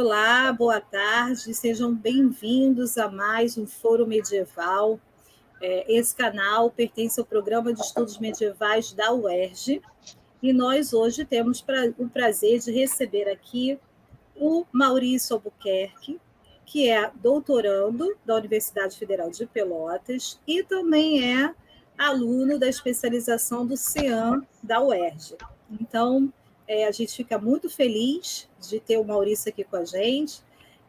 Olá, boa tarde, sejam bem-vindos a mais um Foro Medieval. É, esse canal pertence ao Programa de Estudos Medievais da UERJ e nós hoje temos o prazer de receber aqui o Maurício Albuquerque, que é doutorando da Universidade Federal de Pelotas e também é aluno da especialização do CEAM da UERJ. Então, é, a gente fica muito feliz de ter o Maurício aqui com a gente.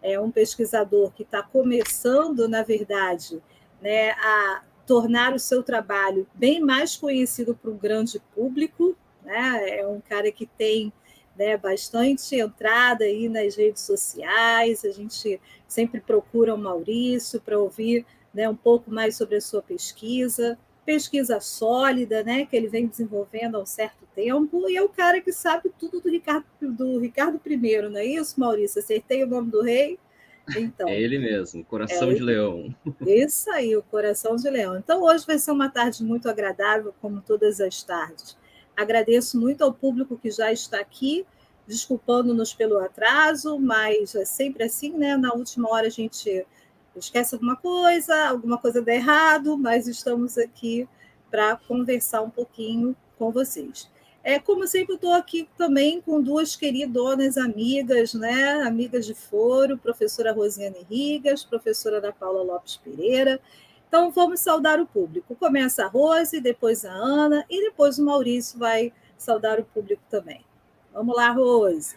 É um pesquisador que está começando, na verdade, né, a tornar o seu trabalho bem mais conhecido para o grande público. Né? É um cara que tem né, bastante entrada aí nas redes sociais. A gente sempre procura o Maurício para ouvir né, um pouco mais sobre a sua pesquisa pesquisa sólida, né, que ele vem desenvolvendo há um certo tempo, e é o cara que sabe tudo do Ricardo, do Ricardo I, não é isso, Maurício? Acertei o nome do rei? Então, é ele mesmo, Coração é de Leão. Isso aí, o Coração de Leão. Então, hoje vai ser uma tarde muito agradável, como todas as tardes. Agradeço muito ao público que já está aqui, desculpando-nos pelo atraso, mas é sempre assim, né? Na última hora a gente esquece alguma coisa, alguma coisa dá errado, mas estamos aqui para conversar um pouquinho com vocês. É, como sempre, estou aqui também com duas queridonas amigas, né? Amigas de foro, professora Rosiane Rigas, professora Ana Paula Lopes Pereira. Então, vamos saudar o público. Começa a Rose, depois a Ana, e depois o Maurício vai saudar o público também. Vamos lá, Rose.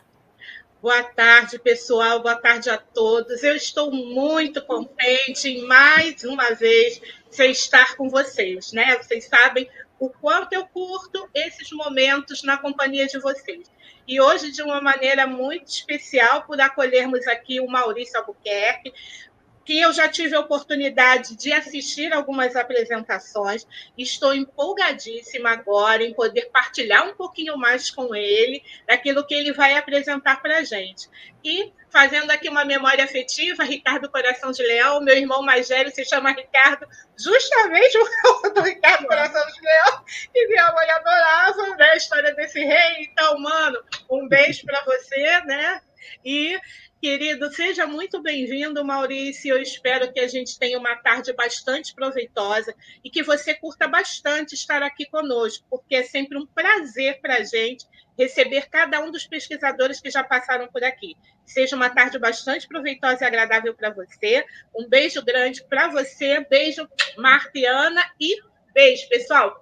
Boa tarde, pessoal. Boa tarde a todos. Eu estou muito contente em mais uma vez de estar com vocês, né? Vocês sabem o quanto eu curto esses momentos na companhia de vocês. E hoje, de uma maneira muito especial, por acolhermos aqui o Maurício Albuquerque, que eu já tive a oportunidade de assistir algumas apresentações. Estou empolgadíssima agora em poder partilhar um pouquinho mais com ele daquilo que ele vai apresentar para a gente. E fazendo aqui uma memória afetiva, Ricardo Coração de Leão, meu irmão mais velho se chama Ricardo, justamente o do Ricardo Coração de Leão, e minha mãe adorava né, a história desse rei. Então, mano, um beijo para você, né? E Querido, seja muito bem-vindo, Maurício. Eu espero que a gente tenha uma tarde bastante proveitosa e que você curta bastante estar aqui conosco, porque é sempre um prazer para a gente receber cada um dos pesquisadores que já passaram por aqui. Seja uma tarde bastante proveitosa e agradável para você. Um beijo grande para você. Beijo, Marta e Ana. E beijo, pessoal.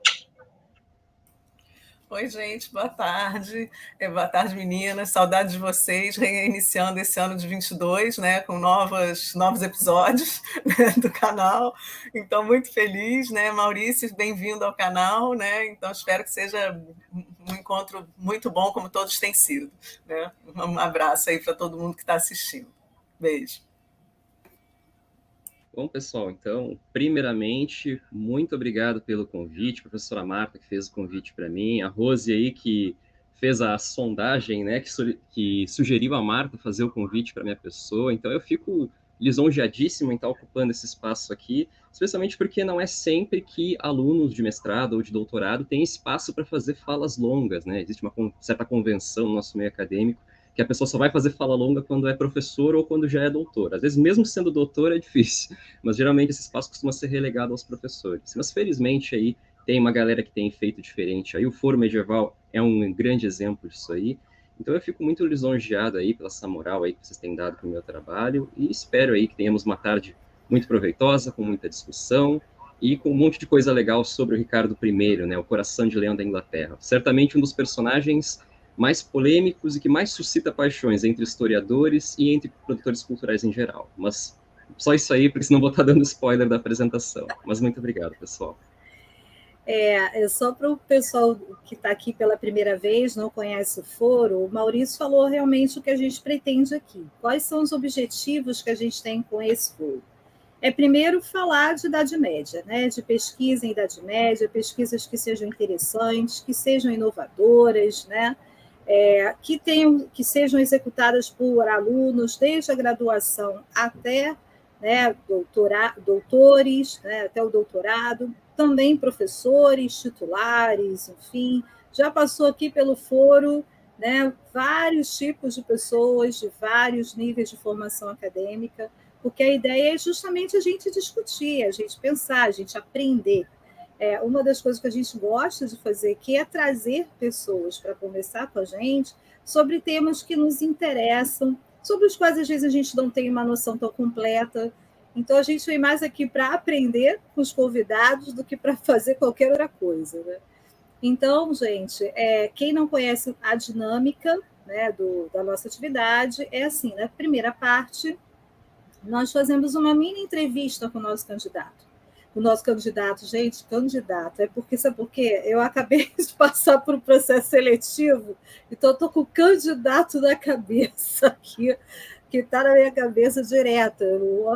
Oi, gente, boa tarde. É, boa tarde, meninas. Saudade de vocês, reiniciando esse ano de 22, né, com novas, novos episódios né, do canal. Então, muito feliz, né? Maurício, bem-vindo ao canal, né? Então, espero que seja um encontro muito bom, como todos têm sido. Né? Um abraço aí para todo mundo que está assistindo. Beijo. Bom, pessoal, então, primeiramente, muito obrigado pelo convite, professora Marta, que fez o convite para mim, a Rose aí, que fez a sondagem, né, que, su que sugeriu a Marta fazer o convite para minha pessoa, então eu fico lisonjeadíssimo em estar ocupando esse espaço aqui, especialmente porque não é sempre que alunos de mestrado ou de doutorado têm espaço para fazer falas longas, né, existe uma certa convenção no nosso meio acadêmico que a pessoa só vai fazer fala longa quando é professor ou quando já é doutor. Às vezes, mesmo sendo doutor, é difícil, mas geralmente esse espaço costuma ser relegado aos professores. Mas felizmente aí tem uma galera que tem feito diferente. Aí o Foro Medieval é um grande exemplo disso aí. Então eu fico muito lisonjeado aí pela essa moral aí que vocês têm dado para o meu trabalho e espero aí que tenhamos uma tarde muito proveitosa, com muita discussão e com um monte de coisa legal sobre o Ricardo I, né, o coração de leão da Inglaterra. Certamente um dos personagens mais polêmicos e que mais suscita paixões entre historiadores e entre produtores culturais em geral. Mas só isso aí, porque senão vou estar dando spoiler da apresentação. Mas muito obrigado, pessoal. É, é só para o pessoal que está aqui pela primeira vez, não conhece o foro, o Maurício falou realmente o que a gente pretende aqui. Quais são os objetivos que a gente tem com esse foro? É primeiro falar de Idade Média, né? de pesquisa em Idade Média, pesquisas que sejam interessantes, que sejam inovadoras, né? É, que, tenham, que sejam executadas por alunos desde a graduação até né, doutora, doutores, né, até o doutorado, também professores, titulares, enfim. Já passou aqui pelo foro né, vários tipos de pessoas de vários níveis de formação acadêmica, porque a ideia é justamente a gente discutir, a gente pensar, a gente aprender. É, uma das coisas que a gente gosta de fazer aqui é trazer pessoas para conversar com a gente sobre temas que nos interessam, sobre os quais às vezes a gente não tem uma noção tão completa. Então a gente vem mais aqui para aprender com os convidados do que para fazer qualquer outra coisa. Né? Então, gente, é, quem não conhece a dinâmica né, do, da nossa atividade, é assim: na primeira parte, nós fazemos uma mini entrevista com o nosso candidato o nosso candidato. Gente, candidato, é porque, sabe por quê? Eu acabei de passar por um processo seletivo, então estou com o candidato na cabeça aqui, que está na minha cabeça direta.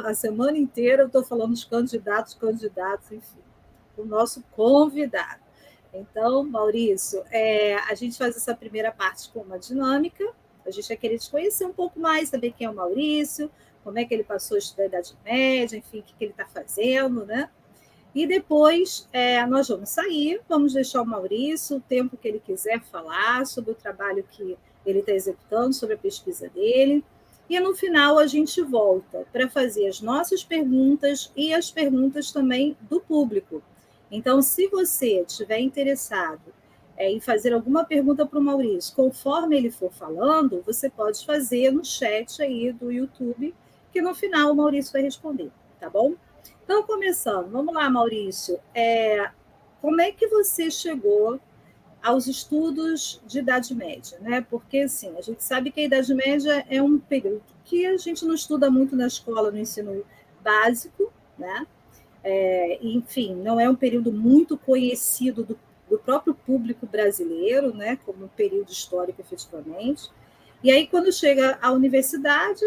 A semana inteira eu estou falando dos candidatos, candidatos, enfim, o nosso convidado. Então, Maurício, é, a gente faz essa primeira parte com uma dinâmica, a gente vai querer te conhecer um pouco mais, saber quem é o Maurício, como é que ele passou a estudar a Idade Média, enfim, o que, que ele está fazendo, né? E depois é, nós vamos sair, vamos deixar o Maurício o tempo que ele quiser falar sobre o trabalho que ele está executando, sobre a pesquisa dele. E no final a gente volta para fazer as nossas perguntas e as perguntas também do público. Então, se você estiver interessado é, em fazer alguma pergunta para o Maurício, conforme ele for falando, você pode fazer no chat aí do YouTube, que no final o Maurício vai responder, tá bom? Então, começando, vamos lá, Maurício. É, como é que você chegou aos estudos de Idade Média? Né? Porque, assim, a gente sabe que a Idade Média é um período que a gente não estuda muito na escola, no ensino básico, né? É, enfim, não é um período muito conhecido do, do próprio público brasileiro, né? Como um período histórico, efetivamente. E aí, quando chega à universidade,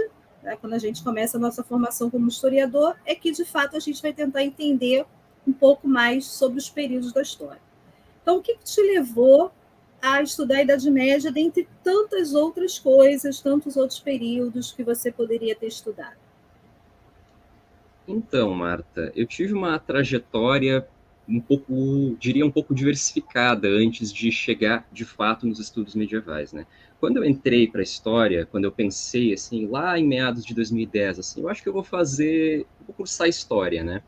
né, quando a gente começa a nossa formação como historiador, é que de fato a gente vai tentar entender um pouco mais sobre os períodos da história. Então, o que, que te levou a estudar a Idade Média, dentre tantas outras coisas, tantos outros períodos que você poderia ter estudado? Então, Marta, eu tive uma trajetória um pouco, diria um pouco diversificada antes de chegar de fato nos estudos medievais, né? Quando eu entrei para a história, quando eu pensei assim, lá em meados de 2010, assim, eu acho que eu vou fazer, vou cursar história, né?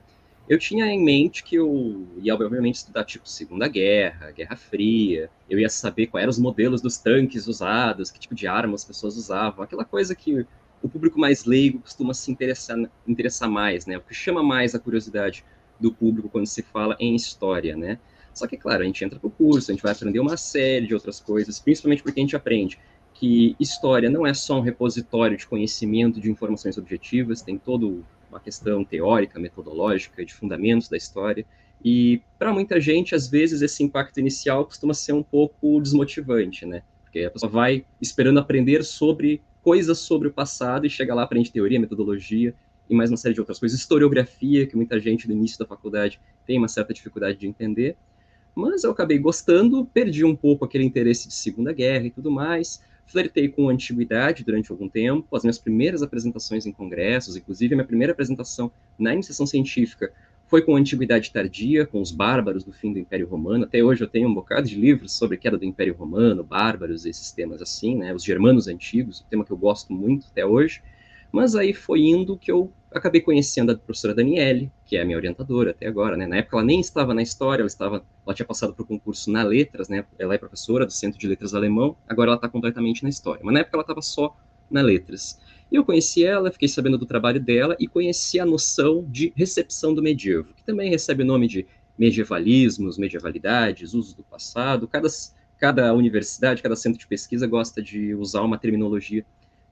Eu tinha em mente que eu ia obviamente estudar tipo Segunda Guerra, Guerra Fria, eu ia saber quais eram os modelos dos tanques usados, que tipo de armas as pessoas usavam, aquela coisa que o público mais leigo costuma se interessar, interessar mais, né? O que chama mais a curiosidade do público quando se fala em história, né? Só que, claro, a gente entra para o curso, a gente vai aprender uma série de outras coisas, principalmente porque a gente aprende que história não é só um repositório de conhecimento de informações objetivas, tem toda uma questão teórica, metodológica, de fundamentos da história. E para muita gente, às vezes, esse impacto inicial costuma ser um pouco desmotivante, né? Porque a pessoa vai esperando aprender sobre coisas sobre o passado e chega lá, aprende teoria, metodologia e mais uma série de outras coisas. Historiografia, que muita gente no início da faculdade tem uma certa dificuldade de entender. Mas eu acabei gostando, perdi um pouco aquele interesse de Segunda Guerra e tudo mais. Flertei com a antiguidade durante algum tempo. As minhas primeiras apresentações em congressos, inclusive a minha primeira apresentação na iniciação científica, foi com a antiguidade tardia, com os bárbaros do fim do Império Romano. Até hoje eu tenho um bocado de livros sobre a queda do Império Romano, bárbaros, esses temas assim, né? Os germanos antigos, um tema que eu gosto muito até hoje. Mas aí foi indo que eu acabei conhecendo a professora Daniele, que é a minha orientadora até agora, né? Na época ela nem estava na história, ela estava, ela tinha passado para o concurso na letras, né? Ela é professora do Centro de Letras Alemão, agora ela está completamente na história. Mas na época ela estava só na letras. E eu conheci ela, fiquei sabendo do trabalho dela e conheci a noção de recepção do medievo, que também recebe o nome de medievalismos, medievalidades, uso do passado. Cada, cada universidade, cada centro de pesquisa gosta de usar uma terminologia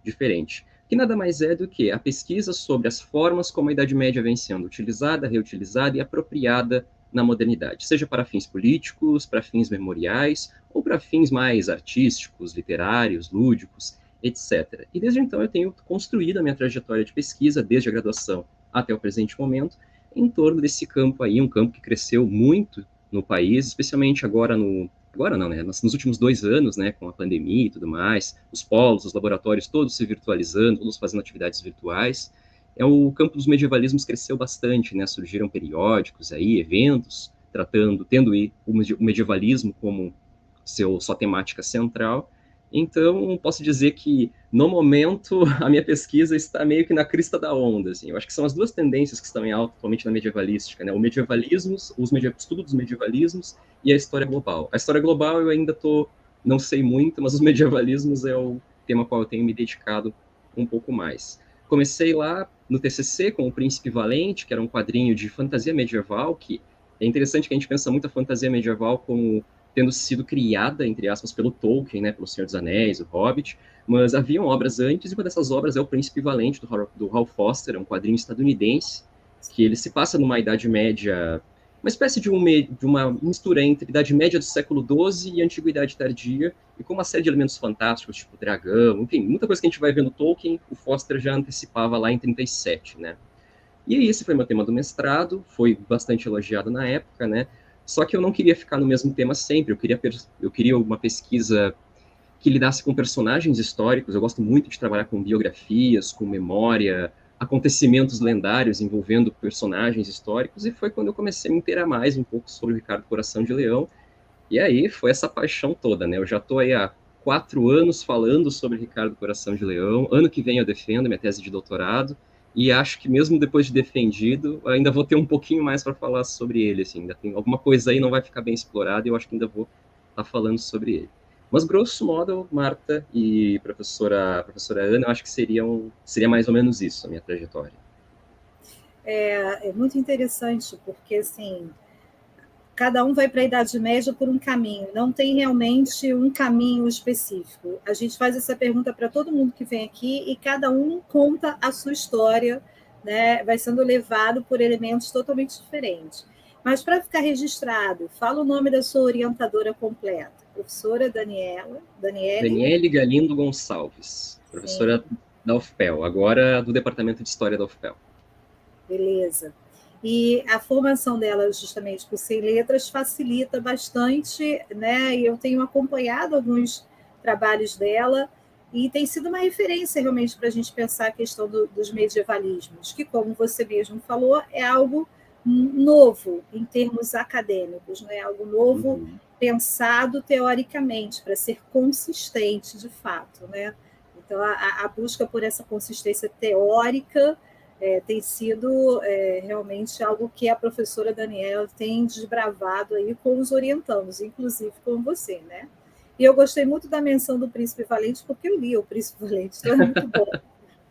diferente que nada mais é do que a pesquisa sobre as formas como a Idade Média vem sendo utilizada, reutilizada e apropriada na modernidade, seja para fins políticos, para fins memoriais ou para fins mais artísticos, literários, lúdicos, etc. E desde então eu tenho construído a minha trajetória de pesquisa, desde a graduação até o presente momento, em torno desse campo aí, um campo que cresceu muito no país, especialmente agora no agora não, né, nos últimos dois anos, né, com a pandemia e tudo mais, os polos, os laboratórios todos se virtualizando, todos fazendo atividades virtuais, é o campo dos medievalismos cresceu bastante, né, surgiram periódicos aí, eventos, tratando, tendo o medievalismo como seu, sua temática central, Então, posso dizer que, no momento, a minha pesquisa está meio que na crista da onda. Assim. Eu acho que são as duas tendências que estão em alta atualmente na medievalística, né? O medievalismo, os medie... estudo dos medievalismos e a história global. A história global eu ainda tô, não sei muito, mas os medievalismos é o tema ao qual eu tenho me dedicado um pouco mais. Comecei lá no TCC com o Príncipe Valente, que era um quadrinho de fantasia medieval, que é interessante que a gente pensa muito a fantasia medieval como tendo sido criada, entre aspas, pelo Tolkien, né, pelo Senhor dos Anéis, o Hobbit, mas haviam obras antes, e uma dessas obras é o Príncipe Valente, do, do Hal Foster, é um quadrinho estadunidense, que ele se passa numa Idade Média, uma espécie de, um, de uma mistura entre Idade Média do século XII e Antiguidade Tardia, e com uma série de elementos fantásticos, tipo dragão, enfim, muita coisa que a gente vai ver no Tolkien, o Foster já antecipava lá em 37, né. E esse foi meu tema do mestrado, foi bastante elogiado na época, né, só que eu não queria ficar no mesmo tema sempre, eu queria, eu queria uma pesquisa que lidasse com personagens históricos. Eu gosto muito de trabalhar com biografias, com memória, acontecimentos lendários envolvendo personagens históricos, e foi quando eu comecei a me inteirar mais um pouco sobre o Ricardo Coração de Leão. E aí foi essa paixão toda, né? Eu já estou aí há quatro anos falando sobre Ricardo Coração de Leão. Ano que vem eu defendo minha tese de doutorado e acho que mesmo depois de defendido, ainda vou ter um pouquinho mais para falar sobre ele, assim, ainda tem alguma coisa aí não vai ficar bem explorada e eu acho que ainda vou estar tá falando sobre ele. Mas grosso modo, Marta e professora professora Ana, eu acho que seriam seria mais ou menos isso a minha trajetória. É, é muito interessante porque assim cada um vai para a Idade Média por um caminho, não tem realmente um caminho específico. A gente faz essa pergunta para todo mundo que vem aqui e cada um conta a sua história, né? vai sendo levado por elementos totalmente diferentes. Mas para ficar registrado, fala o nome da sua orientadora completa. Professora Daniela. Daniele, Daniele Galindo Gonçalves, professora Sim. da UFPEL, agora do Departamento de História da UFPEL. Beleza. E a formação dela, justamente por ser letras, facilita bastante, né? E eu tenho acompanhado alguns trabalhos dela e tem sido uma referência realmente para a gente pensar a questão do, dos medievalismos, que, como você mesmo falou, é algo novo em termos acadêmicos, né? algo novo uhum. pensado teoricamente para ser consistente de fato. Né? Então, a, a busca por essa consistência teórica é, tem sido é, realmente algo que a professora Daniela tem desbravado aí com os orientandos, inclusive com você, né? E eu gostei muito da menção do Príncipe Valente, porque eu li o Príncipe Valente, então é muito bom.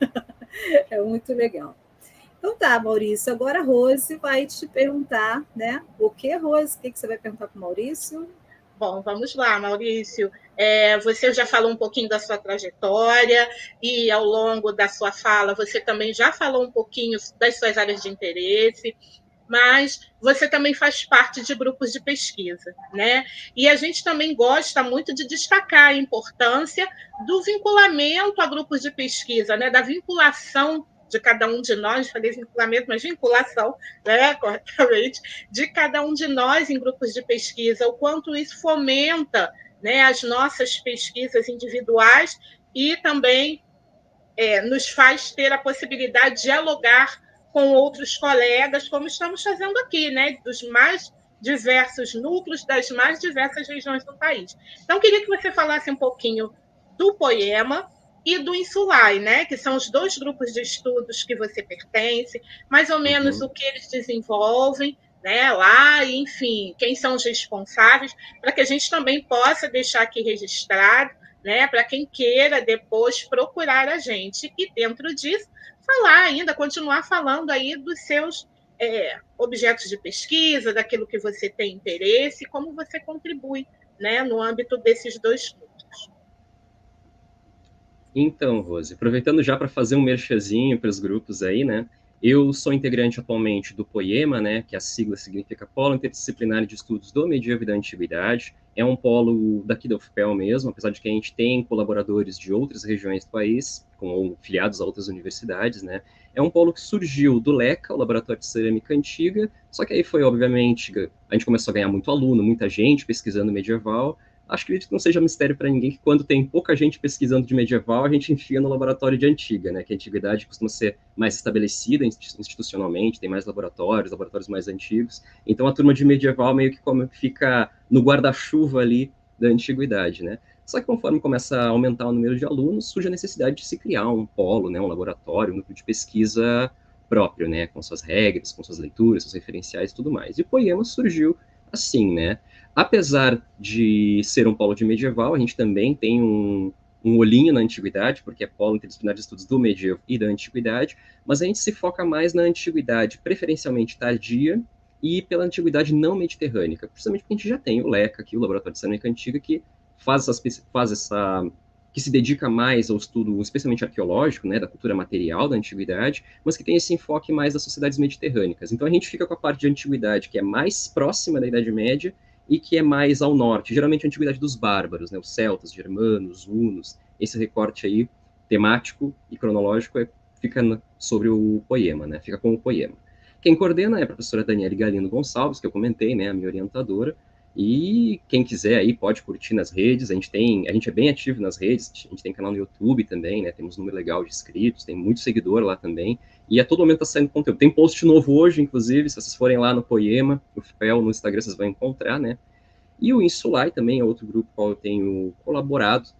é muito legal. Então tá, Maurício, agora a Rose vai te perguntar, né? O que, Rose? O que você vai perguntar para o Maurício? Bom, vamos lá, Maurício. É, você já falou um pouquinho da sua trajetória e ao longo da sua fala você também já falou um pouquinho das suas áreas de interesse, mas você também faz parte de grupos de pesquisa, né? E a gente também gosta muito de destacar a importância do vinculamento a grupos de pesquisa, né? Da vinculação de cada um de nós, falei vinculamento, mas vinculação, né, corretamente, de cada um de nós em grupos de pesquisa, o quanto isso fomenta né, as nossas pesquisas individuais e também é, nos faz ter a possibilidade de dialogar com outros colegas, como estamos fazendo aqui, né, dos mais diversos núcleos, das mais diversas regiões do país. Então, queria que você falasse um pouquinho do poema e do Insulai, né, que são os dois grupos de estudos que você pertence, mais ou menos uhum. o que eles desenvolvem, né, lá, enfim, quem são os responsáveis, para que a gente também possa deixar aqui registrado, né, para quem queira depois procurar a gente e dentro disso falar ainda, continuar falando aí dos seus é, objetos de pesquisa, daquilo que você tem interesse, como você contribui, né, no âmbito desses dois grupos. Então, Rose, aproveitando já para fazer um merchazinho para os grupos aí, né? Eu sou integrante atualmente do POEMA, né, que a sigla significa Polo Interdisciplinar de Estudos do Medievo e da Antiguidade. É um polo daqui da UFPEL mesmo, apesar de que a gente tem colaboradores de outras regiões do país, com filiados a outras universidades, né. É um polo que surgiu do LECA, o Laboratório de Cerâmica Antiga, só que aí foi, obviamente, a gente começou a ganhar muito aluno, muita gente pesquisando medieval, acho que não seja mistério para ninguém que quando tem pouca gente pesquisando de medieval, a gente enfia no laboratório de antiga, né? Que a antiguidade costuma ser mais estabelecida institucionalmente, tem mais laboratórios, laboratórios mais antigos. Então a turma de medieval meio que fica no guarda-chuva ali da antiguidade, né? Só que conforme começa a aumentar o número de alunos, surge a necessidade de se criar um polo, né, um laboratório, um grupo de pesquisa próprio, né, com suas regras, com suas leituras, seus referenciais e tudo mais. E o Poema surgiu assim, né? Apesar de ser um polo de medieval, a gente também tem um, um olhinho na antiguidade, porque é polo interdisciplinar de estudos do medievo e da antiguidade, mas a gente se foca mais na antiguidade preferencialmente tardia e pela antiguidade não mediterrânea, justamente porque a gente já tem o LECA aqui, o Laboratório de Cerâmica Antiga, que faz, essas, faz essa que se dedica mais ao estudo, especialmente arqueológico, né, da cultura material da antiguidade, mas que tem esse enfoque mais das sociedades mediterrânicas. Então a gente fica com a parte de antiguidade que é mais próxima da Idade Média e que é mais ao norte, geralmente a antiguidade dos bárbaros, né, os celtas, germanos, hunos. Esse recorte aí temático e cronológico é, fica sobre o poema, né, fica com o poema. Quem coordena é a professora Daniele Galino Gonçalves, que eu comentei, né, a minha orientadora, e quem quiser aí pode curtir nas redes. A gente tem, a gente é bem ativo nas redes. A gente tem canal no YouTube também, né? Temos um número legal de inscritos, tem muito seguidor lá também. E a todo momento está saindo conteúdo. Tem post novo hoje, inclusive, se vocês forem lá no Poema, o FEL no Instagram, vocês vão encontrar, né? E o Insulai também é outro grupo com qual eu tenho colaborado.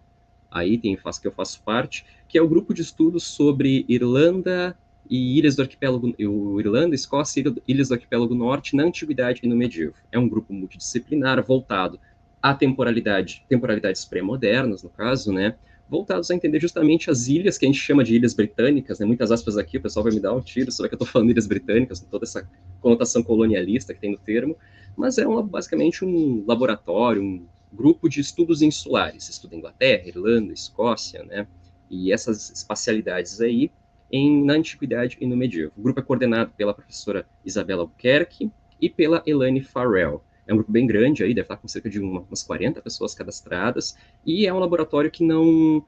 Aí tem faço que eu faço parte, que é o grupo de estudos sobre Irlanda, e Ilhas do Arquipélago, o Irlanda, Escócia e Ilhas do Arquipélago Norte na Antiguidade e no Medievo. É um grupo multidisciplinar voltado à temporalidade, temporalidades pré-modernas, no caso, né, voltados a entender justamente as ilhas que a gente chama de ilhas britânicas, né, muitas aspas aqui, o pessoal vai me dar um tiro sobre que eu estou falando ilhas britânicas, toda essa conotação colonialista que tem no termo, mas é uma, basicamente um laboratório, um grupo de estudos insulares, estuda Inglaterra, Irlanda, Escócia, né, e essas espacialidades aí em, na Antiguidade e no Medievo. O grupo é coordenado pela professora Isabela Albuquerque e pela Elaine Farrell. É um grupo bem grande aí, deve estar com cerca de uma, umas 40 pessoas cadastradas, e é um laboratório que não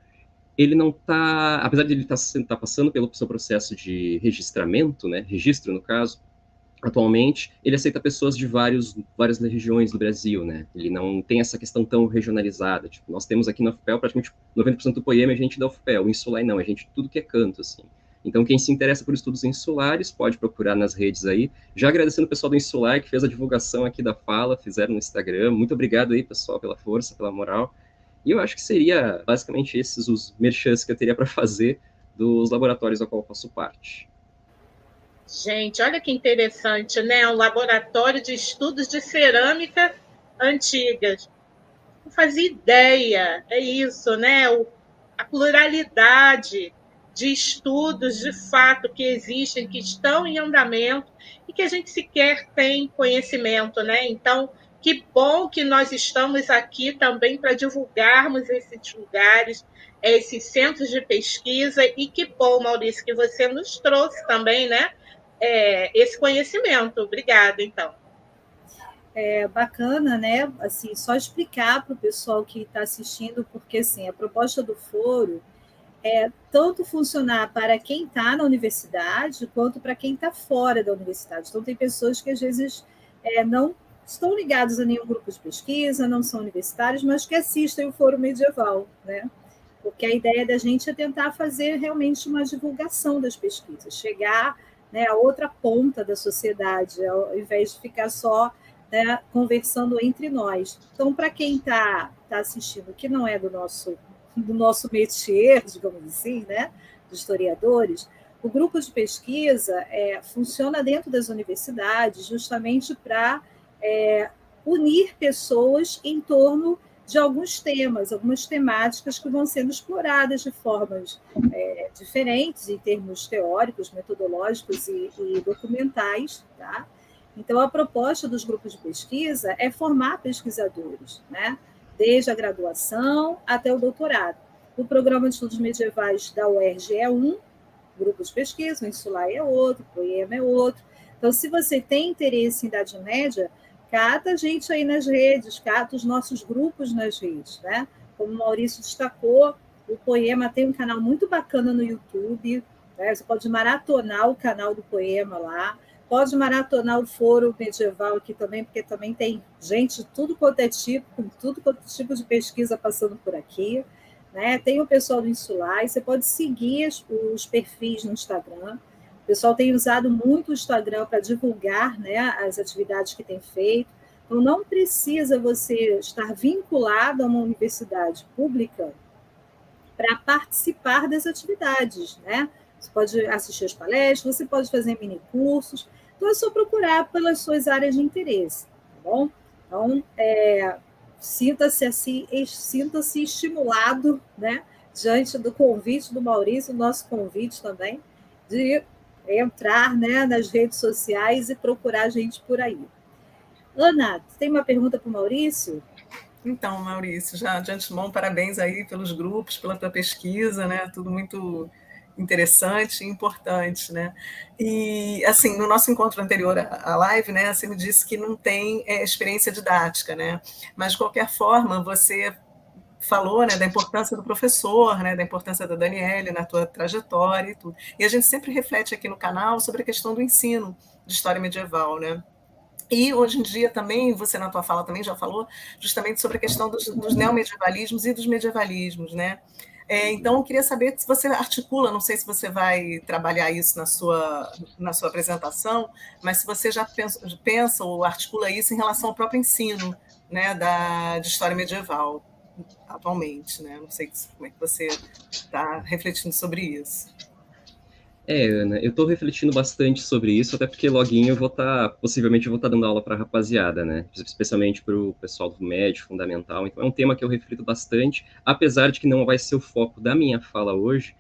ele não está, apesar de ele estar tá, tá passando pelo seu processo de registramento, né, registro no caso, atualmente, ele aceita pessoas de vários, várias regiões do Brasil, né? Ele não tem essa questão tão regionalizada. Tipo, nós temos aqui na UFPEL praticamente 90% do poema é gente da UFPEL, o Insulai não, é gente tudo que é canto, assim. Então, quem se interessa por estudos insulares pode procurar nas redes aí. Já agradecendo o pessoal do Insular que fez a divulgação aqui da fala, fizeram no Instagram. Muito obrigado aí, pessoal, pela força, pela moral. E eu acho que seria basicamente esses os merchants que eu teria para fazer dos laboratórios a qual eu faço parte. Gente, olha que interessante, né? Um laboratório de estudos de cerâmica antigas. Não fazia ideia, é isso, né? O, a pluralidade de estudos de fato que existem, que estão em andamento e que a gente sequer tem conhecimento, né? Então, que bom que nós estamos aqui também para divulgarmos esses lugares, esses centros de pesquisa e que bom, Maurício, que você nos trouxe também, né? É, esse conhecimento. Obrigada, então. É bacana, né? Assim, só explicar para o pessoal que está assistindo, porque assim, a proposta do foro é, tanto funcionar para quem está na universidade quanto para quem está fora da universidade. Então, tem pessoas que às vezes é, não estão ligados a nenhum grupo de pesquisa, não são universitários, mas que assistem o Foro Medieval, né? Porque a ideia da gente é tentar fazer realmente uma divulgação das pesquisas, chegar né, a outra ponta da sociedade, ao invés de ficar só né, conversando entre nós. Então, para quem está tá assistindo que não é do nosso do nosso métier, digamos assim, né, dos historiadores, o grupo de pesquisa é, funciona dentro das universidades justamente para é, unir pessoas em torno de alguns temas, algumas temáticas que vão sendo exploradas de formas é, diferentes em termos teóricos, metodológicos e, e documentais. Tá? Então, a proposta dos grupos de pesquisa é formar pesquisadores, né? Desde a graduação até o doutorado. O programa de estudos medievais da UERJ é um, grupo de pesquisa, o Insular é outro, o Poema é outro. Então, se você tem interesse em Idade Média, cata a gente aí nas redes, cata os nossos grupos nas redes, né? Como o Maurício destacou, o Poema tem um canal muito bacana no YouTube, né? você pode maratonar o canal do Poema lá, pode maratonar o foro medieval aqui também, porque também tem gente de tudo quanto é tipo, com tudo quanto é tipo de pesquisa passando por aqui. Né? Tem o pessoal do Insular, e você pode seguir os perfis no Instagram. O pessoal tem usado muito o Instagram para divulgar né, as atividades que tem feito. Então, não precisa você estar vinculado a uma universidade pública para participar das atividades, né? Você pode assistir as palestras, você pode fazer mini cursos. Então, é só procurar pelas suas áreas de interesse, tá bom? Então, é, sinta-se assim, sinta-se estimulado, né? Diante do convite do Maurício, nosso convite também, de entrar né, nas redes sociais e procurar a gente por aí. Ana, tem uma pergunta para o Maurício? Então, Maurício, já de antemão, parabéns aí pelos grupos, pela tua pesquisa, né? Tudo muito interessante e importante, né? E assim, no nosso encontro anterior à live, né, você me disse que não tem é, experiência didática, né? Mas de qualquer forma, você falou, né, da importância do professor, né, da importância da Daniele na tua trajetória e tudo. E a gente sempre reflete aqui no canal sobre a questão do ensino de história medieval, né? E hoje em dia também, você na tua fala também já falou justamente sobre a questão dos, dos neomedievalismos e dos medievalismos, né? É, então, eu queria saber se você articula, não sei se você vai trabalhar isso na sua, na sua apresentação, mas se você já pensa, pensa ou articula isso em relação ao próprio ensino né, da, de história medieval atualmente. Né? Não sei como é que você está refletindo sobre isso. É, Ana, eu estou refletindo bastante sobre isso, até porque loguinho eu vou estar, tá, possivelmente eu vou estar tá dando aula para rapaziada, né? Especialmente para o pessoal do médio, fundamental. Então é um tema que eu reflito bastante, apesar de que não vai ser o foco da minha fala hoje,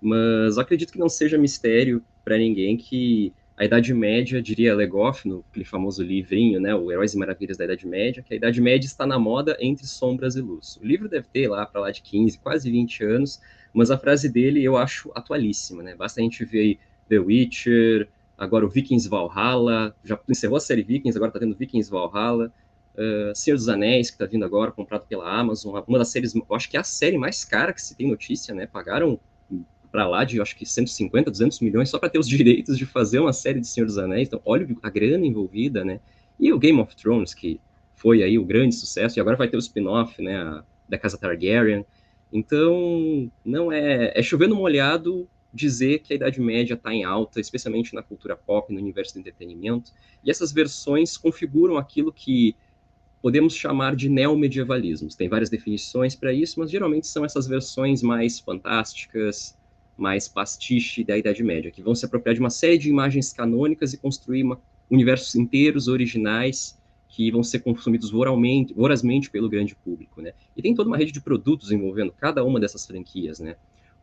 mas acredito que não seja mistério para ninguém que a Idade Média, diria Legoff, no aquele famoso livrinho, né, o Heróis e Maravilhas da Idade Média, que a Idade Média está na moda entre sombras e luz. O livro deve ter lá para lá de 15, quase 20 anos, mas a frase dele eu acho atualíssima, né? Basta a gente ver aí The Witcher, agora o Vikings Valhalla, já encerrou a série Vikings, agora tá tendo Vikings Valhalla, uh, Senhor dos Anéis, que tá vindo agora, comprado pela Amazon, uma das séries, eu acho que é a série mais cara que se tem notícia, né? Pagaram para lá de, acho que 150, 200 milhões só para ter os direitos de fazer uma série de Senhor dos Anéis, então olha a grana envolvida, né? E o Game of Thrones, que foi aí o grande sucesso, e agora vai ter o spin-off, né, da Casa Targaryen, então, não é, é chover no molhado dizer que a Idade Média está em alta, especialmente na cultura pop, no universo do entretenimento, e essas versões configuram aquilo que podemos chamar de neomedievalismos. Tem várias definições para isso, mas geralmente são essas versões mais fantásticas, mais pastiche da Idade Média, que vão se apropriar de uma série de imagens canônicas e construir uma, universos inteiros, originais, que vão ser consumidos voralmente, vorazmente pelo grande público, né? E tem toda uma rede de produtos envolvendo cada uma dessas franquias, né?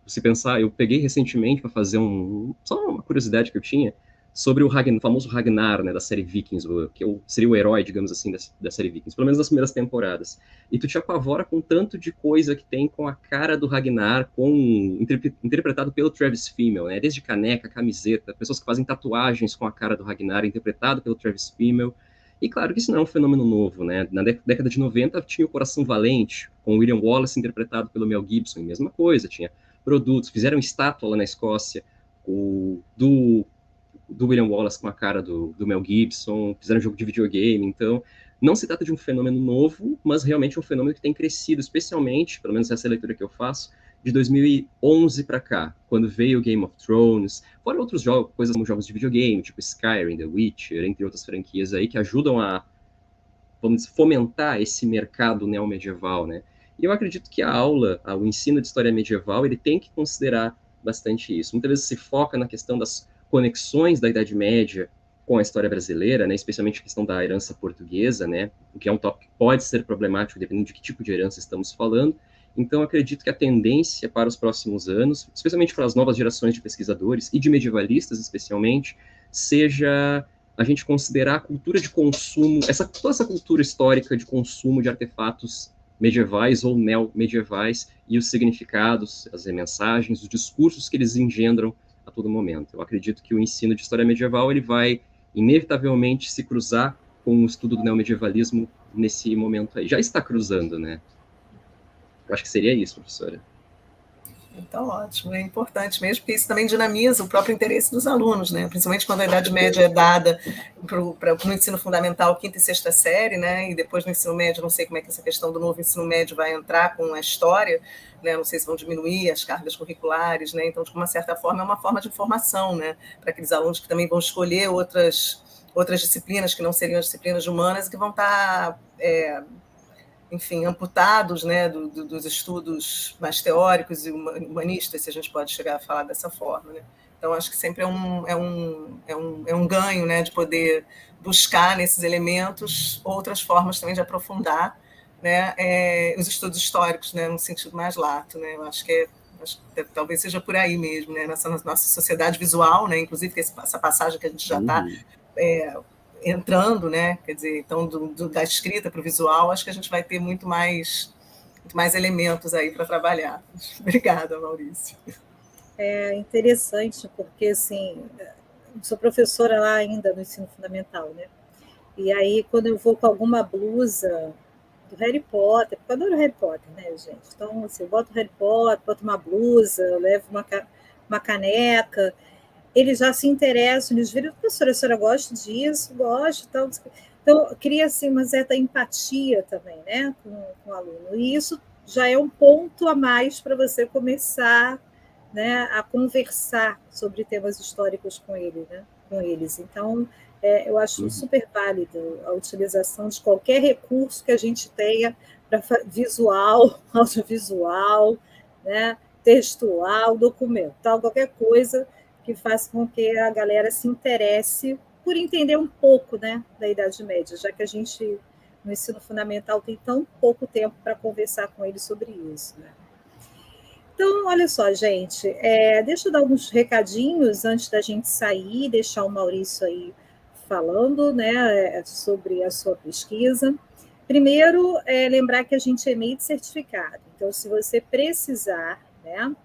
Se pensar, eu peguei recentemente para fazer um, só uma curiosidade que eu tinha sobre o, Ragnar, o famoso Ragnar, né, da série Vikings, que eu, seria o herói, digamos assim, da, da, série Vikings, pelo menos nas primeiras temporadas. E tu te apavora com tanto de coisa que tem com a cara do Ragnar, com interpretado pelo Travis Fimmel, né? Desde caneca, camiseta, pessoas que fazem tatuagens com a cara do Ragnar, interpretado pelo Travis Fimmel. E claro que isso não é um fenômeno novo, né? Na década de 90 tinha o Coração Valente, com William Wallace interpretado pelo Mel Gibson, mesma coisa, tinha produtos, fizeram estátua lá na Escócia o, do, do William Wallace com a cara do, do Mel Gibson, fizeram jogo de videogame, então não se trata de um fenômeno novo, mas realmente um fenômeno que tem crescido, especialmente, pelo menos essa é leitura que eu faço, de 2011 para cá, quando veio Game of Thrones, fora outros jogos, coisas como jogos de videogame, tipo Skyrim, The Witcher, entre outras franquias aí que ajudam a vamos dizer, fomentar esse mercado neomedieval, né? E eu acredito que a aula, o ensino de história medieval, ele tem que considerar bastante isso. Muitas vezes se foca na questão das conexões da Idade Média com a história brasileira, né, especialmente a questão da herança portuguesa, né, o que é um tópico que pode ser problemático dependendo de que tipo de herança estamos falando, então, acredito que a tendência para os próximos anos, especialmente para as novas gerações de pesquisadores e de medievalistas, especialmente, seja a gente considerar a cultura de consumo, essa, toda essa cultura histórica de consumo de artefatos medievais ou neo-medievais e os significados, as mensagens, os discursos que eles engendram a todo momento. Eu acredito que o ensino de história medieval ele vai inevitavelmente se cruzar com o estudo do neomedievalismo nesse momento aí. Já está cruzando, né? Eu acho que seria isso, professora. Então, ótimo, é importante mesmo, porque isso também dinamiza o próprio interesse dos alunos, né? principalmente quando a idade média é dada para o ensino fundamental, quinta e sexta série, né? e depois no ensino médio, não sei como é que essa questão do novo ensino médio vai entrar com a história, né? não sei se vão diminuir as cargas curriculares, né? então, de uma certa forma, é uma forma de formação né? para aqueles alunos que também vão escolher outras, outras disciplinas que não seriam as disciplinas humanas e que vão estar... Tá, é, enfim, amputados né, do, do, dos estudos mais teóricos e humanistas, se a gente pode chegar a falar dessa forma. Né? Então, acho que sempre é um, é um, é um, é um ganho né, de poder buscar nesses elementos outras formas também de aprofundar né, é, os estudos históricos, né, no sentido mais lato. Né? Eu acho que, é, acho que talvez seja por aí mesmo, né, nessa nossa sociedade visual, né, inclusive essa passagem que a gente já está uhum. é, entrando, né? Quer dizer, então do, do, da escrita para o visual, acho que a gente vai ter muito mais, muito mais elementos aí para trabalhar. Obrigada, Maurício. É interessante porque assim, sou professora lá ainda no ensino fundamental, né? E aí quando eu vou com alguma blusa do Harry Potter, porque eu adoro Harry Potter, né, gente? Então, assim, eu boto Harry Potter, boto uma blusa, levo uma, uma caneca, eles já se interessam, eles viram, professora, a senhora gosta disso, gosta, então, então cria assim, uma certa empatia também né, com, com o aluno. E isso já é um ponto a mais para você começar né, a conversar sobre temas históricos com ele, né, com eles. Então, é, eu acho uhum. super válido a utilização de qualquer recurso que a gente tenha para visual, audiovisual, né, textual, documental, qualquer coisa que faz com que a galera se interesse por entender um pouco né, da Idade Média, já que a gente, no ensino fundamental, tem tão pouco tempo para conversar com eles sobre isso. Né? Então, olha só, gente, é, deixa eu dar alguns recadinhos antes da gente sair, deixar o Maurício aí falando né, sobre a sua pesquisa. Primeiro, é, lembrar que a gente emite certificado. Então, se você precisar, né,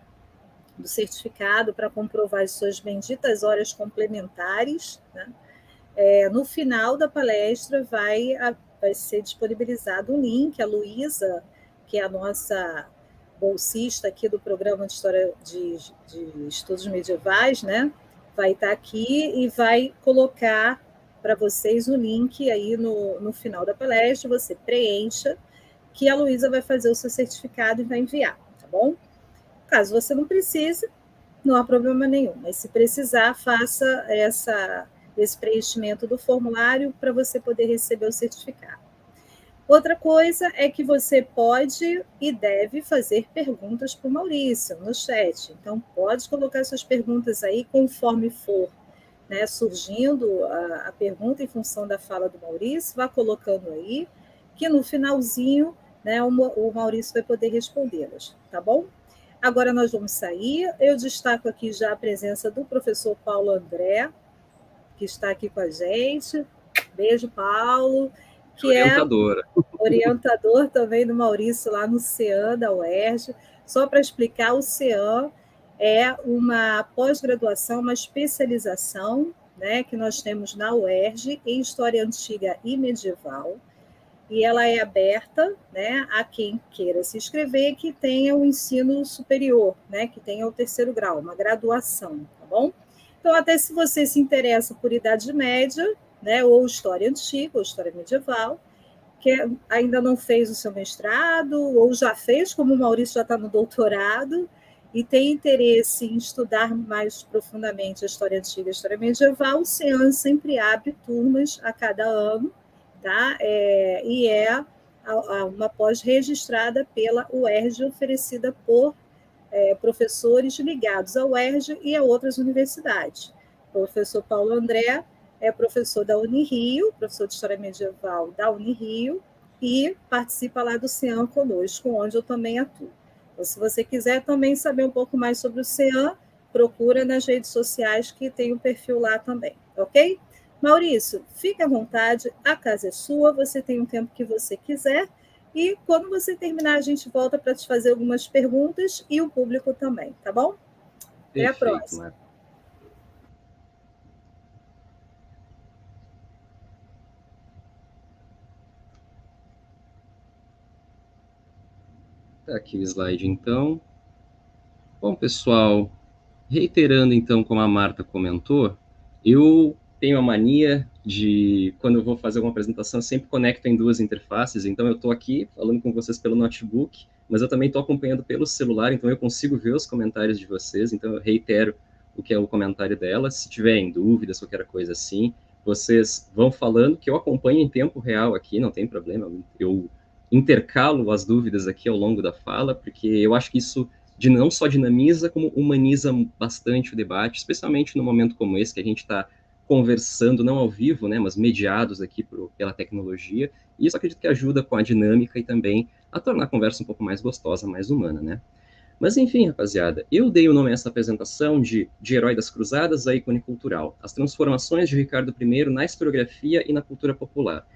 do certificado para comprovar as suas benditas horas complementares. Né? É, no final da palestra vai, a, vai ser disponibilizado um link, a Luísa, que é a nossa bolsista aqui do programa de História de, de Estudos Medievais, né? vai estar aqui e vai colocar para vocês o link aí no, no final da palestra, você preencha, que a Luísa vai fazer o seu certificado e vai enviar, tá bom? Caso você não precise, não há problema nenhum. Mas se precisar, faça essa, esse preenchimento do formulário para você poder receber o certificado. Outra coisa é que você pode e deve fazer perguntas para o Maurício no chat. Então, pode colocar suas perguntas aí conforme for né, surgindo a, a pergunta em função da fala do Maurício, vá colocando aí, que no finalzinho né, o, o Maurício vai poder respondê-las, tá bom? Agora nós vamos sair. Eu destaco aqui já a presença do professor Paulo André, que está aqui com a gente. Beijo, Paulo. Que é orientadora. é orientador também do Maurício lá no CEAN da UERJ. Só para explicar, o CEAN é uma pós-graduação, uma especialização né, que nós temos na UERJ em História Antiga e Medieval e ela é aberta né, a quem queira se inscrever que tenha o ensino superior, né, que tenha o terceiro grau, uma graduação, tá bom? Então, até se você se interessa por Idade Média, né, ou História Antiga, ou História Medieval, que ainda não fez o seu mestrado, ou já fez, como o Maurício já está no doutorado, e tem interesse em estudar mais profundamente a História Antiga e a História Medieval, o CEAN sempre abre turmas a cada ano, tá? É, e é uma pós registrada pela UERJ, oferecida por é, professores ligados à UERJ e a outras universidades. O professor Paulo André é professor da Unirio, professor de História Medieval da Unirio, e participa lá do CEAM conosco, onde eu também atuo. Então, se você quiser também saber um pouco mais sobre o CEAM, procura nas redes sociais que tem o um perfil lá também, ok? Maurício, fique à vontade, a casa é sua, você tem o tempo que você quiser. E quando você terminar, a gente volta para te fazer algumas perguntas e o público também, tá bom? Até a próxima. Tá aqui o slide, então. Bom, pessoal, reiterando então como a Marta comentou, eu tenho a mania de, quando eu vou fazer uma apresentação, sempre conecto em duas interfaces, então eu estou aqui falando com vocês pelo notebook, mas eu também estou acompanhando pelo celular, então eu consigo ver os comentários de vocês, então eu reitero o que é o comentário dela, se tiverem dúvidas, qualquer coisa assim, vocês vão falando, que eu acompanho em tempo real aqui, não tem problema, eu intercalo as dúvidas aqui ao longo da fala, porque eu acho que isso de não só dinamiza, como humaniza bastante o debate, especialmente no momento como esse, que a gente está conversando, não ao vivo, né, mas mediados aqui pela tecnologia, e isso acredito que ajuda com a dinâmica e também a tornar a conversa um pouco mais gostosa, mais humana, né. Mas enfim, rapaziada, eu dei o nome a essa apresentação de De Herói das Cruzadas a ícone cultural, as transformações de Ricardo I na historiografia e na cultura popular.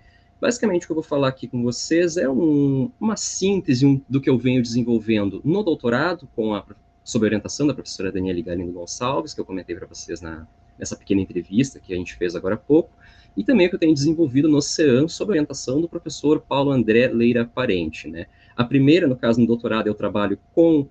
Basicamente, o que eu vou falar aqui com vocês é um, uma síntese do que eu venho desenvolvendo no doutorado, com a, sob a orientação da professora Daniela Galindo Gonçalves, que eu comentei para vocês na, nessa pequena entrevista que a gente fez agora há pouco, e também que eu tenho desenvolvido no CEAN, sob orientação do professor Paulo André Leira Parente. Né? A primeira, no caso, no doutorado, eu trabalho com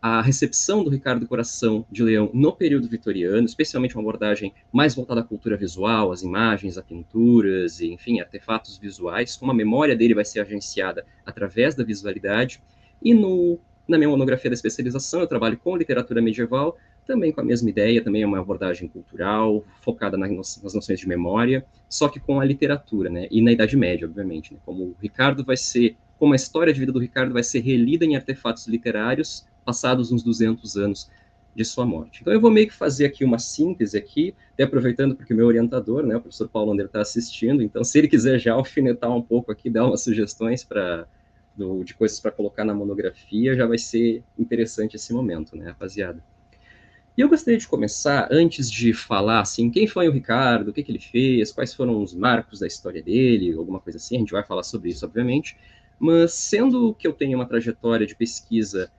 a recepção do Ricardo Coração de Leão no período vitoriano, especialmente uma abordagem mais voltada à cultura visual, às imagens, a pinturas, e, enfim, artefatos visuais, como a memória dele vai ser agenciada através da visualidade. E no, na minha monografia da especialização, eu trabalho com literatura medieval, também com a mesma ideia, também é uma abordagem cultural, focada nas, noções de memória, só que com a literatura, né, e na Idade Média, obviamente, né, como o Ricardo vai ser, como a história de vida do Ricardo vai ser relida em artefatos literários, passados uns 200 anos de sua morte. Então eu vou meio que fazer aqui uma síntese aqui, até aproveitando porque o meu orientador, né, o professor Paulo Ander está assistindo, então se ele quiser já alfinetar um pouco aqui, dar umas sugestões para de coisas para colocar na monografia, já vai ser interessante esse momento, né, rapaziada. E eu gostaria de começar, antes de falar, assim, quem foi o Ricardo, o que, que ele fez, quais foram os marcos da história dele, alguma coisa assim, a gente vai falar sobre isso, obviamente, mas sendo que eu tenho uma trajetória de pesquisa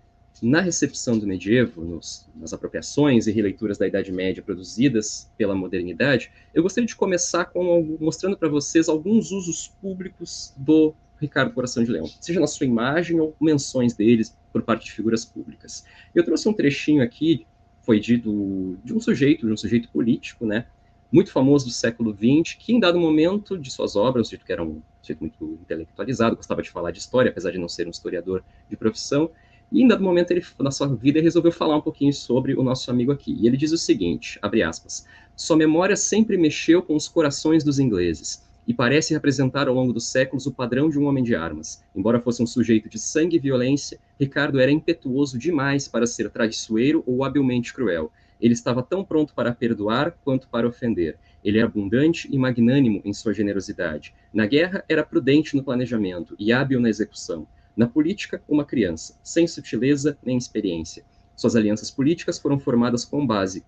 na recepção do medievo, nos, nas apropriações e releituras da Idade Média produzidas pela modernidade, eu gostaria de começar com mostrando para vocês alguns usos públicos do Ricardo Coração de Leão, seja na sua imagem ou menções deles por parte de figuras públicas. Eu trouxe um trechinho aqui, foi dito de um sujeito, de um sujeito político, né, muito famoso do século XX, que em dado momento de suas obras, um sujeito que era um sujeito muito intelectualizado, gostava de falar de história, apesar de não ser um historiador de profissão, e em dado momento, ele, na sua vida, resolveu falar um pouquinho sobre o nosso amigo aqui. E ele diz o seguinte, abre aspas, sua memória sempre mexeu com os corações dos ingleses e parece representar ao longo dos séculos o padrão de um homem de armas. Embora fosse um sujeito de sangue e violência, Ricardo era impetuoso demais para ser traiçoeiro ou habilmente cruel. Ele estava tão pronto para perdoar quanto para ofender. Ele era abundante e magnânimo em sua generosidade. Na guerra, era prudente no planejamento e hábil na execução. Na política, uma criança, sem sutileza nem experiência. Suas alianças políticas foram formadas com base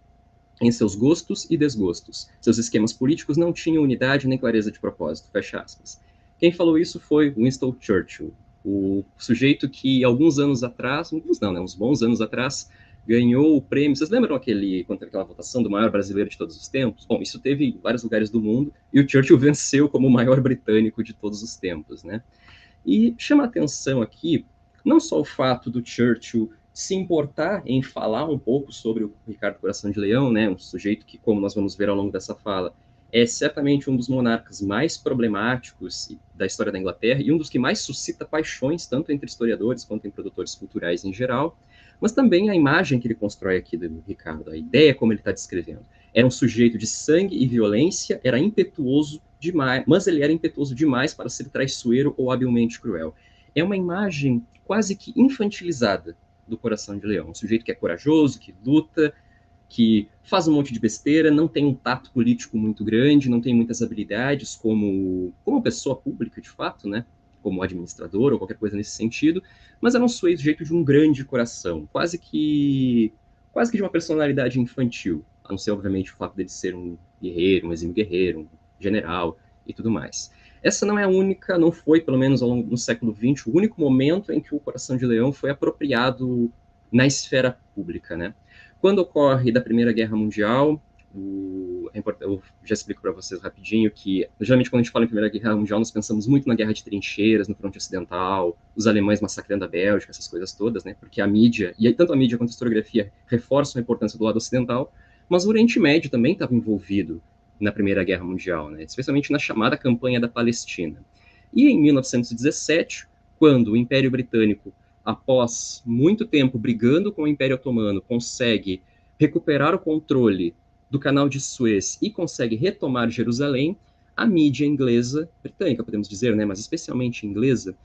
em seus gostos e desgostos. Seus esquemas políticos não tinham unidade nem clareza de propósito. Fecha aspas. Quem falou isso foi Winston Churchill, o sujeito que alguns anos atrás, alguns não, né, uns bons anos atrás, ganhou o prêmio. Vocês lembram aquele, aquela votação do maior brasileiro de todos os tempos? Bom, isso teve em vários lugares do mundo e o Churchill venceu como o maior britânico de todos os tempos, né? E chama atenção aqui não só o fato do Churchill se importar em falar um pouco sobre o Ricardo Coração de Leão, né, um sujeito que, como nós vamos ver ao longo dessa fala, é certamente um dos monarcas mais problemáticos da história da Inglaterra e um dos que mais suscita paixões, tanto entre historiadores quanto em produtores culturais em geral, mas também a imagem que ele constrói aqui do Ricardo, a ideia como ele está descrevendo. Era um sujeito de sangue e violência, era impetuoso, demais, mas ele era impetuoso demais para ser traiçoeiro ou habilmente cruel. É uma imagem quase que infantilizada do coração de leão, um sujeito que é corajoso, que luta, que faz um monte de besteira, não tem um tato político muito grande, não tem muitas habilidades como como pessoa pública de fato, né? Como administrador ou qualquer coisa nesse sentido, mas era um sujeito de um grande coração, quase que quase que de uma personalidade infantil, a não ser obviamente o fato dele ser um guerreiro, um exímio guerreiro, um general e tudo mais. Essa não é a única, não foi, pelo menos ao longo do século XX, o único momento em que o Coração de Leão foi apropriado na esfera pública, né? Quando ocorre da Primeira Guerra Mundial, o, eu já explico para vocês rapidinho que, geralmente, quando a gente fala em Primeira Guerra Mundial, nós pensamos muito na guerra de trincheiras, no fronte ocidental, os alemães massacrando a Bélgica, essas coisas todas, né? Porque a mídia, e tanto a mídia quanto a historiografia reforçam a importância do lado ocidental, mas o Oriente Médio também estava envolvido na Primeira Guerra Mundial, né? especialmente na chamada Campanha da Palestina. E em 1917, quando o Império Britânico, após muito tempo brigando com o Império Otomano, consegue recuperar o controle do Canal de Suez e consegue retomar Jerusalém, a mídia inglesa, britânica, podemos dizer, né, mas especialmente inglesa,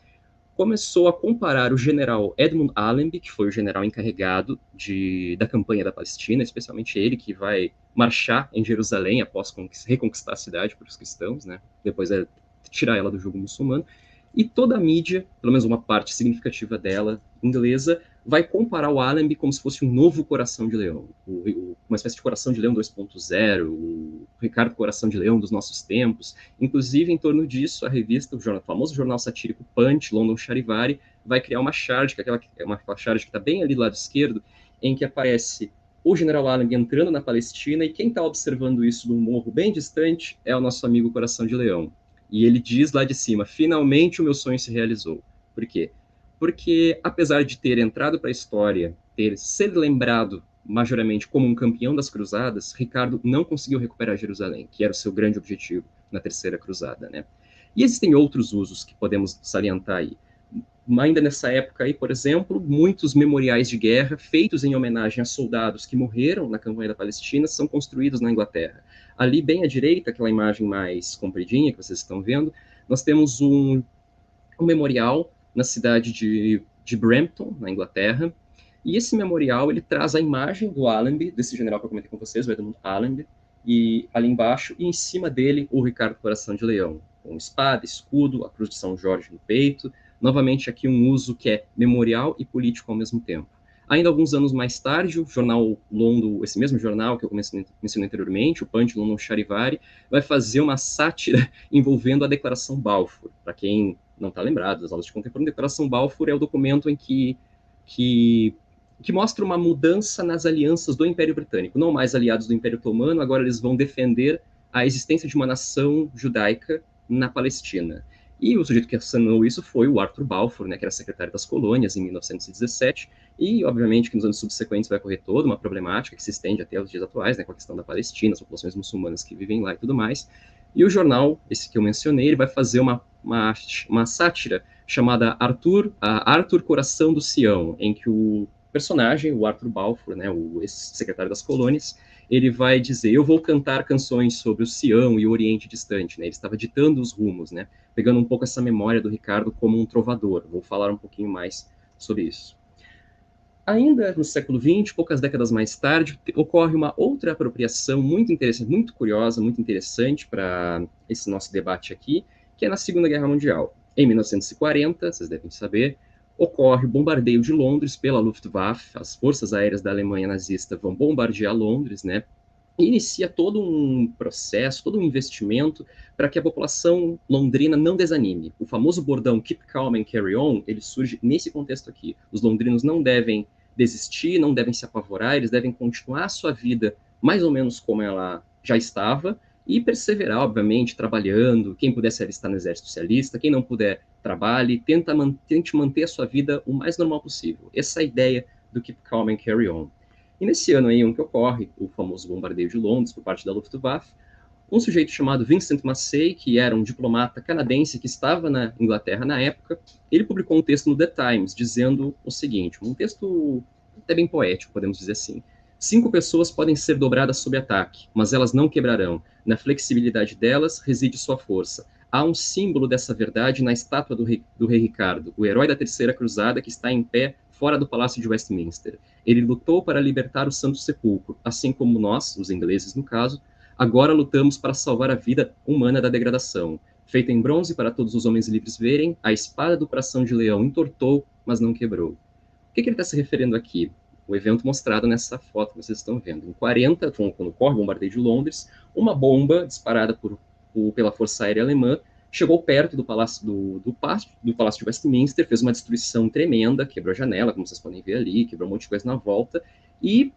começou a comparar o general Edmund Allenby, que foi o general encarregado de, da campanha da Palestina, especialmente ele que vai marchar em Jerusalém após reconquistar a cidade para os cristãos, né? Depois é tirar ela do jogo muçulmano. E toda a mídia, pelo menos uma parte significativa dela, inglesa, vai comparar o Allenby como se fosse um novo Coração de Leão, o, o, uma espécie de Coração de Leão 2.0, o Ricardo Coração de Leão dos nossos tempos. Inclusive, em torno disso, a revista, o, jornal, o famoso jornal satírico Punch, London Charivari, vai criar uma charge, que é aquela, uma, uma charge que está bem ali do lado esquerdo, em que aparece o general Allenby entrando na Palestina, e quem está observando isso de um morro bem distante é o nosso amigo Coração de Leão. E ele diz lá de cima: finalmente o meu sonho se realizou. Por quê? Porque apesar de ter entrado para a história, ter sido lembrado majormente como um campeão das cruzadas, Ricardo não conseguiu recuperar Jerusalém, que era o seu grande objetivo na terceira cruzada, né? E existem outros usos que podemos salientar aí. Ainda nessa época aí, por exemplo, muitos memoriais de guerra feitos em homenagem a soldados que morreram na campanha da Palestina são construídos na Inglaterra. Ali bem à direita, aquela imagem mais compridinha que vocês estão vendo, nós temos um, um memorial na cidade de, de Brampton, na Inglaterra. E esse memorial ele traz a imagem do Allenby, desse general que eu comentei com vocês, o Edmund Allenby, e ali embaixo, e em cima dele, o Ricardo Coração de Leão, com espada, escudo, a cruz de São Jorge no peito. Novamente, aqui um uso que é memorial e político ao mesmo tempo. Ainda alguns anos mais tarde, o jornal Londo, esse mesmo jornal que eu mencionei anteriormente, o Punch London Charivari, vai fazer uma sátira envolvendo a Declaração Balfour. Para quem não está lembrado das aulas de contemporâneo, a Declaração Balfour é o documento em que, que, que mostra uma mudança nas alianças do Império Britânico. Não mais aliados do Império Otomano, agora eles vão defender a existência de uma nação judaica na Palestina. E o sujeito que assinou isso foi o Arthur Balfour, né, que era secretário das colônias em 1917, e obviamente que nos anos subsequentes vai ocorrer toda uma problemática que se estende até os dias atuais, né, com a questão da Palestina, as populações muçulmanas que vivem lá e tudo mais. E o jornal, esse que eu mencionei, ele vai fazer uma, uma, uma sátira chamada Arthur, Arthur Coração do Sião, em que o personagem, o Arthur Balfour, né, o ex-secretário das colônias, ele vai dizer: Eu vou cantar canções sobre o Sião e o Oriente Distante. Né? Ele estava ditando os rumos, né? pegando um pouco essa memória do Ricardo como um trovador. Vou falar um pouquinho mais sobre isso. Ainda no século XX, poucas décadas mais tarde, ocorre uma outra apropriação muito interessante, muito curiosa, muito interessante para esse nosso debate aqui, que é na Segunda Guerra Mundial. Em 1940, vocês devem saber, ocorre o bombardeio de Londres pela Luftwaffe, as forças aéreas da Alemanha nazista vão bombardear Londres, né? E inicia todo um processo, todo um investimento para que a população londrina não desanime. O famoso bordão Keep Calm and Carry On, ele surge nesse contexto aqui. Os londrinos não devem desistir, não devem se apavorar, eles devem continuar a sua vida mais ou menos como ela já estava e perseverar, obviamente, trabalhando. Quem puder se alistar no exército socialista, quem não puder, trabalhe, tenta man tente manter a sua vida o mais normal possível. Essa é a ideia do Keep Calm and Carry On. E nesse ano aí, um que ocorre, o famoso bombardeio de Londres por parte da Luftwaffe, um sujeito chamado Vincent Massey, que era um diplomata canadense que estava na Inglaterra na época, ele publicou um texto no The Times dizendo o seguinte, um texto até bem poético, podemos dizer assim. Cinco pessoas podem ser dobradas sob ataque, mas elas não quebrarão. Na flexibilidade delas reside sua força. Há um símbolo dessa verdade na estátua do rei, do rei Ricardo, o herói da Terceira Cruzada que está em pé fora do Palácio de Westminster. Ele lutou para libertar o Santo Sepulcro, assim como nós, os ingleses no caso, agora lutamos para salvar a vida humana da degradação. Feita em bronze para todos os homens livres verem, a espada do coração de leão entortou, mas não quebrou. O que, que ele está se referindo aqui? O evento mostrado nessa foto que vocês estão vendo. Em 40, quando ocorre o bombardeio de Londres, uma bomba disparada por, por, pela Força Aérea Alemã chegou perto do palácio do, do, do palácio de Westminster, fez uma destruição tremenda, quebrou a janela, como vocês podem ver ali, quebrou um monte de coisa na volta, e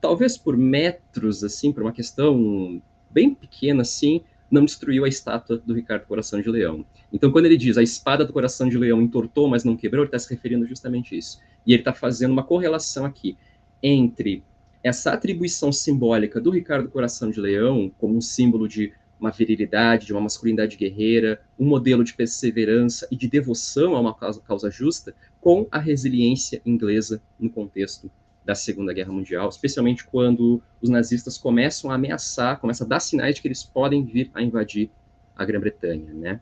talvez por metros, assim, por uma questão bem pequena assim, não destruiu a estátua do Ricardo Coração de Leão. Então, quando ele diz a espada do Coração de Leão entortou, mas não quebrou, ele está se referindo justamente a isso. E ele está fazendo uma correlação aqui entre essa atribuição simbólica do Ricardo Coração de Leão como um símbolo de uma virilidade, de uma masculinidade guerreira, um modelo de perseverança e de devoção a uma causa, causa justa, com a resiliência inglesa no contexto da Segunda Guerra Mundial, especialmente quando os nazistas começam a ameaçar, começam a dar sinais de que eles podem vir a invadir a Grã-Bretanha, né?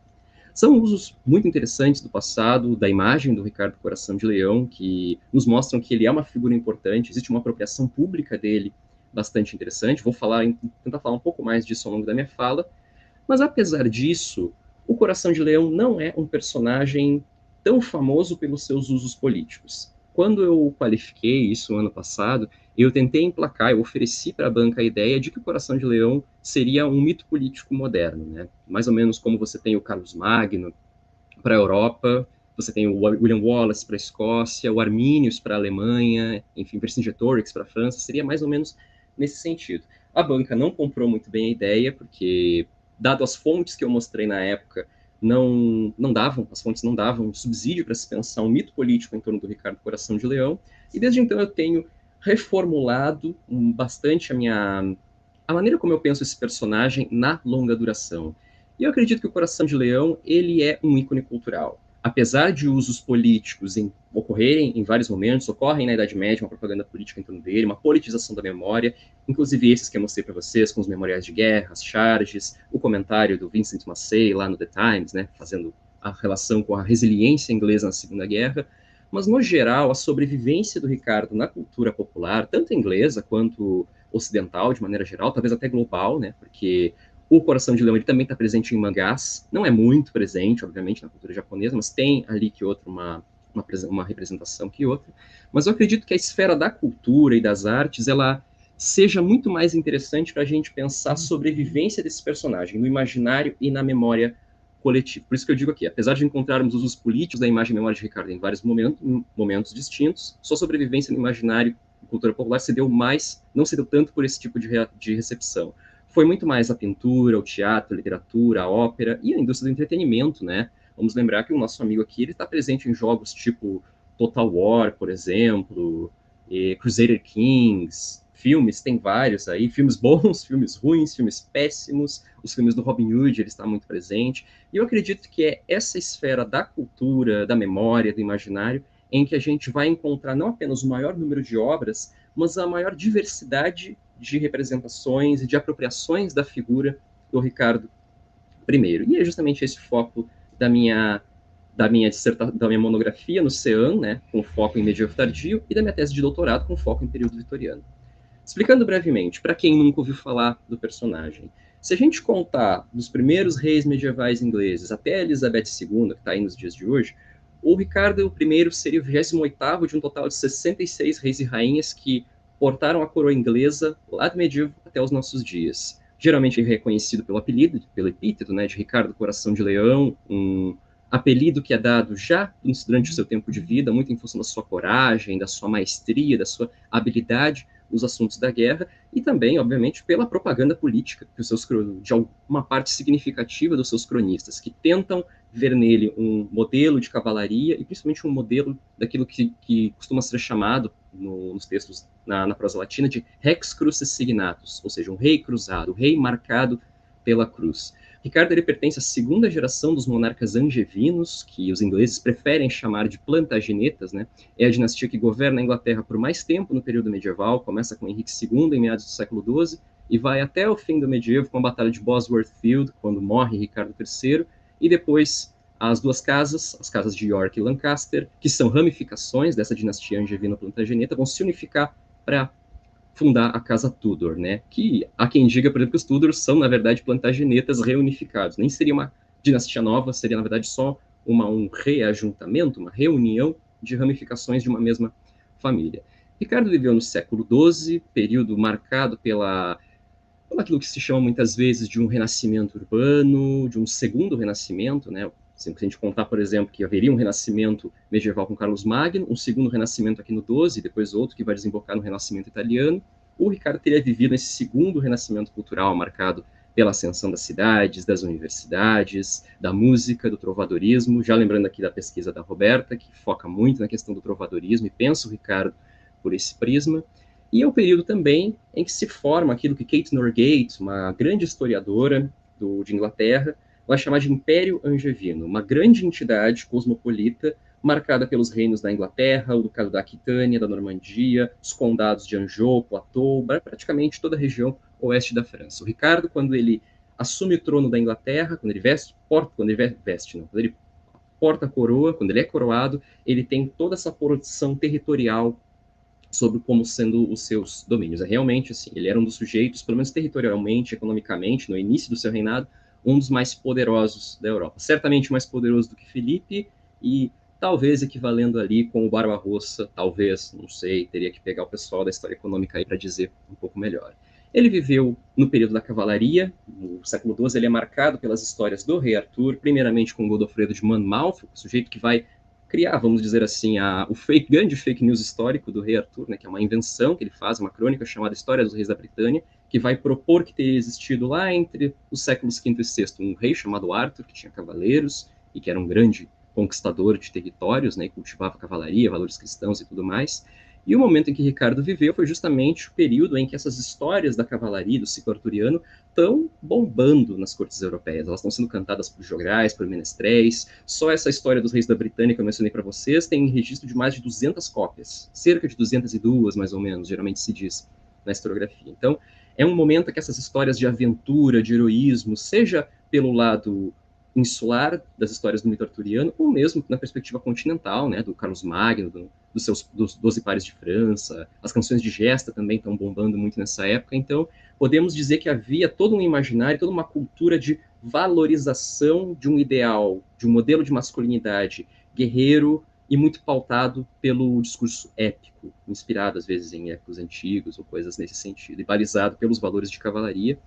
São usos muito interessantes do passado, da imagem do Ricardo Coração de Leão, que nos mostram que ele é uma figura importante, existe uma apropriação pública dele bastante interessante. Vou falar, tentar falar um pouco mais disso ao longo da minha fala. Mas apesar disso, o Coração de Leão não é um personagem tão famoso pelos seus usos políticos. Quando eu qualifiquei isso ano passado, eu tentei emplacar, eu ofereci para a banca a ideia de que o Coração de Leão seria um mito político moderno, né? Mais ou menos como você tem o Carlos Magno para a Europa, você tem o William Wallace para a Escócia, o Arminius para a Alemanha, enfim, Vercingetorix para a França, seria mais ou menos nesse sentido. A banca não comprou muito bem a ideia, porque, dado as fontes que eu mostrei na época, não, não davam, as fontes não davam subsídio para se pensar um mito político em torno do Ricardo Coração de Leão, e desde então eu tenho reformulado bastante a minha a maneira como eu penso esse personagem na longa duração. E eu acredito que o Coração de Leão, ele é um ícone cultural apesar de usos políticos em, ocorrerem em vários momentos, ocorrem na Idade Média uma propaganda política em torno dele, uma politização da memória, inclusive esses que eu mostrei para vocês, com os memoriais de guerra, as charges, o comentário do Vincent Massey lá no The Times, né, fazendo a relação com a resiliência inglesa na Segunda Guerra, mas no geral a sobrevivência do Ricardo na cultura popular, tanto inglesa quanto ocidental, de maneira geral, talvez até global, né, porque o Coração de Leão ele também está presente em mangás, não é muito presente, obviamente, na cultura japonesa, mas tem ali que outra uma, uma, uma representação que outra. Mas eu acredito que a esfera da cultura e das artes ela seja muito mais interessante para a gente pensar a sobrevivência desse personagem no imaginário e na memória coletiva. Por isso que eu digo aqui, apesar de encontrarmos usos políticos da imagem e memória de Ricardo em vários momentos, momentos distintos, sua sobrevivência no imaginário e cultura popular se deu mais, não se deu tanto por esse tipo de, de recepção foi muito mais a pintura, o teatro, a literatura, a ópera e a indústria do entretenimento, né? Vamos lembrar que o nosso amigo aqui ele está presente em jogos tipo Total War, por exemplo, Crusader Kings, filmes, tem vários aí, filmes bons, filmes ruins, filmes péssimos, os filmes do Robin Hood, ele está muito presente, e eu acredito que é essa esfera da cultura, da memória, do imaginário, em que a gente vai encontrar não apenas o maior número de obras, mas a maior diversidade de representações e de apropriações da figura do Ricardo I. E é justamente esse foco da minha da minha da minha monografia no CEAN, né, com foco em medievo tardio, e da minha tese de doutorado com foco em período vitoriano. Explicando brevemente, para quem nunca ouviu falar do personagem, se a gente contar dos primeiros reis medievais ingleses até Elizabeth II, que está aí nos dias de hoje, o Ricardo I seria o 28º de um total de 66 reis e rainhas que portaram a coroa inglesa lá do medievo até os nossos dias. Geralmente reconhecido pelo apelido, pelo epíteto, né, de Ricardo Coração de Leão, um apelido que é dado já durante o seu tempo de vida, muito em função da sua coragem, da sua maestria, da sua habilidade nos assuntos da guerra, e também, obviamente, pela propaganda política que os seus de uma parte significativa dos seus cronistas, que tentam ver nele um modelo de cavalaria e principalmente um modelo daquilo que, que costuma ser chamado no, nos textos na, na, prosa latina de rex crucis signatus, ou seja, um rei cruzado, um rei marcado pela cruz. Ricardo ele pertence à segunda geração dos monarcas angevinos, que os ingleses preferem chamar de plantagenetas, né? É a dinastia que governa a Inglaterra por mais tempo no período medieval, começa com Henrique II em meados do século XII e vai até o fim do medievo com a Batalha de Bosworth Field, quando morre Ricardo III, e depois as duas casas, as casas de York e Lancaster, que são ramificações dessa dinastia angevino-plantageneta, vão se unificar para fundar a Casa Tudor, né? Que há quem diga, por exemplo, que os Tudors são, na verdade, plantagenetas reunificados. Nem seria uma dinastia nova, seria, na verdade, só uma, um reajuntamento, uma reunião de ramificações de uma mesma família. Ricardo viveu no século XII, período marcado pela pelo aquilo que se chama muitas vezes de um renascimento urbano, de um segundo renascimento, né? Se a gente contar, por exemplo, que haveria um renascimento medieval com Carlos Magno, um segundo renascimento aqui no 12, depois outro que vai desembocar no renascimento italiano, o Ricardo teria vivido esse segundo renascimento cultural marcado pela ascensão das cidades, das universidades, da música, do trovadorismo. Já lembrando aqui da pesquisa da Roberta, que foca muito na questão do trovadorismo, e pensa o Ricardo por esse prisma. E é o período também em que se forma aquilo que Kate Norgate, uma grande historiadora do, de Inglaterra, vai chamar de Império Angevino, uma grande entidade cosmopolita marcada pelos reinos da Inglaterra, o Ducado da Aquitânia, da Normandia, os condados de Anjou, Poitou, praticamente toda a região oeste da França. O Ricardo, quando ele assume o trono da Inglaterra, quando ele veste, porta, quando ele veste, não, quando ele porta a coroa, quando ele é coroado, ele tem toda essa porção territorial sobre como sendo os seus domínios. É realmente assim, ele era um dos sujeitos, pelo menos territorialmente, economicamente, no início do seu reinado, um dos mais poderosos da Europa. Certamente mais poderoso do que Felipe e talvez equivalendo ali com o Barbarossa, talvez, não sei, teria que pegar o pessoal da história econômica aí para dizer um pouco melhor. Ele viveu no período da cavalaria, no século XII ele é marcado pelas histórias do rei Arthur, primeiramente com Godofredo de Monmouth, o sujeito que vai criar, vamos dizer assim, a, o fake, grande fake news histórico do rei Arthur, né, que é uma invenção que ele faz, uma crônica chamada História dos Reis da Britânia, que vai propor que teria existido lá entre os séculos V e VI um rei chamado Arthur, que tinha cavaleiros e que era um grande conquistador de territórios, né, cultivava cavalaria, valores cristãos e tudo mais, e o momento em que Ricardo viveu foi justamente o período em que essas histórias da cavalaria, do ciclo arturiano, estão bombando nas cortes europeias. Elas estão sendo cantadas por jograis, por menestréis. Só essa história dos reis da Britânia que eu mencionei para vocês tem registro de mais de 200 cópias. Cerca de 202, mais ou menos, geralmente se diz na historiografia. Então, é um momento que essas histórias de aventura, de heroísmo, seja pelo lado insular das histórias do mito arturiano, ou mesmo na perspectiva continental, né, do Carlos Magno, do, dos seus dos Doze Pares de França, as canções de gesta também estão bombando muito nessa época, então podemos dizer que havia todo um imaginário, toda uma cultura de valorização de um ideal, de um modelo de masculinidade guerreiro e muito pautado pelo discurso épico, inspirado às vezes em épicos antigos ou coisas nesse sentido, e balizado pelos valores de cavalaria,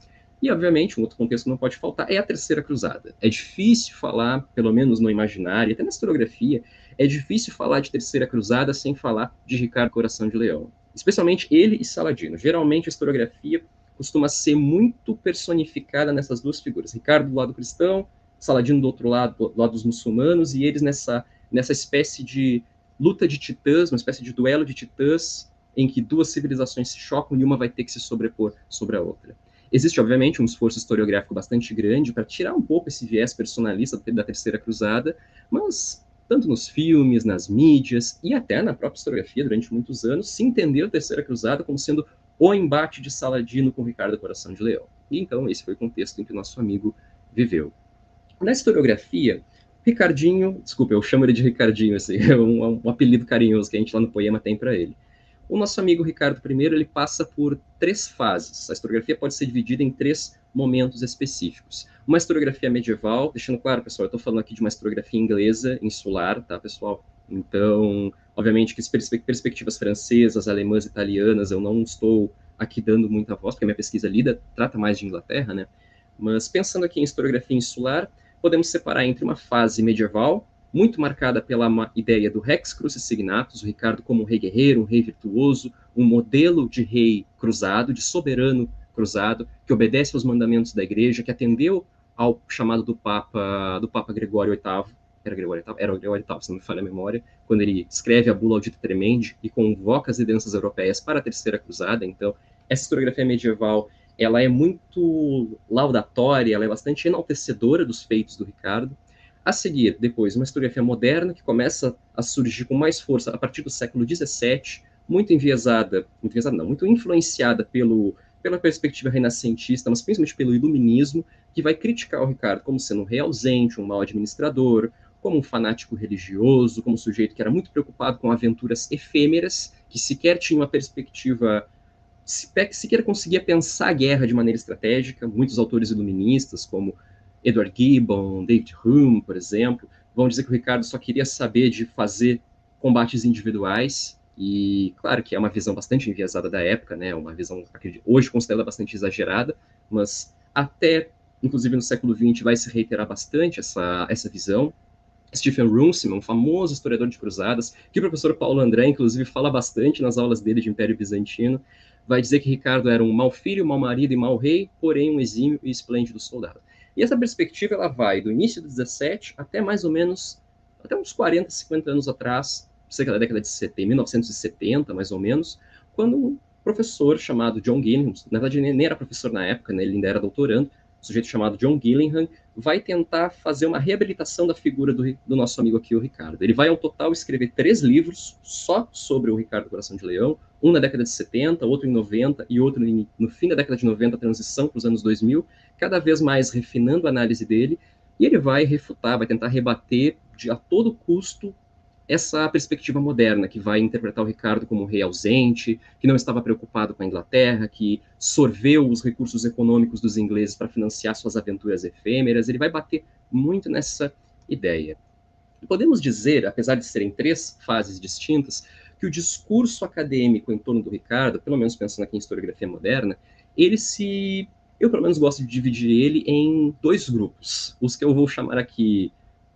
e, obviamente, um outro contexto que não pode faltar é a Terceira Cruzada. É difícil falar, pelo menos no imaginário, até na historiografia, é difícil falar de Terceira Cruzada sem falar de Ricardo Coração de Leão. Especialmente ele e Saladino. Geralmente a historiografia costuma ser muito personificada nessas duas figuras. Ricardo do lado cristão, Saladino do outro lado, do lado dos muçulmanos, e eles nessa, nessa espécie de luta de titãs, uma espécie de duelo de titãs, em que duas civilizações se chocam e uma vai ter que se sobrepor sobre a outra. Existe, obviamente, um esforço historiográfico bastante grande para tirar um pouco esse viés personalista da Terceira Cruzada, mas tanto nos filmes, nas mídias e até na própria historiografia durante muitos anos, se entendeu a Terceira Cruzada como sendo o embate de Saladino com Ricardo Coração de Leão. E então esse foi o contexto em que o nosso amigo viveu. Na historiografia, Ricardinho, desculpa, eu chamo ele de Ricardinho, é um, um apelido carinhoso que a gente lá no poema tem para ele. O nosso amigo Ricardo I ele passa por três fases. A historiografia pode ser dividida em três momentos específicos. Uma historiografia medieval, deixando claro, pessoal, eu estou falando aqui de uma historiografia inglesa, insular, tá, pessoal? Então, obviamente que perspectivas francesas, alemãs, italianas, eu não estou aqui dando muita voz, porque a minha pesquisa lida trata mais de Inglaterra, né? Mas pensando aqui em historiografia insular, podemos separar entre uma fase medieval, muito marcada pela ideia do Rex Crucis Signatus, o Ricardo como um rei guerreiro, um rei virtuoso, um modelo de rei cruzado, de soberano cruzado, que obedece aos mandamentos da igreja, que atendeu ao chamado do Papa, do Papa Gregório VIII, era Gregório VIII, era Gregório VIII, se não me falha a memória, quando ele escreve a bula Audita Tremendi e convoca as lideranças europeias para a Terceira Cruzada. Então, essa historiografia medieval, ela é muito laudatória, ela é bastante enaltecedora dos feitos do Ricardo, a seguir, depois, uma historiografia moderna que começa a surgir com mais força a partir do século XVII, muito enviesada, muito enviesada não, muito influenciada pelo, pela perspectiva renascentista, mas principalmente pelo iluminismo, que vai criticar o Ricardo como sendo um rei ausente, um mau administrador, como um fanático religioso, como um sujeito que era muito preocupado com aventuras efêmeras, que sequer tinha uma perspectiva, sequer conseguia pensar a guerra de maneira estratégica. Muitos autores iluministas, como Edward Gibbon, David Hume, por exemplo, vão dizer que o Ricardo só queria saber de fazer combates individuais, e claro que é uma visão bastante enviesada da época, né, uma visão, hoje considerada bastante exagerada, mas até, inclusive no século XX, vai se reiterar bastante essa, essa visão. Stephen Runciman, um famoso historiador de cruzadas, que o professor Paulo André, inclusive, fala bastante nas aulas dele de Império Bizantino, vai dizer que Ricardo era um mau filho, mau marido e mau rei, porém um exímio e esplêndido soldado. E essa perspectiva ela vai do início do 17 até mais ou menos até uns 40, 50 anos atrás, cerca da década de 70, 1970, mais ou menos, quando um professor chamado John Gillingham, na verdade nem era professor na época, né, ele ainda era doutorando, sujeito chamado John Gillingham, vai tentar fazer uma reabilitação da figura do, do, nosso amigo aqui, o Ricardo. Ele vai, ao total, escrever três livros só sobre o Ricardo Coração de Leão, um na década de 70, outro em 90 e outro no, no fim da década de 90, transição para os anos 2000, cada vez mais refinando a análise dele, e ele vai refutar, vai tentar rebater de, a todo custo essa perspectiva moderna que vai interpretar o Ricardo como um rei ausente, que não estava preocupado com a Inglaterra, que sorveu os recursos econômicos dos ingleses para financiar suas aventuras efêmeras. Ele vai bater muito nessa ideia. Podemos dizer, apesar de serem três fases distintas, que o discurso acadêmico em torno do Ricardo, pelo menos pensando aqui em historiografia moderna, ele se eu pelo menos gosto de dividir ele em dois grupos. Os que eu vou chamar aqui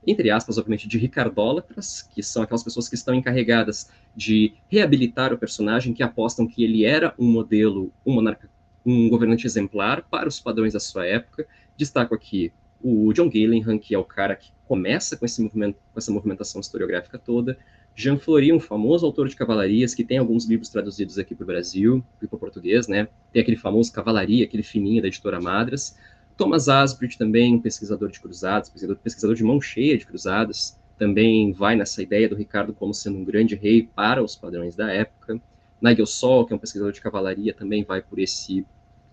entre aspas, obviamente, de ricardólatras, que são aquelas pessoas que estão encarregadas de reabilitar o personagem, que apostam que ele era um modelo, um monarca, um governante exemplar para os padrões da sua época. Destaco aqui o John Gillingham, que é o cara que começa com, esse movimento, com essa movimentação historiográfica toda, Jean Flori, um famoso autor de cavalarias, que tem alguns livros traduzidos aqui para o Brasil e para o português, né? Tem aquele famoso Cavalaria, aquele fininho da editora Madras. Thomas Asbridge também, pesquisador de cruzadas, pesquisador, pesquisador de mão cheia de cruzadas, também vai nessa ideia do Ricardo como sendo um grande rei para os padrões da época. Nigel Sol, que é um pesquisador de cavalaria, também vai por esse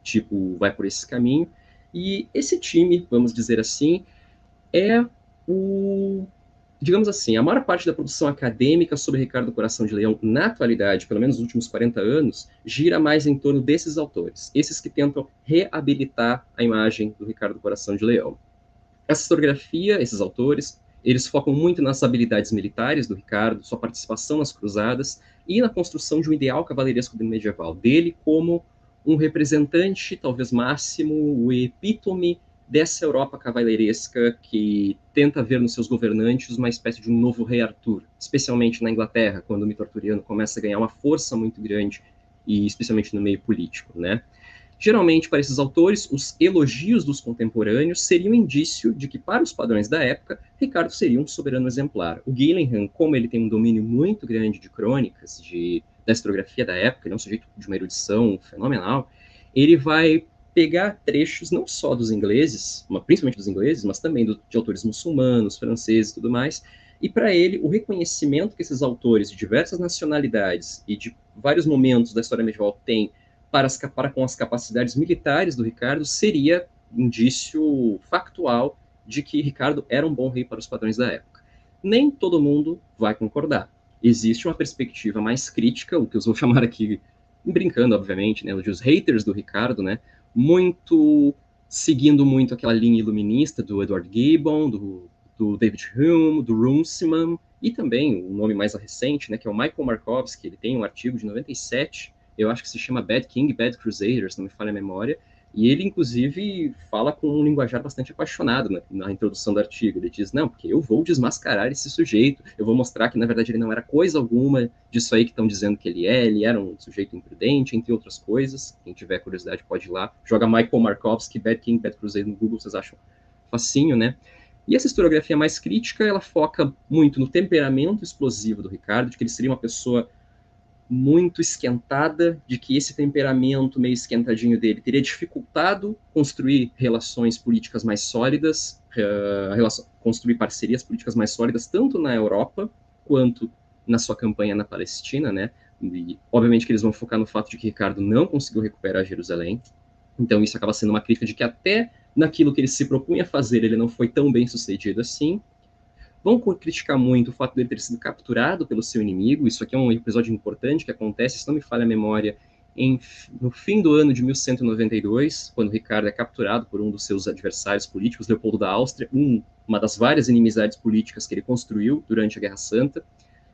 tipo, vai por esse caminho. E esse time, vamos dizer assim, é o digamos assim, a maior parte da produção acadêmica sobre Ricardo Coração de Leão na atualidade, pelo menos nos últimos 40 anos, gira mais em torno desses autores, esses que tentam reabilitar a imagem do Ricardo Coração de Leão. Essa historiografia, esses autores, eles focam muito nas habilidades militares do Ricardo, sua participação nas cruzadas e na construção de um ideal cavaleiresco medieval, dele como um representante, talvez máximo, o epítome dessa Europa cavaleiresca que tenta ver nos seus governantes uma espécie de um novo rei Arthur, especialmente na Inglaterra, quando o mito arturiano começa a ganhar uma força muito grande, e especialmente no meio político, né? Geralmente, para esses autores, os elogios dos contemporâneos seriam indício de que, para os padrões da época, Ricardo seria um soberano exemplar. O Gillingham, como ele tem um domínio muito grande de crônicas, de, da historiografia da época, ele é um sujeito de uma erudição fenomenal, ele vai pegar trechos não só dos ingleses, principalmente dos ingleses, mas também do, de autores muçulmanos, franceses e tudo mais, e para ele o reconhecimento que esses autores de diversas nacionalidades e de vários momentos da história medieval têm para, para com as capacidades militares do Ricardo seria indício factual de que Ricardo era um bom rei para os padrões da época. Nem todo mundo vai concordar. Existe uma perspectiva mais crítica, o que eu vou chamar aqui, brincando, obviamente, né, os haters do Ricardo, né, muito seguindo muito aquela linha iluminista do Edward Gibbon, do, do David Hume, do Runciman, e também o um nome mais recente, né, que é o Michael Markovsky, ele tem um artigo de 97, eu acho que se chama Bad King, Bad Crusaders, não me falha a memória, e ele, inclusive, fala com um linguajar bastante apaixonado né, na introdução do artigo. Ele diz: Não, porque eu vou desmascarar esse sujeito, eu vou mostrar que, na verdade, ele não era coisa alguma disso aí que estão dizendo que ele é, ele era um sujeito imprudente, entre outras coisas. Quem tiver curiosidade pode ir lá. Joga Michael Markovsky, Bad King, Bad Crusader no Google, vocês acham facinho, né? E essa historiografia mais crítica, ela foca muito no temperamento explosivo do Ricardo, de que ele seria uma pessoa muito esquentada, de que esse temperamento meio esquentadinho dele teria dificultado construir relações políticas mais sólidas, uh, relação, construir parcerias políticas mais sólidas, tanto na Europa quanto na sua campanha na Palestina, né? E, obviamente que eles vão focar no fato de que Ricardo não conseguiu recuperar Jerusalém, então isso acaba sendo uma crítica de que até naquilo que ele se propunha fazer, ele não foi tão bem sucedido assim, Vão criticar muito o fato dele ter sido capturado pelo seu inimigo. Isso aqui é um episódio importante que acontece, se não me falha a memória, em, no fim do ano de 1192, quando Ricardo é capturado por um dos seus adversários políticos, Leopoldo da Áustria, um, uma das várias inimizades políticas que ele construiu durante a Guerra Santa.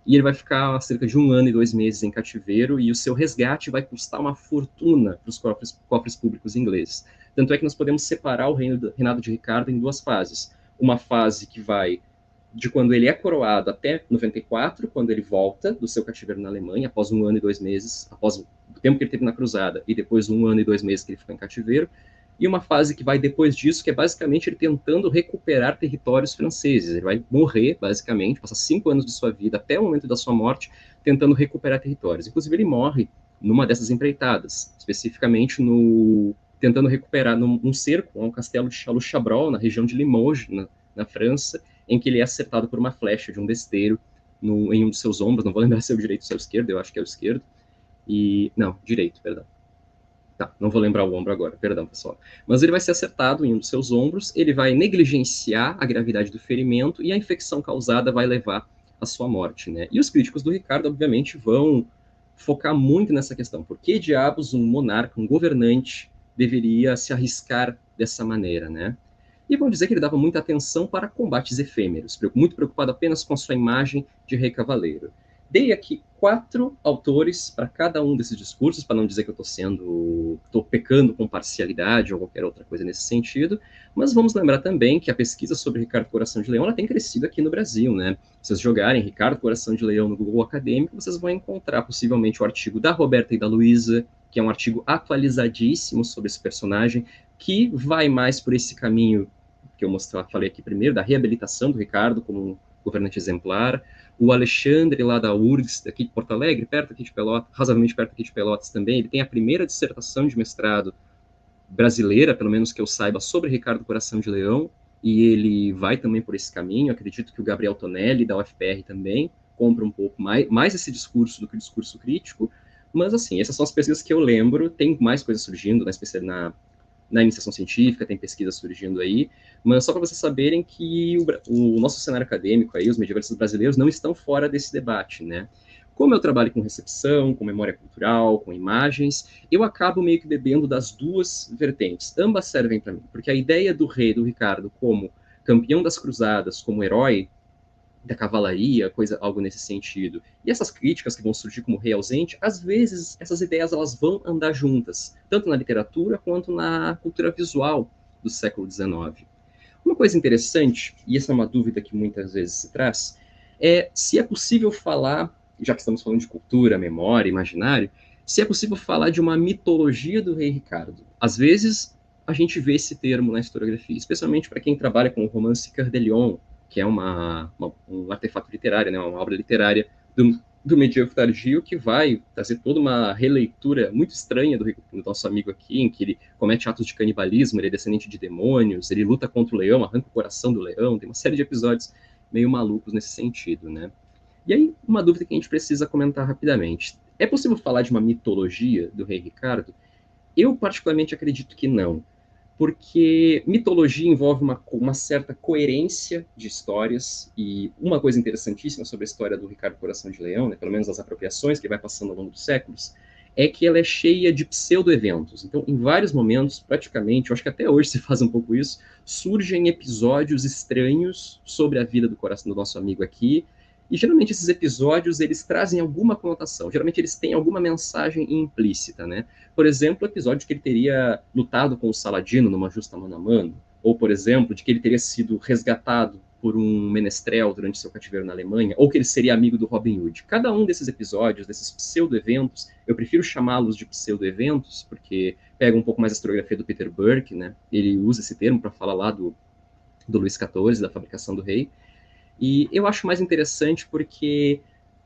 E ele vai ficar cerca de um ano e dois meses em cativeiro, e o seu resgate vai custar uma fortuna para os cofres, cofres públicos ingleses. Tanto é que nós podemos separar o reinado de Ricardo em duas fases. Uma fase que vai de quando ele é coroado até 94, quando ele volta do seu cativeiro na Alemanha, após um ano e dois meses, após o tempo que ele teve na cruzada, e depois um ano e dois meses que ele ficou em cativeiro, e uma fase que vai depois disso, que é basicamente ele tentando recuperar territórios franceses. Ele vai morrer, basicamente, passar cinco anos de sua vida, até o momento da sua morte, tentando recuperar territórios. Inclusive, ele morre numa dessas empreitadas, especificamente no tentando recuperar num, um cerco, um castelo de Chalut-Chabrol, na região de Limoges, na, na, França, em que ele é acertado por uma flecha de um besteiro no, em um dos seus ombros, não vou lembrar se é o direito ou se é o esquerdo, eu acho que é o esquerdo, e, não, direito, perdão. Tá, não vou lembrar o ombro agora, perdão, pessoal. Mas ele vai ser acertado em um dos seus ombros, ele vai negligenciar a gravidade do ferimento e a infecção causada vai levar à sua morte, né? E os críticos do Ricardo, obviamente, vão focar muito nessa questão. Por que diabos um monarca, um governante, deveria se arriscar dessa maneira, né? E vão dizer que ele dava muita atenção para combates efêmeros, muito preocupado apenas com sua imagem de rei cavaleiro. Dei aqui quatro autores para cada um desses discursos, para não dizer que eu estou sendo, estou pecando com parcialidade ou qualquer outra coisa nesse sentido, mas vamos lembrar também que a pesquisa sobre Ricardo Coração de Leão ela tem crescido aqui no Brasil, né? Se vocês jogarem Ricardo Coração de Leão no Google Acadêmico, vocês vão encontrar possivelmente o artigo da Roberta e da Luísa, que é um artigo atualizadíssimo sobre esse personagem, que vai mais por esse caminho que eu mostrei, falei aqui primeiro, da reabilitação do Ricardo como um governante exemplar, o Alexandre, lá da URGS, daqui de Porto Alegre, perto aqui de Pelotas, razoavelmente perto aqui de Pelotas também, ele tem a primeira dissertação de mestrado brasileira, pelo menos que eu saiba, sobre Ricardo Coração de Leão, e ele vai também por esse caminho. Acredito que o Gabriel Tonelli, da UFPR, também compra um pouco mais, mais esse discurso do que o discurso crítico. Mas, assim, essas são as pesquisas que eu lembro. Tem mais coisas surgindo, na, na, na iniciação científica, tem pesquisas surgindo aí, mas só para vocês saberem que o, o, nosso cenário acadêmico aí, os medievalistas brasileiros, não estão fora desse debate, né? Como eu trabalho com recepção, com memória cultural, com imagens, eu acabo meio que bebendo das duas vertentes. Ambas servem para mim, porque a ideia do rei, do Ricardo, como campeão das cruzadas, como herói, da cavalaria, coisa, algo nesse sentido. E essas críticas que vão surgir como rei ausente, às vezes essas ideias elas vão andar juntas, tanto na literatura quanto na cultura visual do século XIX. Uma coisa interessante, e essa é uma dúvida que muitas vezes se traz, é se é possível falar, já que estamos falando de cultura, memória, imaginário, se é possível falar de uma mitologia do rei Ricardo. Às vezes a gente vê esse termo na historiografia, especialmente para quem trabalha com o romance Cœur de Lion, que é uma, uma, um artefato literário, né, uma obra literária do, do medievo tardio, que vai trazer toda uma releitura muito estranha do, do, nosso amigo aqui, em que ele comete atos de canibalismo, ele é descendente de demônios, ele luta contra o leão, arranca o coração do leão, tem uma série de episódios meio malucos nesse sentido, né? E aí, uma dúvida que a gente precisa comentar rapidamente. É possível falar de uma mitologia do rei Ricardo? Eu, particularmente, acredito que não porque mitologia envolve uma, uma, certa coerência de histórias, e uma coisa interessantíssima sobre a história do Ricardo Coração de Leão, né, pelo menos as apropriações que vai passando ao longo dos séculos, é que ela é cheia de pseudo-eventos. Então, em vários momentos, praticamente, eu acho que até hoje se faz um pouco isso, surgem episódios estranhos sobre a vida do coração do nosso amigo aqui, e geralmente esses episódios eles trazem alguma conotação, geralmente eles têm alguma mensagem implícita, né? Por exemplo, o episódio que ele teria lutado com o Saladino numa justa mano a mano, ou por exemplo, de que ele teria sido resgatado por um menestrel durante seu cativeiro na Alemanha, ou que ele seria amigo do Robin Hood. Cada um desses episódios, desses pseudo-eventos, eu prefiro chamá-los de pseudo-eventos, porque pega um pouco mais a historiografia do Peter Burke, né? Ele usa esse termo para falar lá do, do Luís XIV, da fabricação do rei. E eu acho mais interessante porque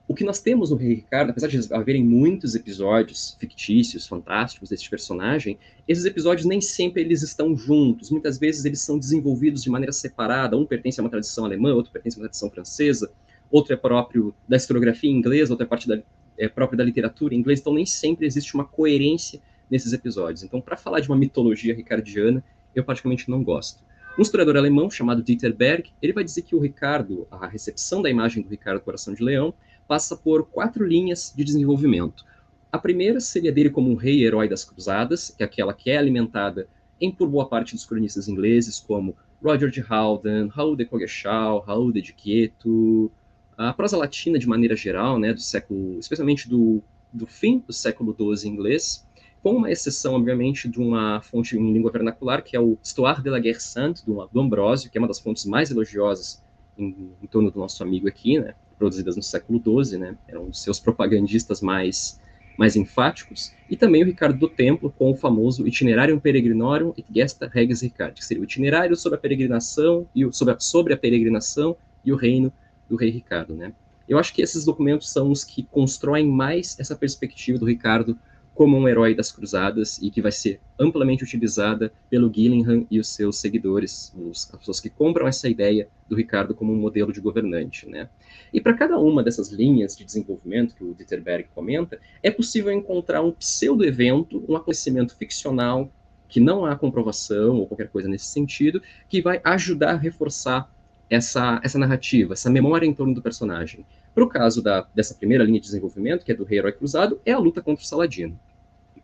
o que nós temos no Rei Ricardo, apesar de haverem muitos episódios fictícios, fantásticos desse personagem, esses episódios nem sempre eles estão juntos. Muitas vezes eles são desenvolvidos de maneira separada. Um pertence a uma tradição alemã, outro pertence a uma tradição francesa, outro é próprio da historiografia inglesa, outra é parte da, é própria da literatura inglesa. Então nem sempre existe uma coerência nesses episódios. Então, para falar de uma mitologia ricardiana, eu praticamente não gosto. Um historiador alemão chamado Dieter Berg, ele vai dizer que o Ricardo, a recepção da imagem do Ricardo Coração de Leão, passa por quatro linhas de desenvolvimento. A primeira seria dele como um rei herói das cruzadas, que é aquela que é alimentada em por boa parte dos cronistas ingleses, como Roger de Howden, Raul de Coggeshall, Raul de Quieto, a prosa latina de maneira geral, né, do século, especialmente do, do fim do século XII inglês, com uma exceção, obviamente, de uma fonte em língua vernacular, que é o Histoire de la Guerre Sainte, do, Ambrósio, que é uma das fontes mais elogiosas em, em torno do nosso amigo aqui, né, produzidas no século XII, né, eram os seus propagandistas mais, mais enfáticos, e também o Ricardo do Templo com o famoso Itinerarium Peregrinorum et Gesta Regis Ricardi, que seria o itinerário sobre a peregrinação e o, sobre, a, sobre a peregrinação e o reino do rei Ricardo, né. Eu acho que esses documentos são os que constroem mais essa perspectiva do Ricardo como um herói das cruzadas e que vai ser amplamente utilizada pelo Gillingham e os seus seguidores, os, as pessoas que compram essa ideia do Ricardo como um modelo de governante, né? E para cada uma dessas linhas de desenvolvimento que o Dieterberg comenta, é possível encontrar um pseudo-evento, um acontecimento ficcional que não há comprovação ou qualquer coisa nesse sentido, que vai ajudar a reforçar essa, essa narrativa, essa memória em torno do personagem. Para o caso da, dessa primeira linha de desenvolvimento, que é do Rei Herói Cruzado, é a luta contra o Saladino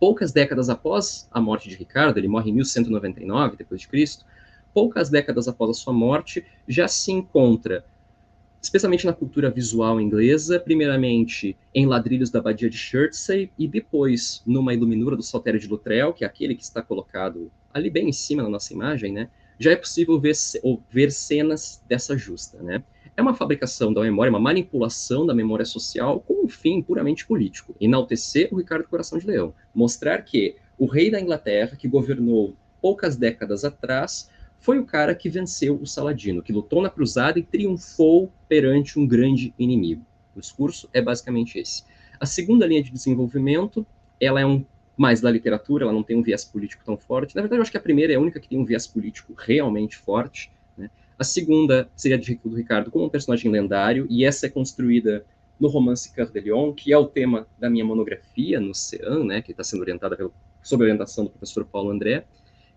poucas décadas após a morte de Ricardo, ele morre em 1199 depois de Cristo, poucas décadas após a sua morte, já se encontra, especialmente na cultura visual inglesa, primeiramente em ladrilhos da abadia de Chertsey e depois numa iluminura do Saltério de Loutrel, que é aquele que está colocado ali bem em cima na nossa imagem, né? Já é possível ver, ver cenas dessa justa, né? É uma fabricação da memória, uma manipulação da memória social com um fim puramente político. Enaltecer o Ricardo Coração de Leão. Mostrar que o rei da Inglaterra, que governou poucas décadas atrás, foi o cara que venceu o Saladino, que lutou na cruzada e triunfou perante um grande inimigo. O discurso é basicamente esse. A segunda linha de desenvolvimento, ela é um mais da literatura, ela não tem um viés político tão forte. Na verdade, eu acho que a primeira é a única que tem um viés político realmente forte. A segunda seria de do Ricardo como um personagem lendário, e essa é construída no romance Cœur de que é o tema da minha monografia no CEAN, né, que está sendo orientada pelo, sob orientação do professor Paulo André,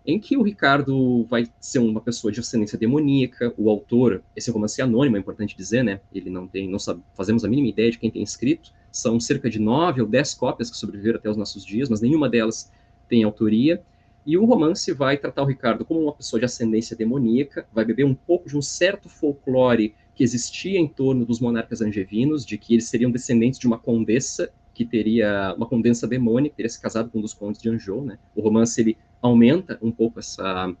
em que o Ricardo vai ser uma pessoa de ascendência demoníaca, o autor, esse romance é anônimo, é importante dizer, né, ele não tem, não sabe, fazemos a mínima ideia de quem tem escrito, são cerca de nove ou dez cópias que sobreviveram até os nossos dias, mas nenhuma delas tem autoria, e o romance vai tratar o Ricardo como uma pessoa de ascendência demoníaca, vai beber um pouco de um certo folclore que existia em torno dos monarcas angevinos, de que eles seriam descendentes de uma condessa que teria uma condessa demônica, teria se casado com um dos condes de Anjou, né? O romance ele aumenta um pouco essa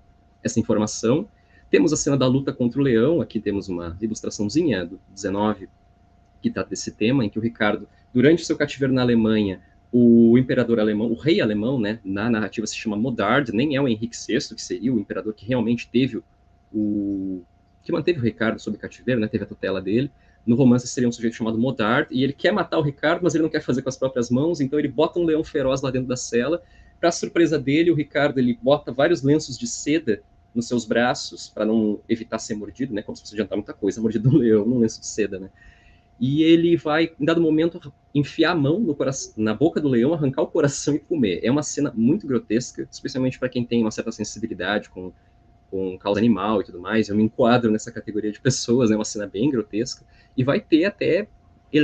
essa informação. Temos a cena da luta contra o leão, aqui temos uma ilustraçãozinha do 19 que trata desse tema, em que o Ricardo, durante o seu cativeiro na Alemanha, o imperador alemão, o rei alemão, né, na narrativa se chama Modard, nem é o Henrique VI, que seria o imperador que realmente teve o que manteve o Ricardo sob cativeiro, né, teve a tutela dele. No romance seria um sujeito chamado Modard, e ele quer matar o Ricardo, mas ele não quer fazer com as próprias mãos, então ele bota um leão feroz lá dentro da cela. Para surpresa dele, o Ricardo ele bota vários lenços de seda nos seus braços para não evitar ser mordido, né, como se fosse adiantar muita coisa, mordido um leão num lenço de seda, né e ele vai, em dado momento, enfiar a mão coração, na boca do leão, arrancar o coração e comer. É uma cena muito grotesca, especialmente para quem tem uma certa sensibilidade com, com causa animal e tudo mais. Eu me enquadro nessa categoria de pessoas, é né? uma cena bem grotesca. E vai ter até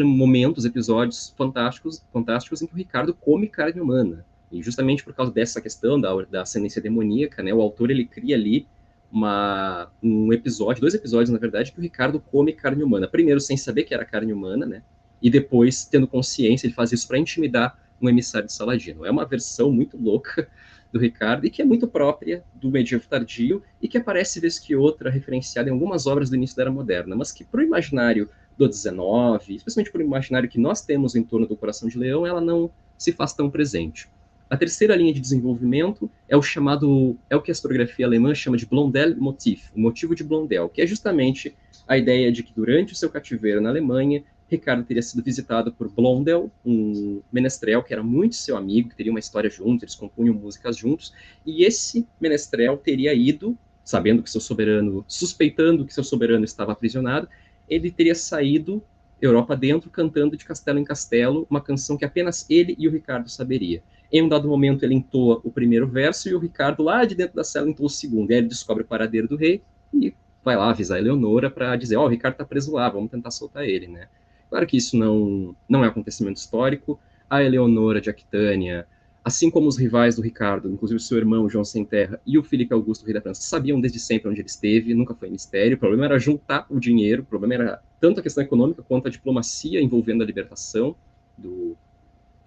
momentos, episódios fantásticos, fantásticos em que o Ricardo come carne humana. E justamente por causa dessa questão da, da ascendência demoníaca, né, o autor ele cria ali uma, um episódio, dois episódios, na verdade, que o Ricardo come carne humana. Primeiro, sem saber que era carne humana, né? E depois, tendo consciência, ele faz isso para intimidar um emissário de Saladino. É uma versão muito louca do Ricardo e que é muito própria do medievo tardio e que aparece vez que outra referenciada em algumas obras do início da Era Moderna, mas que para o imaginário do 19, especialmente para o imaginário que nós temos em torno do Coração de Leão, ela não se faz tão presente. A terceira linha de desenvolvimento é o chamado, é o que a historiografia alemã chama de Blondel Motiv, o motivo de Blondel, que é justamente a ideia de que durante o seu cativeiro na Alemanha, Ricardo teria sido visitado por Blondel, um menestrel que era muito seu amigo, que teria uma história juntos, eles compunham músicas juntos, e esse menestrel teria ido, sabendo que seu soberano, suspeitando que seu soberano estava aprisionado, ele teria saído Europa dentro, cantando de castelo em castelo, uma canção que apenas ele e o Ricardo saberia. Em um dado momento, ele entoa o primeiro verso e o Ricardo, lá de dentro da cela, entoa o segundo. E aí ele descobre o paradeiro do rei e vai lá avisar a Eleonora para dizer: Ó, oh, o Ricardo está preso lá, vamos tentar soltar ele, né? Claro que isso não, não é acontecimento histórico. A Eleonora de Aquitânia, assim como os rivais do Ricardo, inclusive seu irmão João Sem Terra e o Felipe Augusto, rei da França, sabiam desde sempre onde ele esteve, nunca foi mistério. O problema era juntar o dinheiro, o problema era tanto a questão econômica quanto a diplomacia envolvendo a libertação do,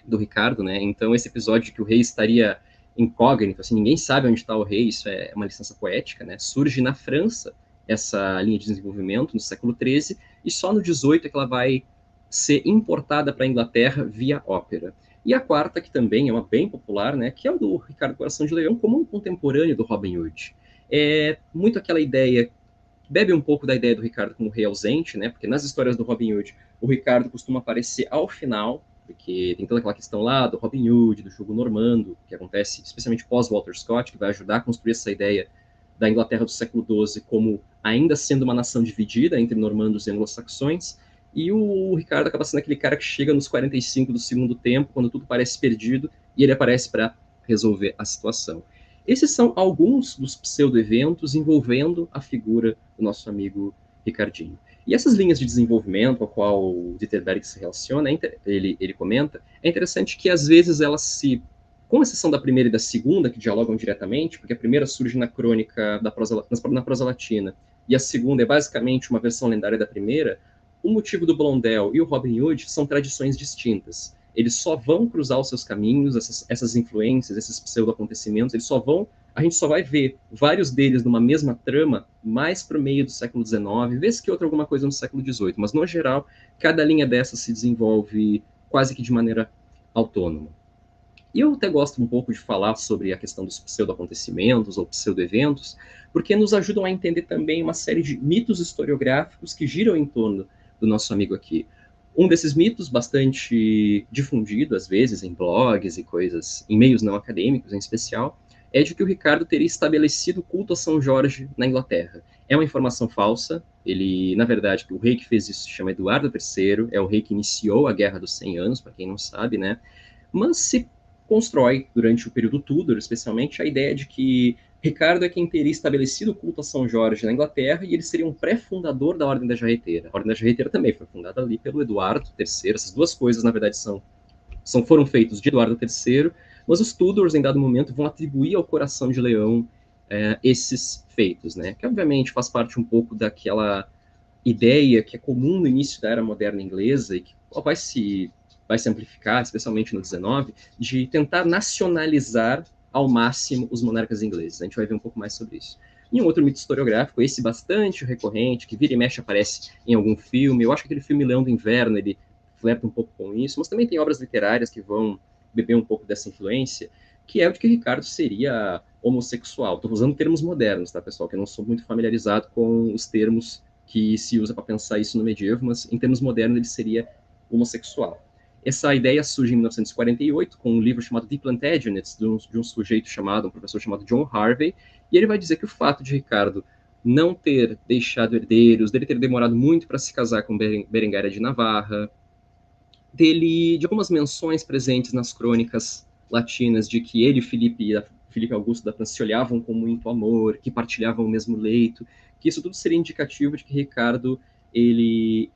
do Ricardo, né? Então, esse episódio de que o rei estaria incógnito, assim, ninguém sabe onde está o rei, isso é uma licença poética, né? Surge na França, essa linha de desenvolvimento no século XIII, e só no XVIII é que ela vai ser importada para a Inglaterra via ópera. E a quarta, que também é uma bem popular, né, que é o do Ricardo Coração de Leão, como um contemporâneo do Robin Hood. É muito aquela ideia, bebe um pouco da ideia do Ricardo como rei ausente, né, porque nas histórias do Robin Hood, o Ricardo costuma aparecer ao final, porque tem toda aquela questão lá do Robin Hood, do jogo normando, que acontece especialmente pós Walter Scott, que vai ajudar a construir essa ideia da Inglaterra do século XII como ainda sendo uma nação dividida entre normandos e anglo-saxões, e o Ricardo acaba sendo aquele cara que chega nos 45 do segundo tempo, quando tudo parece perdido, e ele aparece para resolver a situação. Esses são alguns dos pseudo-eventos envolvendo a figura do nosso amigo Ricardinho. E essas linhas de desenvolvimento, ao qual o se relaciona, é ele, ele comenta, é interessante que às vezes elas se com exceção da primeira e da segunda, que dialogam diretamente, porque a primeira surge na crônica da prosa, na prosa latina, e a segunda é basicamente uma versão lendária da primeira, o motivo do Blondel e o Robin Hood são tradições distintas. Eles só vão cruzar os seus caminhos, essas, essas influências, esses pseudo-acontecimentos, eles só vão, a gente só vai ver vários deles numa mesma trama mais para o meio do século XIX, vez que outra alguma coisa no século XVIII, mas no geral, cada linha dessas se desenvolve quase que de maneira autônoma. E eu até gosto um pouco de falar sobre a questão dos pseudo-acontecimentos ou pseudo-eventos, porque nos ajudam a entender também uma série de mitos historiográficos que giram em torno do nosso amigo aqui. Um desses mitos, bastante difundido às vezes em blogs e coisas, em meios não acadêmicos em especial, é de que o Ricardo teria estabelecido culto a São Jorge na Inglaterra. É uma informação falsa. Ele, na verdade, o rei que fez isso se chama Eduardo III, é o rei que iniciou a Guerra dos 100 Anos, para quem não sabe, né? Mas se constrói, durante o período Tudor, especialmente, a ideia de que Ricardo é quem teria estabelecido o culto a São Jorge na Inglaterra e ele seria um pré-fundador da Ordem da Jarreteira. A Ordem da Jarreteira também foi fundada ali pelo Eduardo III. Essas duas coisas, na verdade, são, são foram feitos de Eduardo III, mas os Tudors, em dado momento, vão atribuir ao Coração de Leão é, esses feitos, né? Que obviamente faz parte um pouco daquela ideia que é comum no início da era moderna inglesa e que vai se vai se amplificar, especialmente no 19, de tentar nacionalizar ao máximo os monarcas ingleses. A gente vai ver um pouco mais sobre isso. E um outro mito historiográfico, esse bastante recorrente, que vira e mexe aparece em algum filme. Eu acho que aquele filme Leão do Inverno, ele flerta um pouco com isso, mas também tem obras literárias que vão beber um pouco dessa influência, que é o de que Ricardo seria homossexual. Estou usando termos modernos, tá, pessoal? Que eu não sou muito familiarizado com os termos que se usa para pensar isso no medievo, mas em termos modernos ele seria homossexual. Essa ideia surge em 1948 com um livro chamado The Plantagenets, de um, de um sujeito chamado, um professor chamado John Harvey, e ele vai dizer que o fato de Ricardo não ter deixado herdeiros, dele ter demorado muito para se casar com Berengária de Navarra, dele de algumas menções presentes nas crônicas latinas de que ele e Felipe, Felipe Augusto da França se olhavam com muito amor, que partilhavam o mesmo leito, que isso tudo seria indicativo de que Ricardo ele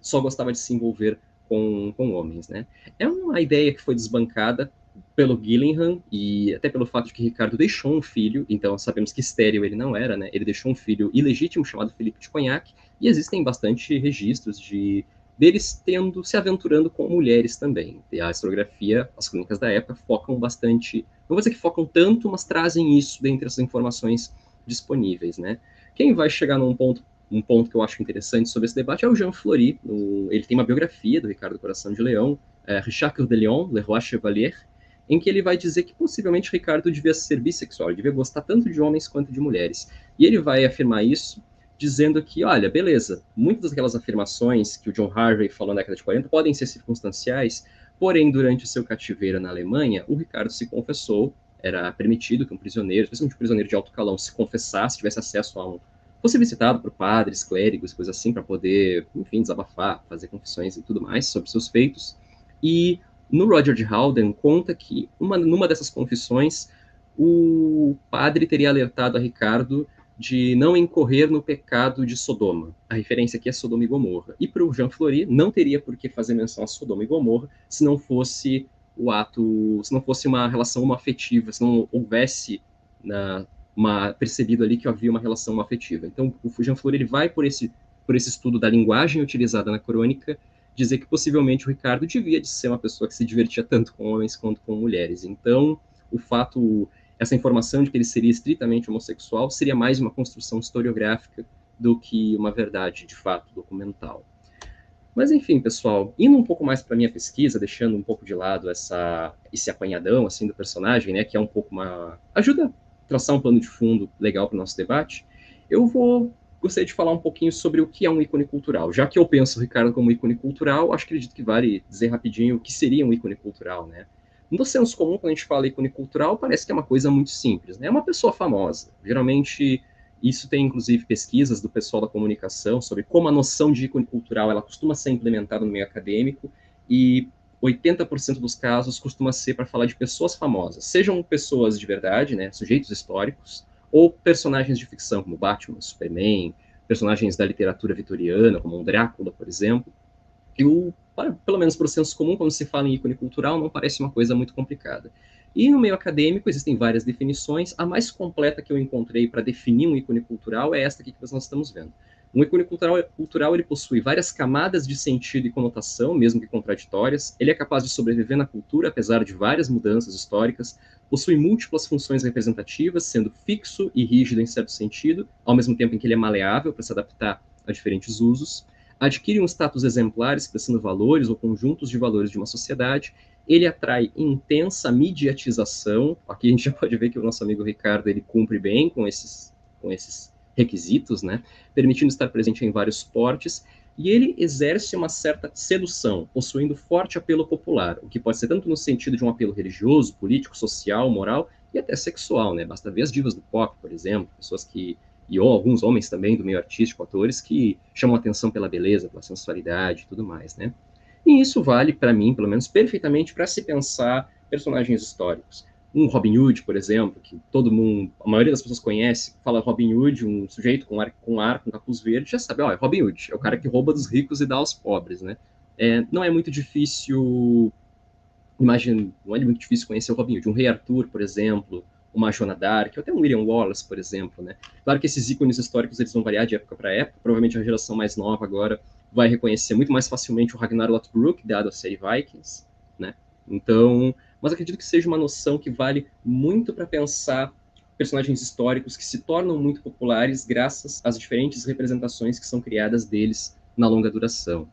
só gostava de se envolver com, com homens, né? É uma ideia que foi desbancada pelo Gillingham e até pelo fato de que Ricardo deixou um filho, então sabemos que estéreo ele não era, né? Ele deixou um filho ilegítimo chamado Felipe de Cognac e existem bastante registros de deles tendo se aventurando com mulheres também. E a historiografia, as crônicas da época focam bastante, não vou dizer que focam tanto, mas trazem isso dentre as informações disponíveis, né? Quem vai chegar num ponto um ponto que eu acho interessante sobre esse debate é o Jean Flory. No, ele tem uma biografia do Ricardo Coração de Leão, é, Richard Coeur de Lion, Le Roi Chevalier, em que ele vai dizer que possivelmente Ricardo devia ser bissexual, devia gostar tanto de homens quanto de mulheres. E ele vai afirmar isso dizendo que, olha, beleza, muitas daquelas afirmações que o John Harvey falou na década de 40 podem ser circunstanciais, porém, durante seu cativeiro na Alemanha, o Ricardo se confessou, era permitido que um prisioneiro, especialmente um prisioneiro de alto calão, se confessasse, tivesse acesso a um fosse visitado por padres, clérigos, coisas assim, para poder, enfim, desabafar, fazer confissões e tudo mais sobre seus feitos. E no Roger de conta que uma, numa dessas confissões o padre teria alertado a Ricardo de não incorrer no pecado de Sodoma. A referência aqui é Sodoma e Gomorra. E para o Jean Flory, não teria por que fazer menção a Sodoma e Gomorra se não fosse o ato, se não fosse uma relação afetiva, se não houvesse na, uma, percebido ali que havia uma relação afetiva. Então, o Jean Flor ele vai por esse, por esse estudo da linguagem utilizada na crônica, dizer que possivelmente o Ricardo devia de ser uma pessoa que se divertia tanto com homens quanto com mulheres. Então, o fato, essa informação de que ele seria estritamente homossexual seria mais uma construção historiográfica do que uma verdade de fato documental. Mas enfim, pessoal, indo um pouco mais para minha pesquisa, deixando um pouco de lado essa esse apanhadão assim do personagem, né, que é um pouco uma ajuda a traçar um plano de fundo legal para o nosso debate, eu vou gostaria de falar um pouquinho sobre o que é um ícone cultural. Já que eu penso o Ricardo como ícone cultural, acho que acredito que vale dizer rapidinho o que seria um ícone cultural, né? No senso comum, quando a gente fala ícone cultural, parece que é uma coisa muito simples, né? É uma pessoa famosa. Geralmente, isso tem inclusive pesquisas do pessoal da comunicação sobre como a noção de ícone cultural ela costuma ser implementada no meio acadêmico e 80% dos casos costuma ser para falar de pessoas famosas, sejam pessoas de verdade, né, sujeitos históricos, ou personagens de ficção, como Batman, Superman, personagens da literatura vitoriana, como um Drácula, por exemplo. E o, para, pelo menos para o senso comum, quando se fala em ícone cultural, não parece uma coisa muito complicada. E no meio acadêmico existem várias definições. A mais completa que eu encontrei para definir um ícone cultural é esta aqui que nós estamos vendo. Um ícone cultural, cultural ele possui várias camadas de sentido e conotação, mesmo que contraditórias. Ele é capaz de sobreviver na cultura, apesar de várias mudanças históricas. Possui múltiplas funções representativas, sendo fixo e rígido em certo sentido, ao mesmo tempo em que ele é maleável para se adaptar a diferentes usos. Adquire um status exemplar expressando valores ou conjuntos de valores de uma sociedade. Ele atrai intensa mediatização. Aqui a gente já pode ver que o nosso amigo Ricardo ele cumpre bem com esses, com esses requisitos, né, permitindo estar presente em vários portes, e ele exerce uma certa sedução, possuindo forte apelo popular, o que pode ser tanto no sentido de um apelo religioso, político, social, moral e até sexual, né? Basta ver as divas do pop, por exemplo, pessoas que e ou alguns homens também do meio artístico, atores que chamam atenção pela beleza, pela sensualidade e tudo mais, né? E isso vale para mim, pelo menos perfeitamente para se pensar personagens históricos um Robin Hood, por exemplo, que todo mundo, a maioria das pessoas conhece, fala Robin Hood, um sujeito com ar, com ar, com capuz verde, já sabe, ó, é Robin Hood, é o cara que rouba dos ricos e dá aos pobres, né? É, não é muito difícil, imagina, não é muito difícil conhecer o Robin Hood. Um Rei Arthur, por exemplo, uma Joana Dark, até um William Wallace, por exemplo, né? Claro que esses ícones históricos eles vão variar de época para época, provavelmente a geração mais nova agora vai reconhecer muito mais facilmente o Ragnar Lothbrok, dado a série Vikings, né? Então, mas acredito que seja uma noção que vale muito para pensar personagens históricos que se tornam muito populares graças às diferentes representações que são criadas deles na longa duração.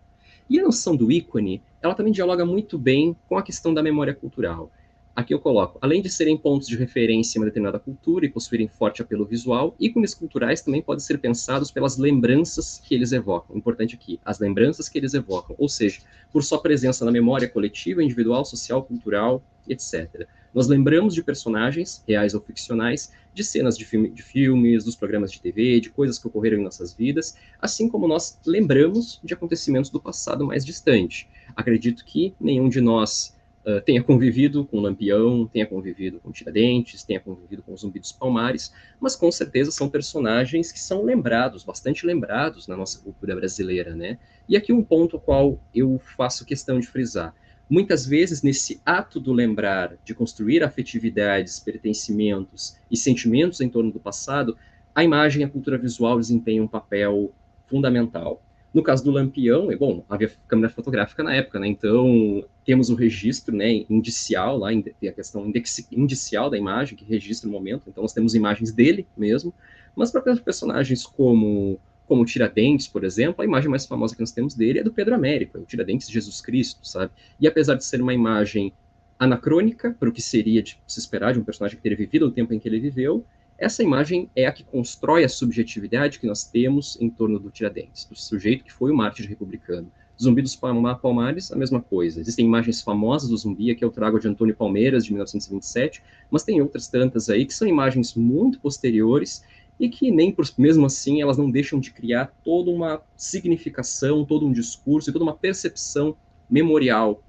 E a noção do ícone, ela também dialoga muito bem com a questão da memória cultural. Aqui eu coloco, além de serem pontos de referência em uma determinada cultura e possuírem forte apelo visual, ícones culturais também podem ser pensados pelas lembranças que eles evocam. Importante aqui, as lembranças que eles evocam, ou seja, por sua presença na memória coletiva, individual, social, cultural, etc. Nós lembramos de personagens, reais ou ficcionais, de cenas de, filme, de filmes, dos programas de TV, de coisas que ocorreram em nossas vidas, assim como nós lembramos de acontecimentos do passado mais distante. Acredito que nenhum de nós uh, tenha convivido com Lampião, tenha convivido com Tiradentes, tenha convivido com Zumbi dos Palmares, mas com certeza são personagens que são lembrados, bastante lembrados na nossa cultura brasileira, né? E aqui um ponto ao qual eu faço questão de frisar. Muitas vezes, nesse ato do lembrar, de construir afetividades, pertencimentos e sentimentos em torno do passado, a imagem e a cultura visual desempenham um papel fundamental. No caso do Lampião, é bom, havia câmera fotográfica na época, né? Então temos o registro, né, indicial lá, a questão indicial da imagem que registra o momento. Então nós temos imagens dele mesmo, mas para personagens como como Tiradentes, por exemplo, a imagem mais famosa que nós temos dele é do Pedro Américo, é o Tiradentes de Jesus Cristo, sabe? E apesar de ser uma imagem anacrônica para o que seria de se esperar de um personagem que teria vivido o tempo em que ele viveu, essa imagem é a que constrói a subjetividade que nós temos em torno do Tiradentes, do sujeito que foi o mártir republicano. Zumbi dos Palmares, a mesma coisa. Existem imagens famosas do zumbi, aqui eu trago de Antônio Palmeiras, de 1927, mas tem outras tantas aí que são imagens muito posteriores e que nem por, mesmo assim elas não deixam de criar toda uma significação, todo um discurso e toda uma percepção memorial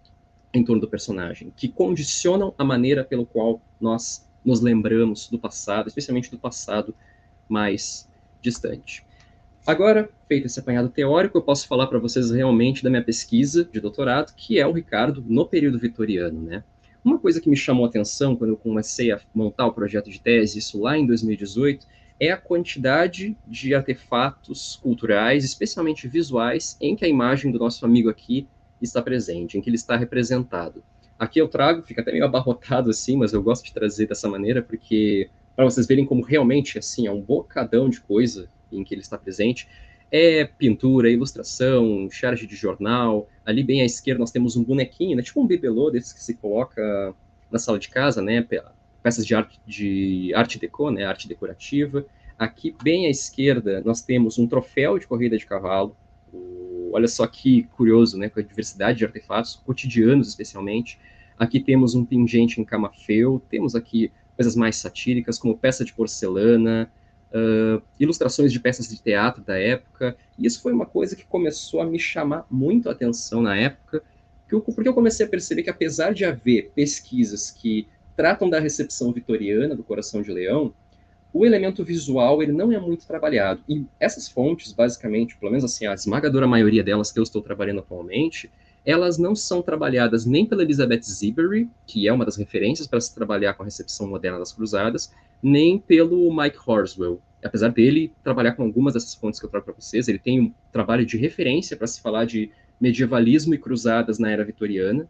em torno do personagem, que condicionam a maneira pelo qual nós nos lembramos do passado, especialmente do passado mais distante. Agora, feito esse apanhado teórico, eu posso falar para vocês realmente da minha pesquisa de doutorado, que é o Ricardo no período vitoriano, né? Uma coisa que me chamou a atenção quando eu comecei a montar o projeto de tese, isso lá em 2018, é a quantidade de artefatos culturais, especialmente visuais, em que a imagem do nosso amigo aqui está presente, em que ele está representado. Aqui eu trago, fica até meio abarrotado assim, mas eu gosto de trazer dessa maneira porque para vocês verem como realmente assim é um bocadão de coisa em que ele está presente, é pintura, ilustração, charge de jornal. Ali bem à esquerda nós temos um bonequinho, né, tipo um bibelô desses que se coloca na sala de casa, né, peças de arte, de arte deco, né, arte decorativa. Aqui bem à esquerda nós temos um troféu de corrida de cavalo. O, olha só que curioso, né, com a diversidade de artefatos cotidianos especialmente. Aqui temos um pingente em camafeu, temos aqui coisas mais satíricas como peça de porcelana, uh, ilustrações de peças de teatro da época. E isso foi uma coisa que começou a me chamar muito a atenção na época, porque eu comecei a perceber que, apesar de haver pesquisas que tratam da recepção vitoriana do Coração de Leão, o elemento visual ele não é muito trabalhado. E essas fontes, basicamente, pelo menos assim, a esmagadora maioria delas que eu estou trabalhando atualmente, elas não são trabalhadas nem pela Elizabeth Ziberi, que é uma das referências para se trabalhar com a recepção moderna das cruzadas, nem pelo Mike Horswell. Apesar dele trabalhar com algumas dessas fontes que eu trago para vocês, ele tem um trabalho de referência para se falar de medievalismo e cruzadas na era vitoriana.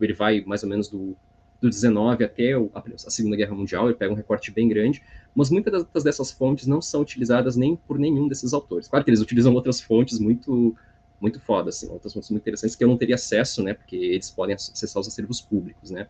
Ele vai mais ou menos do, do 19 até a Segunda Guerra Mundial, ele pega um recorte bem grande, mas muitas dessas fontes não são utilizadas nem por nenhum desses autores. Claro que eles utilizam outras fontes muito muito foda, assim, outras fontes muito interessantes que eu não teria acesso, né, porque eles podem acessar os acervos públicos, né.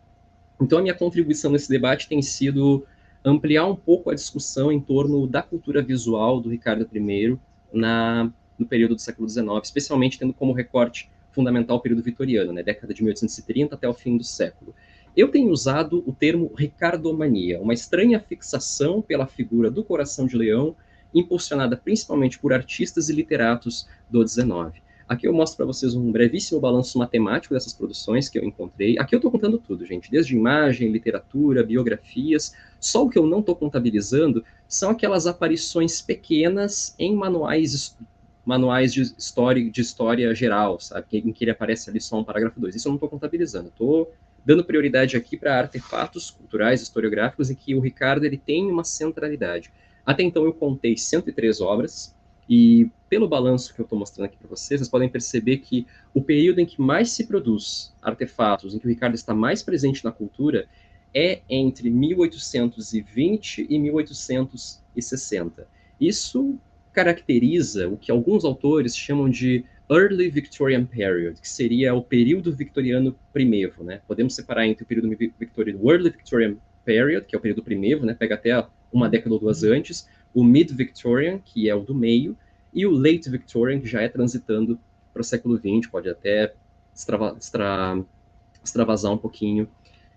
Então, a minha contribuição nesse debate tem sido ampliar um pouco a discussão em torno da cultura visual do Ricardo I na, no período do século XIX, especialmente tendo como recorte fundamental o período vitoriano, né, década de 1830 até o fim do século. Eu tenho usado o termo ricardomania, uma estranha fixação pela figura do coração de leão, impulsionada principalmente por artistas e literatos do XIX. Aqui eu mostro para vocês um brevíssimo balanço matemático dessas produções que eu encontrei. Aqui eu estou contando tudo, gente, desde imagem, literatura, biografias. Só o que eu não estou contabilizando são aquelas aparições pequenas em manuais manuais de história, de história geral, sabe? Em que ele aparece ali só um parágrafo 2. Isso eu não estou contabilizando. Estou dando prioridade aqui para artefatos culturais, historiográficos, em que o Ricardo ele tem uma centralidade. Até então eu contei 103 obras, e pelo balanço que eu estou mostrando aqui para vocês, vocês podem perceber que o período em que mais se produz artefatos, em que o Ricardo está mais presente na cultura, é entre 1820 e 1860. Isso caracteriza o que alguns autores chamam de Early Victorian Period, que seria o período victoriano primevo, né? Podemos separar entre o período victoriano, o Early Victorian Period, que é o período primevo, né? Pega até uma década ou duas antes, o Mid-Victorian, que é o do meio, e o Late Victorian, que já é transitando para o século XX, pode até extrava, extra, extravasar um pouquinho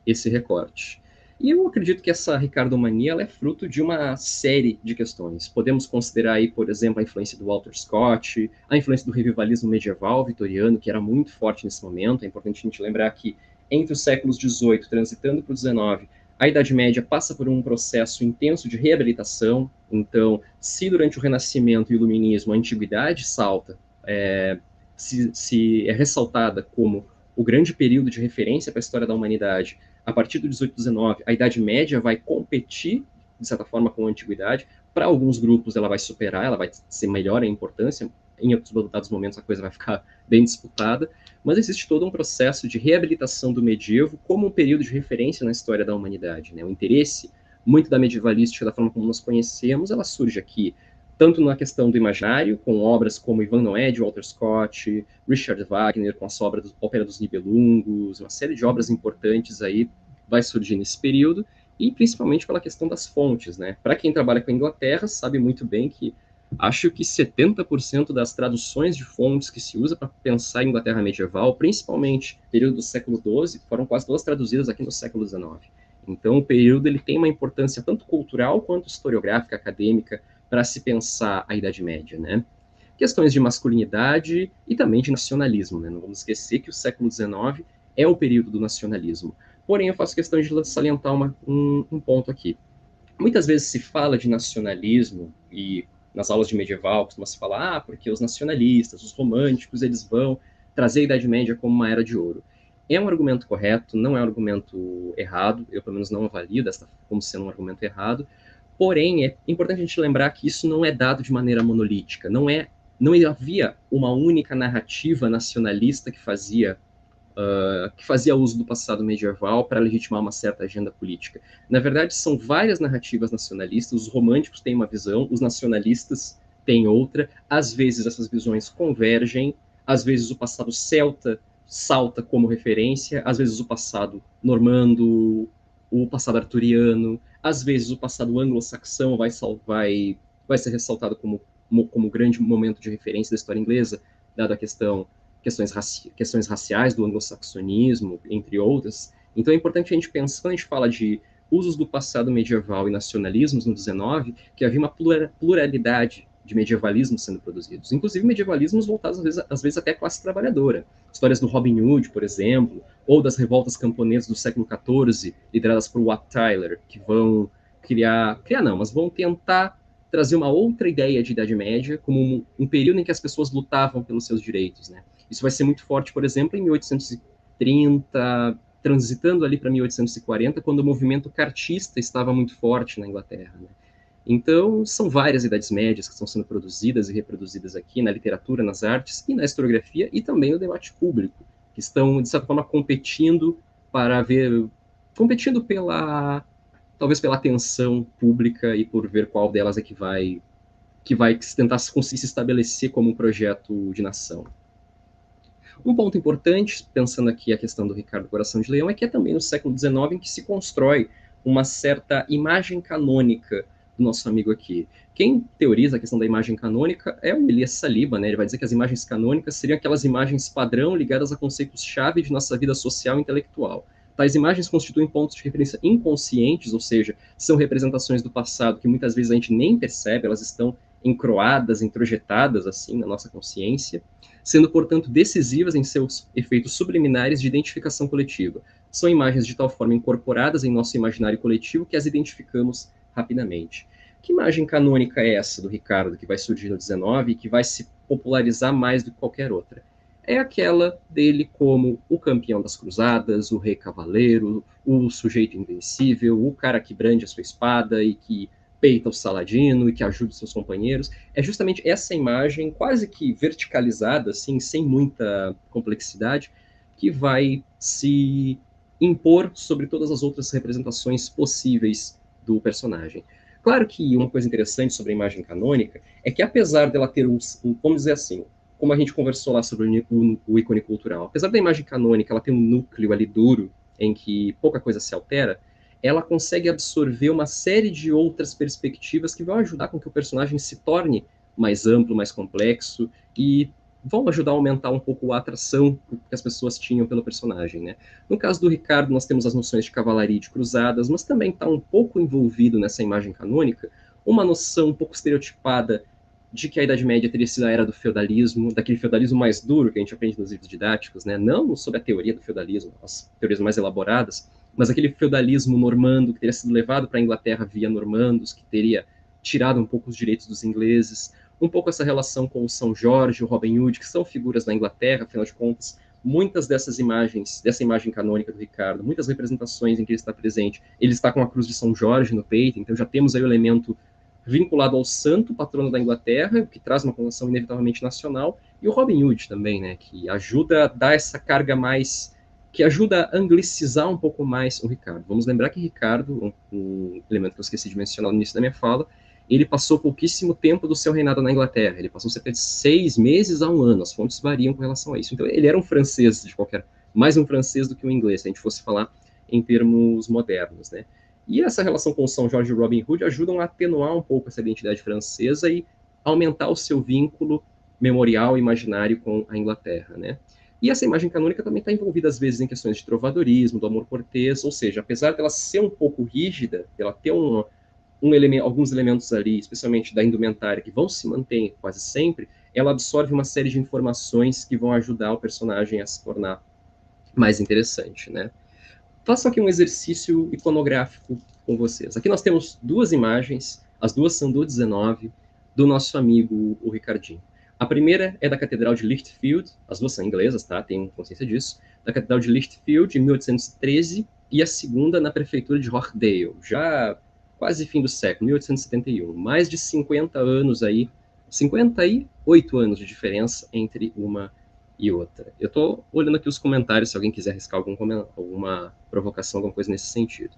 esse recorte. E eu acredito que essa Ricardomania ela é fruto de uma série de questões. Podemos considerar aí, por exemplo, a influência do Walter Scott, a influência do revivalismo medieval vitoriano, que era muito forte nesse momento. É importante a gente lembrar que entre os séculos XVIII, transitando para o XIX, a Idade Média passa por um processo intenso de reabilitação. Então, se durante o Renascimento e o Iluminismo a antiguidade salta, é, se, se, é ressaltada como o grande período de referência para a história da humanidade, a partir do 18 e 19, a Idade Média vai competir, de certa forma, com a antiguidade. Para alguns grupos, ela vai superar, ela vai ser melhor em importância. Em outros dados momentos, a coisa vai ficar bem disputada mas existe todo um processo de reabilitação do medievo como um período de referência na história da humanidade. Né? O interesse muito da medievalística, da forma como nós conhecemos, ela surge aqui, tanto na questão do imaginário, com obras como Ivan Noé, Walter Scott, Richard Wagner, com a obra do Ópera dos Nibelungos, uma série de obras importantes aí vai surgir nesse período, e principalmente pela questão das fontes. Né? Para quem trabalha com a Inglaterra, sabe muito bem que Acho que 70% das traduções de fontes que se usa para pensar a Inglaterra medieval, principalmente período do século XII, foram quase todas traduzidas aqui no século XIX. Então, o período ele tem uma importância tanto cultural quanto historiográfica, acadêmica, para se pensar a Idade Média, né? Questões de masculinidade e também de nacionalismo, né? Não vamos esquecer que o século XIX é o período do nacionalismo. Porém, eu faço questão de salientar uma, um, um ponto aqui. Muitas vezes se fala de nacionalismo e nas aulas de medieval costuma se falar, ah, porque os nacionalistas, os românticos, eles vão trazer a Idade Média como uma era de ouro. É um argumento correto, não é um argumento errado, eu pelo menos não avalio desta como sendo um argumento errado, porém é importante a gente lembrar que isso não é dado de maneira monolítica, não é não havia uma única narrativa nacionalista que fazia uh, que fazia uso do passado medieval para legitimar uma certa agenda política. Na verdade, são várias narrativas nacionalistas, os românticos têm uma visão, os nacionalistas têm outra, às vezes essas visões convergem, às vezes o passado celta salta como referência, às vezes o passado normando, o passado arturiano, às vezes o passado anglo-saxão vai, vai, vai ser ressaltado como, como grande momento de referência da história inglesa, dada a questão questões, raci questões raciais do anglo-saxonismo, entre outras. Então é importante a gente pensar, quando a gente fala de usos do passado medieval e nacionalismos no 19, que havia uma pluralidade de medievalismos sendo produzidos, inclusive medievalismos voltados às vezes, às vezes até à classe trabalhadora. Histórias do Robin Hood, por exemplo, ou das revoltas camponesas do século XIV, lideradas por Wat Tyler, que vão criar, criar não, mas vão tentar trazer uma outra ideia de Idade Média como um, um período em que as pessoas lutavam pelos seus direitos, né? Isso vai ser muito forte, por exemplo, em 1830, transitando ali para 1840, quando o movimento cartista estava muito forte na Inglaterra. Né? Então, são várias idades médias que estão sendo produzidas e reproduzidas aqui na literatura, nas artes e na historiografia e também no debate público, que estão, de certa forma, competindo para ver, competindo pela, talvez pela atenção pública e por ver qual delas é que vai, que vai tentar se estabelecer como um projeto de nação. Um ponto importante, pensando aqui a questão do Ricardo Coração de Leão, é que é também no século XIX em que se constrói uma certa imagem canônica do nosso amigo aqui. Quem teoriza a questão da imagem canônica é o Elias Saliba, né? Ele vai dizer que as imagens canônicas seriam aquelas imagens padrão ligadas a conceitos-chave de nossa vida social e intelectual. Tais imagens constituem pontos de referência inconscientes, ou seja, são representações do passado que muitas vezes a gente nem percebe, elas estão encroadas, introjetadas assim na nossa consciência, sendo, portanto, decisivas em seus efeitos subliminares de identificação coletiva. São imagens de tal forma incorporadas em nosso imaginário coletivo que as identificamos rapidamente. Que imagem canônica é essa do Ricardo, que vai surgir no 19 e que vai se popularizar mais do que qualquer outra? É aquela dele como o campeão das cruzadas, o rei cavaleiro, o sujeito invencível, o cara que brande a sua espada e que peita o Saladino e que ajuda os seus companheiros. É justamente essa imagem, quase que verticalizada, assim, sem muita complexidade, que vai se impor sobre todas as outras representações possíveis do personagem. Claro que uma coisa interessante sobre a imagem canônica é que, apesar dela ter um, um vamos dizer assim, como a gente conversou lá sobre o, o ícone cultural, apesar da imagem canônica ela ter um núcleo ali duro, em que pouca coisa se altera, ela consegue absorver uma série de outras perspectivas que vão ajudar com que o personagem se torne mais amplo, mais complexo e vão ajudar a aumentar um pouco a atração que as pessoas tinham pelo personagem, né? No caso do Ricardo, nós temos as noções de cavalaria e de cruzadas, mas também está um pouco envolvido nessa imagem canônica uma noção um pouco estereotipada de que a Idade Média teria sido a era do feudalismo, daquele feudalismo mais duro que a gente aprende nos livros didáticos, né? Não sobre a teoria do feudalismo, as teorias mais elaboradas, mas aquele feudalismo normando que teria sido levado para a Inglaterra via normandos, que teria tirado um pouco os direitos dos ingleses, um pouco essa relação com o São Jorge, o Robin Hood, que são figuras da Inglaterra, afinal de contas, muitas dessas imagens, dessa imagem canônica do Ricardo, muitas representações em que ele está presente, ele está com a cruz de São Jorge no peito, então já temos aí o elemento vinculado ao santo patrono da Inglaterra, o que traz uma conotação inevitavelmente nacional, e o Robin Hood também, né, que ajuda a dar essa carga mais que ajuda a anglicizar um pouco mais o Ricardo. Vamos lembrar que Ricardo, um, um, elemento que eu esqueci de mencionar no início da minha fala, ele passou pouquíssimo tempo do seu reinado na Inglaterra. Ele passou cerca de seis meses a um ano. As fontes variam com relação a isso. Então, ele era um francês de qualquer, mais um francês do que um inglês, se a gente fosse falar em termos modernos, né? E essa relação com São Jorge e Robin Hood ajudam a atenuar um pouco essa identidade francesa e aumentar o seu vínculo memorial imaginário com a Inglaterra, né? E essa imagem canônica também está envolvida, às vezes, em questões de trovadorismo, do amor cortês, ou seja, apesar dela ser um pouco rígida, ela ter um, um elemento, alguns elementos ali, especialmente da indumentária, que vão se manter quase sempre, ela absorve uma série de informações que vão ajudar o personagem a se tornar mais interessante, né? Faço aqui um exercício iconográfico com vocês. Aqui nós temos duas imagens, as duas são do 19, do nosso amigo, o Ricardinho. A primeira é da Catedral de Lichfield, as duas são inglesas, tá? Tenho consciência disso. Da Catedral de Lichfield, em 1813, e a segunda na Prefeitura de Rochdale, já quase fim do século, 1871. Mais de 50 anos aí, 58 anos de diferença entre uma e outra. Eu estou olhando aqui os comentários, se alguém quiser arriscar algum, alguma provocação, alguma coisa nesse sentido.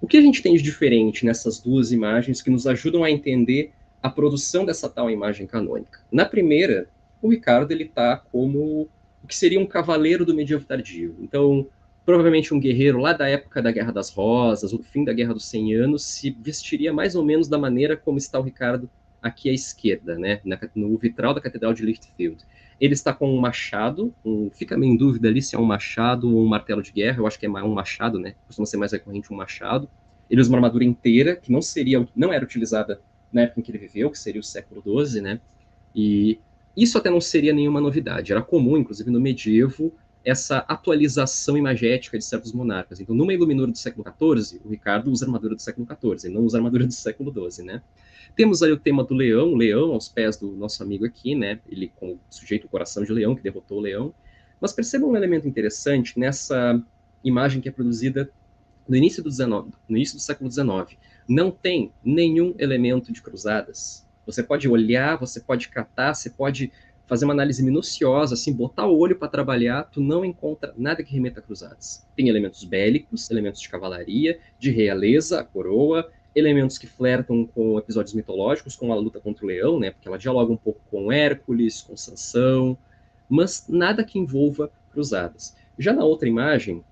O que a gente tem de diferente nessas duas imagens que nos ajudam a entender a produção dessa tal imagem canônica? Na primeira, o Ricardo ele está como o que seria um cavaleiro do medievo tardio. Então, provavelmente um guerreiro lá da época da Guerra das Rosas, o fim da Guerra dos Cem Anos, se vestiria mais ou menos da maneira como está o Ricardo aqui à esquerda, né, no vitral da Catedral de Lichtenfeld. Ele está com um machado, um, fica meio em dúvida ali se é um machado ou um martelo de guerra, eu acho que é um machado, né, costuma ser mais recorrente um machado. Ele usa uma armadura inteira, que não seria, não era utilizada na época em que ele viveu, que seria o século XII, né, e isso até não seria nenhuma novidade, era comum, inclusive no medievo, essa atualização imagética de certos monarcas. Então, numa iluminura do século XIV, o Ricardo usa armadura do século XIV, não usa armadura do século XII, né? Temos aí o tema do leão, o leão aos pés do nosso amigo aqui, né? Ele com o sujeito o coração de leão, que derrotou o leão. Mas percebam um elemento interessante nessa imagem que é produzida no início do, 19, no início do século XIX. Não tem nenhum elemento de cruzadas. Você pode olhar, você pode catar, você pode fazer uma análise minuciosa, assim, botar o olho para trabalhar, tu não encontra nada que remeta a cruzadas. Tem elementos bélicos, elementos de cavalaria, de realeza, a coroa, elementos que flertam com episódios mitológicos, como a luta contra o leão, né, porque ela dialoga um pouco com Hércules, com Sansão, mas nada que envolva cruzadas. Já na outra imagem,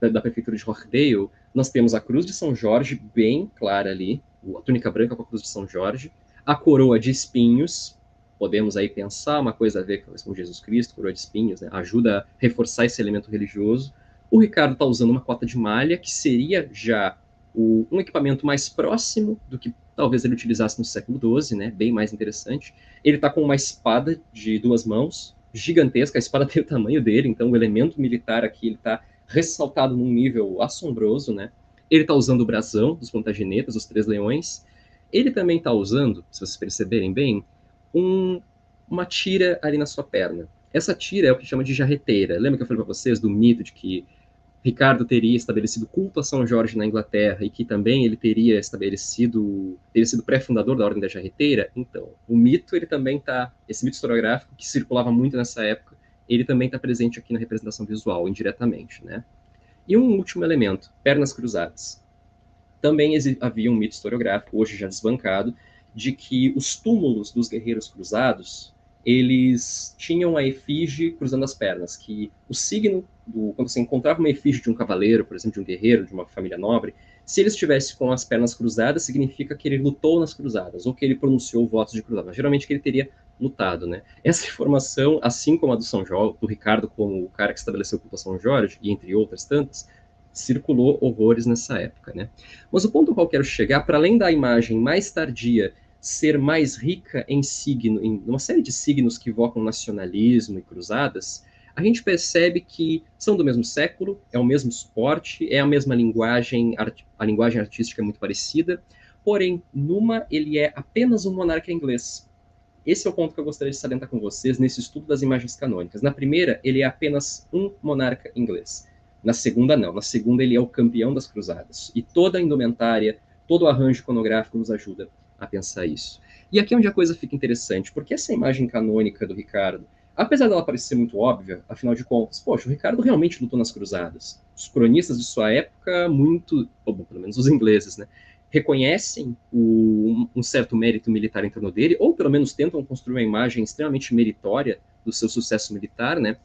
da, da prefeitura de Rochdale, nós temos a cruz de São Jorge bem clara ali, a túnica branca com a cruz de São Jorge, a coroa de espinhos, podemos aí pensar uma coisa a ver com Jesus Cristo, coroa de espinhos, né? ajuda a reforçar esse elemento religioso. O Ricardo está usando uma cota de malha, que seria já o, um equipamento mais próximo do que talvez ele utilizasse no século XII, né? bem mais interessante. Ele está com uma espada de duas mãos, gigantesca, a espada tem o tamanho dele, então o elemento militar aqui ele está ressaltado num nível assombroso. Né? Ele está usando o brasão dos Plantagenetas, os Três Leões. Ele também está usando, se vocês perceberem bem, um, uma tira ali na sua perna. Essa tira é o que chama de jarreteira. Lembra que eu falei para vocês do mito de que Ricardo teria estabelecido culto a São Jorge na Inglaterra e que também ele teria estabelecido, teria sido pré-fundador da Ordem da Jarreteira? Então, o mito, ele também está, esse mito historiográfico que circulava muito nessa época, ele também está presente aqui na representação visual, indiretamente, né? E um último elemento, pernas cruzadas. Também havia um mito historiográfico, hoje já desbancado, de que os túmulos dos guerreiros cruzados eles tinham a efígie cruzando as pernas, que o signo do quando você encontrava uma efígie de um cavaleiro, por exemplo, de um guerreiro, de uma família nobre, se ele estivesse com as pernas cruzadas, significa que ele lutou nas cruzadas, ou que ele pronunciou votos de cruzada, geralmente que ele teria lutado, né? Essa informação, assim como a do São Jorge, do Ricardo como o cara que estabeleceu o culto a São Jorge, e entre outras tantas, circulou horrores nessa época, né? Mas o ponto ao qual quero chegar, para além da imagem mais tardia ser mais rica em signo, em uma série de signos que evocam nacionalismo e cruzadas, a gente percebe que são do mesmo século, é o mesmo suporte, é a mesma linguagem, a linguagem artística é muito parecida, porém, numa ele é apenas um monarca inglês. Esse é o ponto que eu gostaria de salientar com vocês nesse estudo das imagens canônicas. Na primeira, ele é apenas um monarca inglês. Na segunda, não. Na segunda, ele é o campeão das cruzadas. E toda a indumentária, todo o arranjo iconográfico nos ajuda a pensar isso. E aqui é onde a coisa fica interessante, porque essa imagem canônica do Ricardo, apesar dela parecer muito óbvia, afinal de contas, poxa, o Ricardo realmente lutou nas cruzadas. Os cronistas de sua época, muito, ou bom, pelo menos os ingleses, né, reconhecem o, um certo mérito militar em torno dele, ou pelo menos tentam construir uma imagem extremamente meritória do seu sucesso militar, né?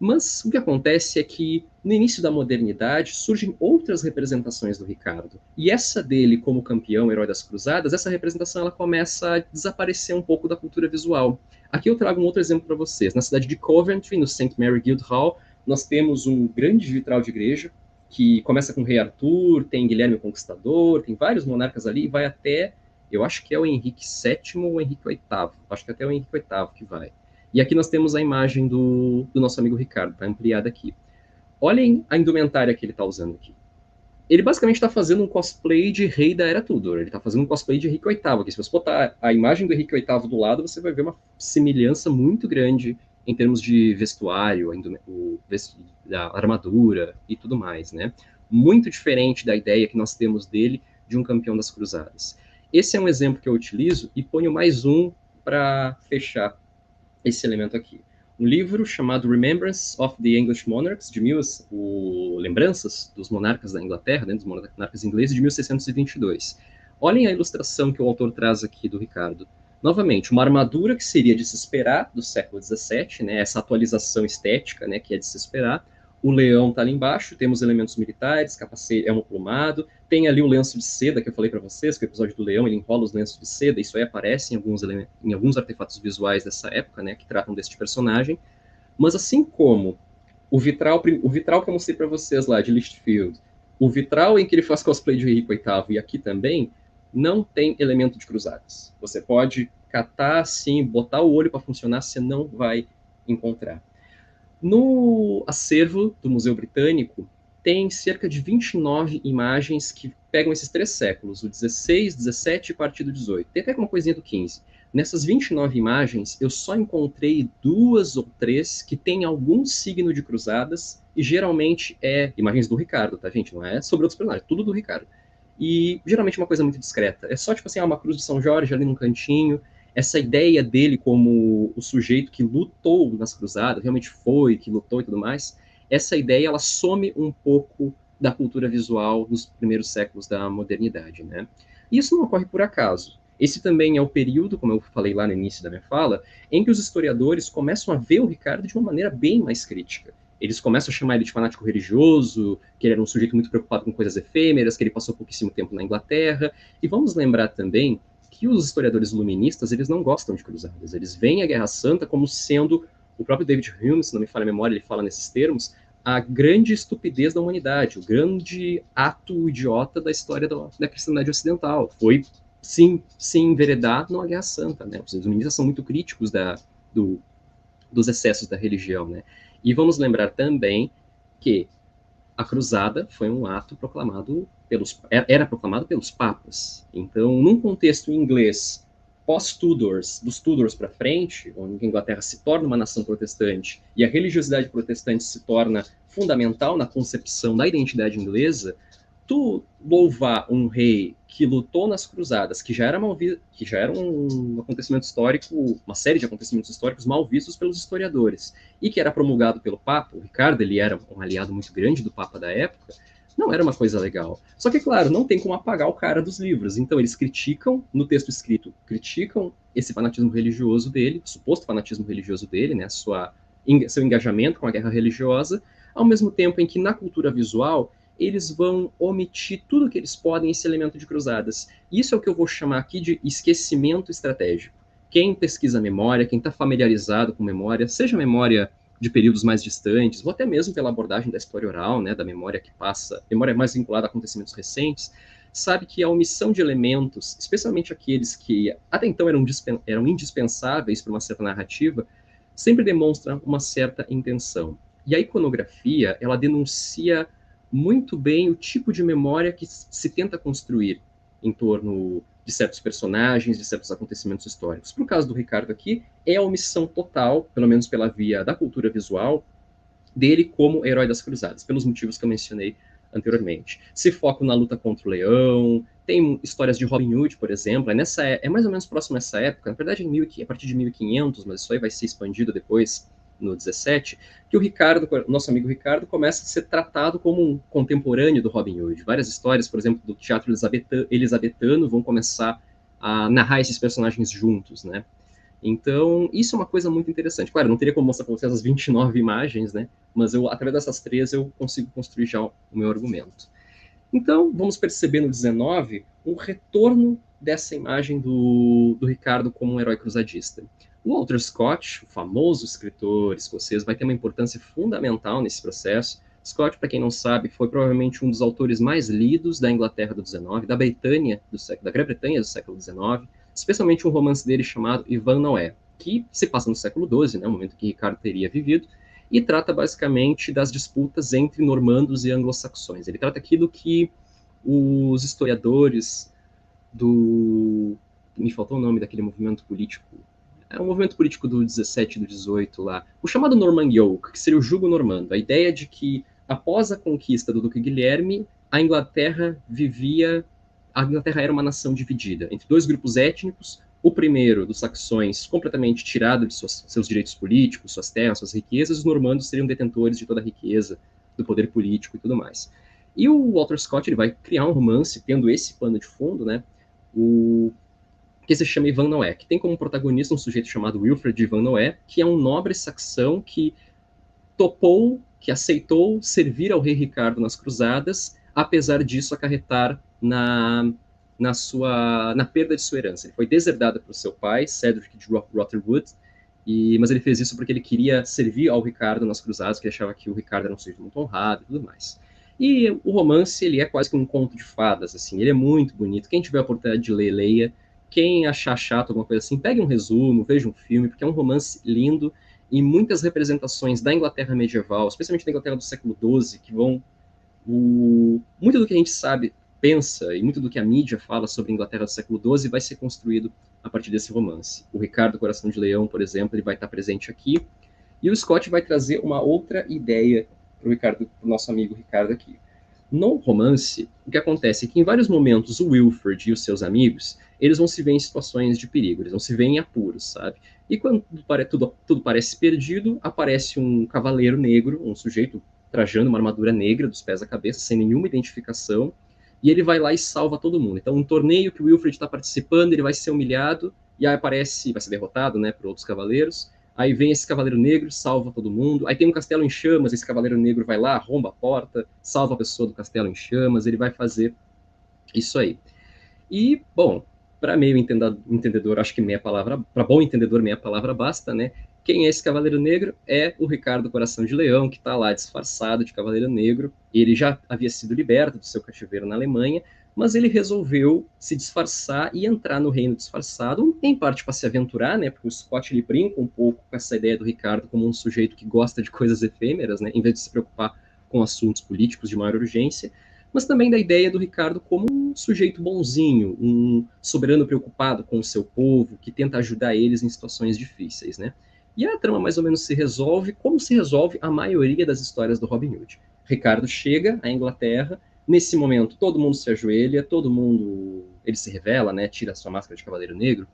Mas o que acontece é que, no início da modernidade, surgem outras representações do Ricardo. E essa dele, como campeão, herói das cruzadas, essa representação ela começa a desaparecer um pouco da cultura visual. Aqui eu trago um outro exemplo para vocês. Na cidade de Coventry, no St. Mary Guildhall, nós temos um grande vitral de igreja, que começa com o rei Arthur, tem Guilherme o Conquistador, tem vários monarcas ali, e vai até, eu acho que é o Henrique VII ou o Henrique VIII. Acho que até o Henrique VIII que vai. E aqui nós temos a imagem do, do nosso amigo Ricardo, está ampliada aqui. Olhem a indumentária que ele está usando aqui. Ele basicamente está fazendo um cosplay de rei da Era Tudor. Ele está fazendo um cosplay de Henrique VIII. Aqui, se você botar a imagem do Henrique VIII do lado, você vai ver uma semelhança muito grande em termos de vestuário, o, armadura e tudo mais, né? Muito diferente da ideia que nós temos dele de um campeão das cruzadas. Esse é um exemplo que eu utilizo e ponho mais um para fechar esse elemento aqui. um livro chamado Remembrance of the English Monarchs, de mil, o Lembranças dos Monarcas da Inglaterra, né, dos monarcas ingleses, de 1622. Olhem a ilustração que o autor traz aqui do Ricardo. Novamente, uma armadura que seria de se esperar do século XVII, né, essa atualização estética né, que é de se esperar, o leão está ali embaixo, temos elementos militares, capacete, é um plumado, tem ali o lenço de seda que eu falei para vocês, que o episódio do leão ele enrola os lenços de seda, isso aí aparece em alguns, em alguns artefatos visuais dessa época, né, que tratam deste personagem. Mas assim como o vitral, o vitral que eu mostrei para vocês lá de Lichfield, o vitral em que ele faz cosplay de Henrique VIII e aqui também, não tem elemento de cruzadas. Você pode catar assim, botar o olho para funcionar, você não vai encontrar. No acervo do Museu Britânico, tem cerca de 29 imagens que pegam esses três séculos, o 16, 17 e parte do 18. Tem até uma coisinha do 15. Nessas 29 imagens, eu só encontrei duas ou três que têm algum signo de cruzadas, e geralmente é imagens do Ricardo, tá, gente? Não é sobre outros personagens, tudo do Ricardo. E geralmente é uma coisa muito discreta. É só, tipo assim, ah, uma cruz de São Jorge ali num cantinho, essa ideia dele como o sujeito que lutou nas cruzadas, realmente foi, que lutou e tudo mais, essa ideia ela some um pouco da cultura visual nos primeiros séculos da modernidade, né? E isso não ocorre por acaso. Esse também é o período, como eu falei lá no início da minha fala, em que os historiadores começam a ver o Ricardo de uma maneira bem mais crítica. Eles começam a chamar ele de fanático religioso, que ele era um sujeito muito preocupado com coisas efêmeras, que ele passou pouquíssimo tempo na Inglaterra. E vamos lembrar também que os historiadores iluministas, eles não gostam de cruzadas. Eles veem a Guerra Santa como sendo, o próprio David Hume, se não me falha a memória, ele fala nesses termos, a grande estupidez da humanidade, o grande ato idiota da história da, da cristandade ocidental. Foi, sim, se enveredar numa Guerra Santa, né? Os iluministas são muito críticos da, do, dos excessos da religião, né? E vamos lembrar também que a cruzada foi um ato proclamado pelos era proclamado pelos papas. Então, num contexto inglês pós-Tudors, dos Tudors para frente, onde a Inglaterra se torna uma nação protestante e a religiosidade protestante se torna fundamental na concepção da identidade inglesa, tu louvar um rei que lutou nas cruzadas, que já era mal que já era um acontecimento histórico, uma série de acontecimentos históricos mal vistos pelos historiadores, e que era promulgado pelo Papa, o Ricardo, ele era um aliado muito grande do Papa da época, não era uma coisa legal. Só que, claro, não tem como apagar o cara dos livros. Então, eles criticam, no texto escrito, criticam esse fanatismo religioso dele, suposto fanatismo religioso dele, né, sua, seu engajamento com a guerra religiosa, ao mesmo tempo em que, na cultura visual, eles vão omitir tudo que eles podem esse elemento de cruzadas. Isso é o que eu vou chamar aqui de esquecimento estratégico. Quem pesquisa memória, quem está familiarizado com memória, seja memória de períodos mais distantes, ou até mesmo pela abordagem da história oral, né, da memória que passa, memória mais vinculada a acontecimentos recentes, sabe que a omissão de elementos, especialmente aqueles que até então eram, eram indispensáveis para uma certa narrativa, sempre demonstra uma certa intenção. E a iconografia, ela denuncia muito bem o tipo de memória que se tenta construir em torno de certos personagens, de certos acontecimentos históricos. Para o caso do Ricardo aqui, é a omissão total, pelo menos pela via da cultura visual, dele como herói das cruzadas, pelos motivos que eu mencionei anteriormente. Se foca na luta contra o leão, tem histórias de Robin Hood, por exemplo, é, nessa, é, é mais ou menos próximo a essa época, na verdade é a partir de 1500, mas isso aí vai ser expandido depois no 17, que o Ricardo, nosso amigo Ricardo, começa a ser tratado como um contemporâneo do Robin Hood. Várias histórias, por exemplo, do teatro elisabetano vão começar a narrar esses personagens juntos, né? Então, isso é uma coisa muito interessante. Claro, não teria como mostrar para vocês as 29 imagens, né? Mas eu, através dessas três, eu consigo construir já o meu argumento. Então, vamos perceber no 19 um retorno dessa imagem do, do Ricardo como um herói cruzadista. O Walter Scott, o famoso escritor escocês, vai ter uma importância fundamental nesse processo. Scott, para quem não sabe, foi provavelmente um dos autores mais lidos da Inglaterra do XIX, da Britânia, do século, da Grã-Bretanha do século XIX, especialmente um romance dele chamado Ivan Noé, que se passa no século XII, né, o momento que Ricardo teria vivido, e trata basicamente das disputas entre normandos e anglo-saxões. Ele trata aquilo que os historiadores do. Me faltou o nome daquele movimento político é um movimento político do 17 e do 18 lá, o chamado Norman Yoke, que seria o jugo normando, a ideia de que após a conquista do Duque Guilherme, a Inglaterra vivia, a Inglaterra era uma nação dividida entre dois grupos étnicos, o primeiro dos saxões completamente tirado de suas, seus direitos políticos, suas terras, suas riquezas, os normandos seriam detentores de toda a riqueza, do poder político e tudo mais. E o Walter Scott ele vai criar um romance tendo esse pano de fundo, né? O que se chama Ivan Noé, que tem como protagonista um sujeito chamado Wilfred Ivan Noé, que é um nobre saxão que topou, que aceitou servir ao rei Ricardo nas cruzadas, apesar disso acarretar na na sua na perda de sua herança. Ele foi deserdado pelo seu pai, Cedric de Rotherwood, e, mas ele fez isso porque ele queria servir ao Ricardo nas cruzadas, que achava que o Ricardo era um sujeito muito honrado e tudo mais. E o romance, ele é quase que um conto de fadas, assim, ele é muito bonito. Quem tiver a oportunidade de ler, leia. Quem achar chato alguma coisa assim, pegue um resumo, veja um filme, porque é um romance lindo e muitas representações da Inglaterra medieval, especialmente da Inglaterra do século XII, que vão... O, muito do que a gente sabe pensa e muito do que a mídia fala sobre a Inglaterra do século XII vai ser construído a partir desse romance. O Ricardo Coração de Leão, por exemplo, ele vai estar presente aqui. E o Scott vai trazer uma outra ideia para o Ricardo, nosso amigo Ricardo aqui. No romance, o que acontece é que em vários momentos o Wilford e os seus amigos, eles vão se ver em situações de perigo, eles vão se ver em apuros, sabe? E quando tudo, tudo parece perdido, aparece um cavaleiro negro, um sujeito trajando uma armadura negra dos pés à cabeça, sem nenhuma identificação, e ele vai lá e salva todo mundo. Então, um torneio que o Wilfred está participando, ele vai ser humilhado, e aí aparece, vai ser derrotado, né, por outros cavaleiros. Aí vem esse cavaleiro negro, salva todo mundo. Aí tem um castelo em chamas, esse cavaleiro negro vai lá, arromba a porta, salva a pessoa do castelo em chamas, ele vai fazer isso aí. E, bom, para meio entendedor, acho que meia palavra, para bom entendedor, meia palavra basta, né? Quem é esse Cavaleiro Negro? É o Ricardo Coração de Leão, que está lá disfarçado de Cavaleiro Negro. Ele já havia sido liberto do seu cativeiro na Alemanha, mas ele resolveu se disfarçar e entrar no reino disfarçado, em parte para se aventurar, né? Porque o Scott ele brinca um pouco com essa ideia do Ricardo como um sujeito que gosta de coisas efêmeras, né? Em vez de se preocupar com assuntos políticos de maior urgência, mas também da ideia do Ricardo como um sujeito bonzinho, um soberano preocupado com o seu povo, que tenta ajudar eles em situações difíceis, né? E a trama mais ou menos se resolve como se resolve a maioria das histórias do Robin Hood. Ricardo chega à Inglaterra, nesse momento todo mundo se ajoelha, todo mundo, ele se revela, né, tira sua máscara de cavaleiro negro,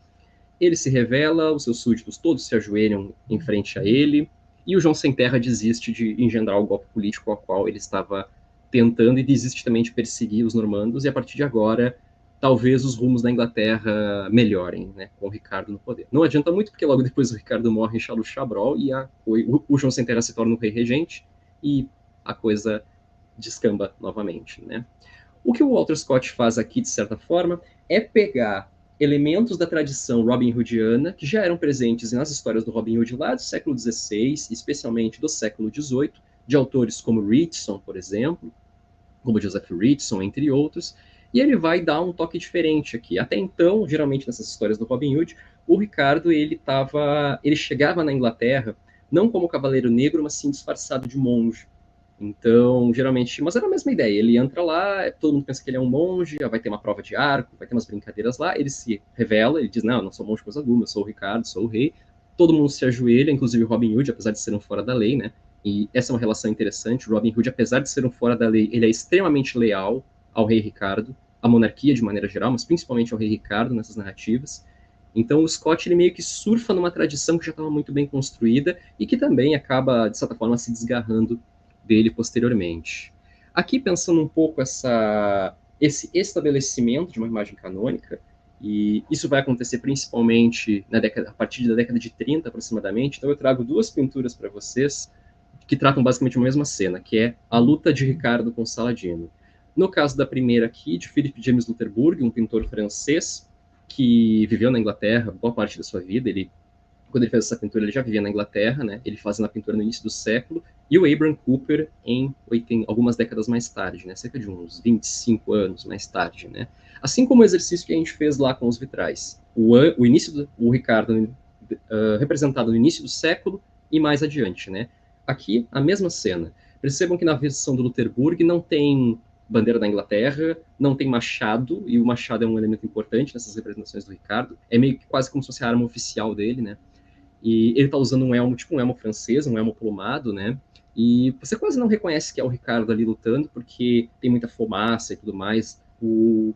ele se revela, os seus súditos todos se ajoelham em frente a ele, e o João Sem Terra desiste de engendrar o golpe político ao qual ele estava tentando e desiste também de perseguir os normandos, e a partir de agora talvez os rumos da Inglaterra melhorem, né, com o Ricardo no poder. Não adianta muito, porque logo depois o Ricardo morre em Charles Chabrol e a, o, o João Sem Terra se torna o rei regente e a coisa descamba novamente, né. O que o Walter Scott faz aqui, de certa forma, é pegar elementos da tradição Robin Hoodiana, que já eram presentes nas histórias do Robin Hood lá do século XVI, especialmente do século XVIII, de autores como Ritson, por exemplo, como Joseph Ritson, entre outros, e ele vai dar um toque diferente aqui. Até então, geralmente nessas histórias do Robin Hood, o Ricardo ele tava, ele chegava na Inglaterra não como cavaleiro negro, mas sim disfarçado de monge. Então, geralmente, mas era a mesma ideia. Ele entra lá, todo mundo pensa que ele é um monge, vai ter uma prova de arco, vai ter umas brincadeiras lá. Ele se revela, ele diz: Não, não sou monge coisa alguma, eu sou o Ricardo, sou o rei. Todo mundo se ajoelha, inclusive Robin Hood, apesar de ser um fora da lei, né? E essa é uma relação interessante. Robin Hood, apesar de ser um fora da lei, ele é extremamente leal ao rei Ricardo a monarquia de maneira geral, mas principalmente ao rei Ricardo nessas narrativas. Então o Scott ele meio que surfa numa tradição que já estava muito bem construída e que também acaba de certa forma se desgarrando dele posteriormente. Aqui pensando um pouco essa esse estabelecimento de uma imagem canônica e isso vai acontecer principalmente na década, a partir da década de 30 aproximadamente. Então eu trago duas pinturas para vocês que tratam basicamente a mesma cena, que é a luta de Ricardo com Saladino. No caso da primeira aqui, de Philip James Lutherburg, um pintor francês que viveu na Inglaterra boa parte da sua vida. Ele, quando ele fez essa pintura, ele já vivia na Inglaterra, né? Ele fazendo a pintura no início do século. E o Abraham Cooper em, em algumas décadas mais tarde, né? Cerca de uns 25 anos mais tarde, né? Assim como o exercício que a gente fez lá com os vitrais. O, o início do o Ricardo uh, representado no início do século e mais adiante, né? Aqui, a mesma cena. Percebam que na versão do Lutherburg não tem bandeira da Inglaterra, não tem machado, e o machado é um elemento importante nessas representações do Ricardo. É meio que quase como se fosse a arma oficial dele, né? E ele tá usando um elmo, tipo um elmo francês, um elmo plumado, né? E você quase não reconhece que é o Ricardo ali lutando, porque tem muita fumaça e tudo mais. O,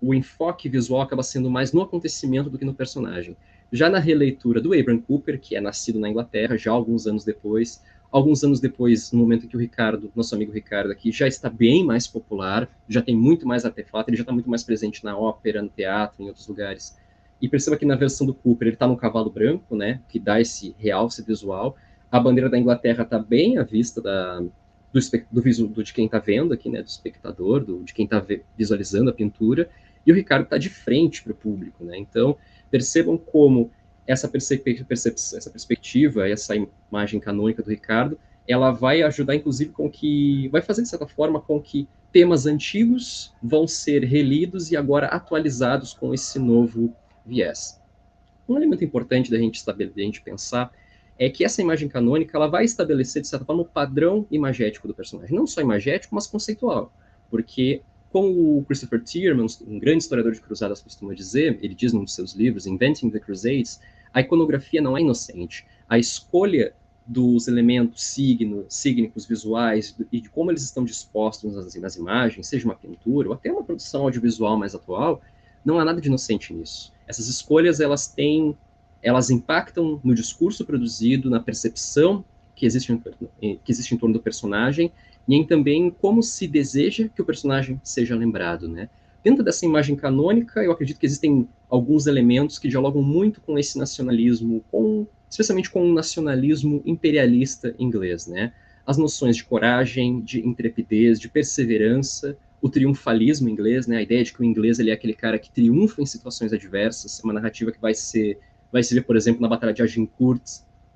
o enfoque visual acaba sendo mais no acontecimento do que no personagem. Já na releitura do Abraham Cooper, que é nascido na Inglaterra, já alguns anos depois, alguns anos depois, no momento em que o Ricardo, nosso amigo Ricardo aqui, já está bem mais popular, já tem muito mais artefato, ele já está muito mais presente na ópera, no teatro, em outros lugares. E perceba que na versão do Cooper ele está no cavalo branco, né, que dá esse realce visual. A bandeira da Inglaterra está bem à vista da, do, do, de quem está vendo aqui, né, do espectador, do, de quem está visualizando a pintura. E o Ricardo está de frente para o público, né. Então percebam como essa, essa perspectiva, essa imagem canônica do Ricardo, ela vai ajudar, inclusive, com que. vai fazer, de certa forma, com que temas antigos vão ser relidos e agora atualizados com esse novo viés. Um elemento importante da gente da gente pensar, é que essa imagem canônica ela vai estabelecer, de certa forma, o padrão imagético do personagem. Não só imagético, mas conceitual. Porque, como o Christopher Tierman, um grande historiador de cruzadas, costuma dizer, ele diz num dos seus livros, Inventing the Crusades, a iconografia não é inocente. A escolha dos elementos signo, sígnicos visuais e de como eles estão dispostos nas, nas, imagens, seja uma pintura ou até uma produção audiovisual mais atual, não há nada de inocente nisso. Essas escolhas elas têm, elas impactam no discurso produzido, na percepção que existe, em, que existe em torno do personagem e em também como se deseja que o personagem seja lembrado, né? Dentro dessa imagem canônica, eu acredito que existem alguns elementos que dialogam muito com esse nacionalismo, com, especialmente com o nacionalismo imperialista inglês, né? As noções de coragem, de intrepidez, de perseverança, o triunfalismo inglês, né? A ideia de que o inglês ele é aquele cara que triunfa em situações adversas, é uma narrativa que vai ser vai se ver, por exemplo, na Batalha de Agincourt,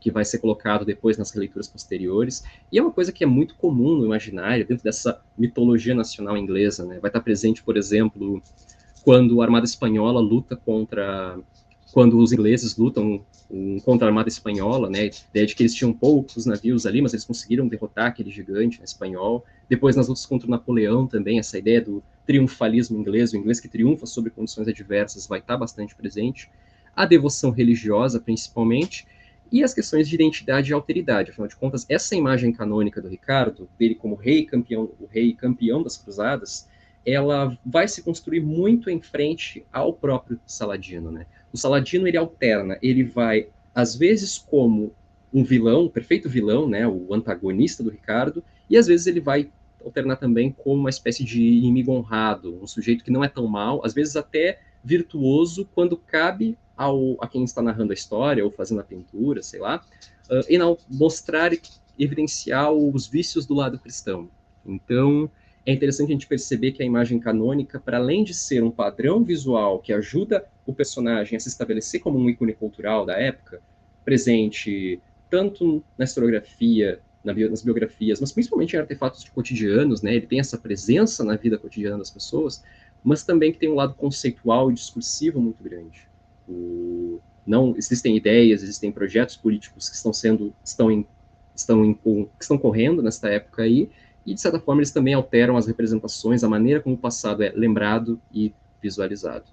que vai ser colocado depois nas releituras posteriores, e é uma coisa que é muito comum no imaginário, dentro dessa mitologia nacional inglesa, né? Vai estar presente, por exemplo, quando a Armada Espanhola luta contra quando os ingleses lutam contra a Armada Espanhola, né, a ideia de que eles tinham poucos navios ali, mas eles conseguiram derrotar aquele gigante né, espanhol. Depois, nas lutas contra o Napoleão também, essa ideia do triunfalismo inglês, o inglês que triunfa sobre condições adversas, vai estar bastante presente. A devoção religiosa, principalmente, e as questões de identidade e alteridade. Afinal de contas, essa imagem canônica do Ricardo, dele como rei campeão, o rei campeão das cruzadas, ela vai se construir muito em frente ao próprio Saladino, né? O Saladino ele alterna, ele vai às vezes como um vilão, um perfeito vilão, né, o antagonista do Ricardo, e às vezes ele vai alternar também como uma espécie de inimigo honrado, um sujeito que não é tão mal, às vezes até virtuoso quando cabe ao, a quem está narrando a história ou fazendo a pintura, sei lá, uh, e não mostrar e evidenciar os vícios do lado cristão. Então, é interessante a gente perceber que a imagem canônica, para além de ser um padrão visual que ajuda o personagem a se estabelecer como um ícone cultural da época, presente tanto na historiografia, nas biografias, mas principalmente em artefatos cotidianos, né? Ele tem essa presença na vida cotidiana das pessoas, mas também que tem um lado conceitual e discursivo muito grande. O, não existem ideias, existem projetos políticos que estão sendo estão em estão em, que estão correndo nesta época aí e de certa forma eles também alteram as representações, a maneira como o passado é lembrado e visualizado.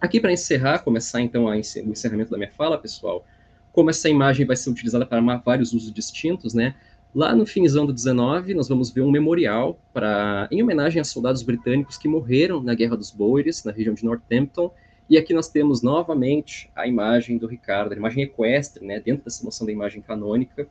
Aqui para encerrar, começar então a, o encerramento da minha fala, pessoal, como essa imagem vai ser utilizada para vários usos distintos, né? Lá no finzão do 19, nós vamos ver um memorial para em homenagem a soldados britânicos que morreram na Guerra dos Boeres, na região de Northampton, e aqui nós temos novamente a imagem do Ricardo, a imagem equestre, né, dentro dessa noção da imagem canônica,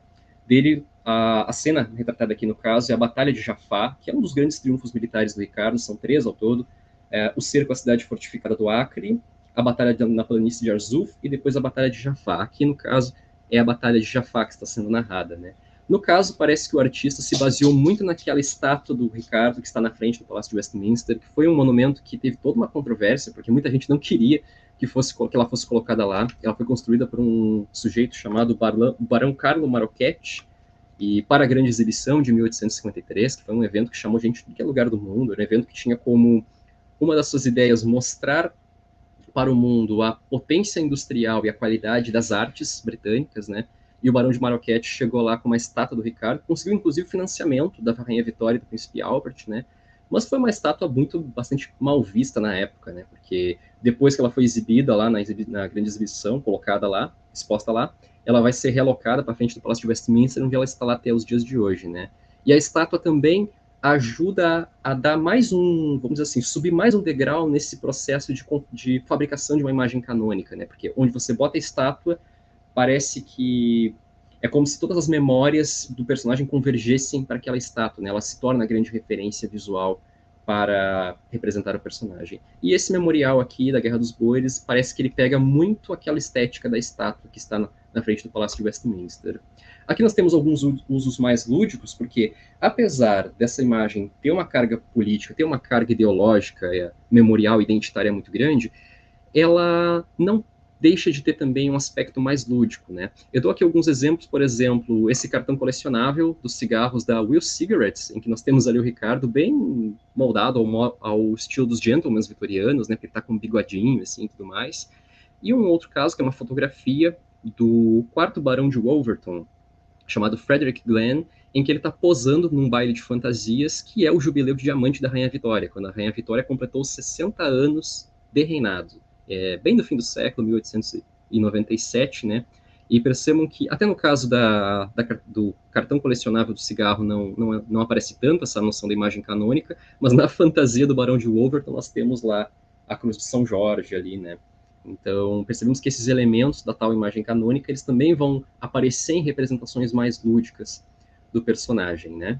dele, a, a, cena retratada aqui no caso é a Batalha de Jafá, que é um dos grandes triunfos militares do Ricardo, são três ao todo, é, o cerco à cidade fortificada do Acre, a Batalha de, na planície de Arzuf e depois a Batalha de Jafá. Aqui, no caso, é a Batalha de Jafá que está sendo narrada, né? No caso, parece que o artista se baseou muito naquela estátua do Ricardo que está na frente do Palácio de Westminster, que foi um monumento que teve toda uma controvérsia, porque muita gente não queria que, fosse, que ela fosse colocada lá. Ela foi construída por um sujeito chamado Barão, Barão Carlo Marocchetti, e para a grande exibição de 1853, que foi um evento que chamou gente de qualquer lugar do mundo, era um evento que tinha como uma das suas ideias mostrar para o mundo a potência industrial e a qualidade das artes britânicas, né? E o Barão de Marocchetti chegou lá com uma estátua do Ricardo, conseguiu inclusive financiamento da Rainha Vitória e do Príncipe Albert, né? Mas foi uma estátua muito bastante mal vista na época, né? Porque depois que ela foi exibida lá na, na grande exibição, colocada lá, exposta lá, ela vai ser relocada para frente do Palácio de Westminster, onde ela está lá até os dias de hoje, né? E a estátua também ajuda a dar mais um, vamos dizer assim, subir mais um degrau nesse processo de, de fabricação de uma imagem canônica, né? Porque onde você bota a estátua, parece que é como se todas as memórias do personagem convergessem para aquela estátua, né? Ela se torna a grande referência visual para representar o personagem. E esse memorial aqui da Guerra dos Boeres parece que ele pega muito aquela estética da estátua que está na frente do Palácio de Westminster. Aqui nós temos alguns usos mais lúdicos, porque apesar dessa imagem ter uma carga política, ter uma carga ideológica, é, memorial, identitária muito grande, ela não deixa de ter também um aspecto mais lúdico, né? Eu dou aqui alguns exemplos, por exemplo, esse cartão colecionável dos cigarros da Will Cigarettes, em que nós temos ali o Ricardo bem moldado ao, ao estilo dos gentlemen vitorianos, né? Que ele tá com um bigodinho, assim, e tudo mais. E um outro caso, que é uma fotografia do quarto barão de Wolverton, chamado Frederick Glenn, em que ele está posando num baile de fantasias, que é o jubileu de diamante da Rainha Vitória, quando a Rainha Vitória completou 60 anos de reinado é, bem do fim do século, 1897, né? E percebam que, até no caso da, da, do cartão colecionável do cigarro, não, não, não aparece tanto essa noção da imagem canônica, mas na fantasia do Barão de Wolverton nós temos lá a cruz de São Jorge ali, né? Então, percebemos que esses elementos da tal imagem canônica, eles também vão aparecer em representações mais lúdicas do personagem, né?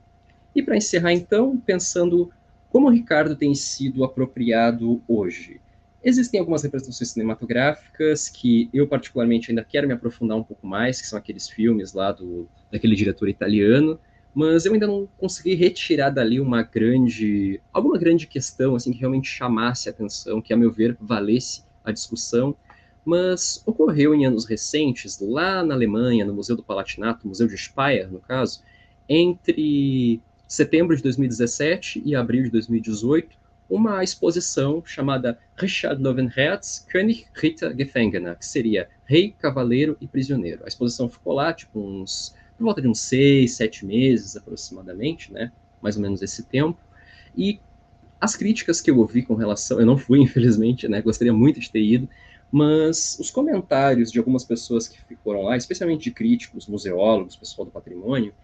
E para encerrar, então, pensando como o Ricardo tem sido apropriado hoje. Existem algumas representações cinematográficas que eu particularmente ainda quero me aprofundar um pouco mais, que são aqueles filmes lá do daquele diretor italiano, mas eu ainda não consegui retirar dali uma grande, alguma grande questão assim que realmente chamasse a atenção, que a meu ver valesse a discussão. Mas ocorreu em anos recentes, lá na Alemanha, no Museu do Palatinato, Museu de Speyer, no caso, entre setembro de 2017 e abril de 2018, uma exposição chamada Richard Löwenherz, König, Ritter, Gefangener, que seria Rei, Cavaleiro e Prisioneiro. A exposição ficou lá, tipo, uns, por volta de uns seis, sete meses aproximadamente, né? Mais ou menos esse tempo. E as críticas que eu ouvi com relação, eu não fui, infelizmente, né? Gostaria muito de ter ido, mas os comentários de algumas pessoas que foram lá, especialmente de críticos, museólogos, pessoal do patrimônio,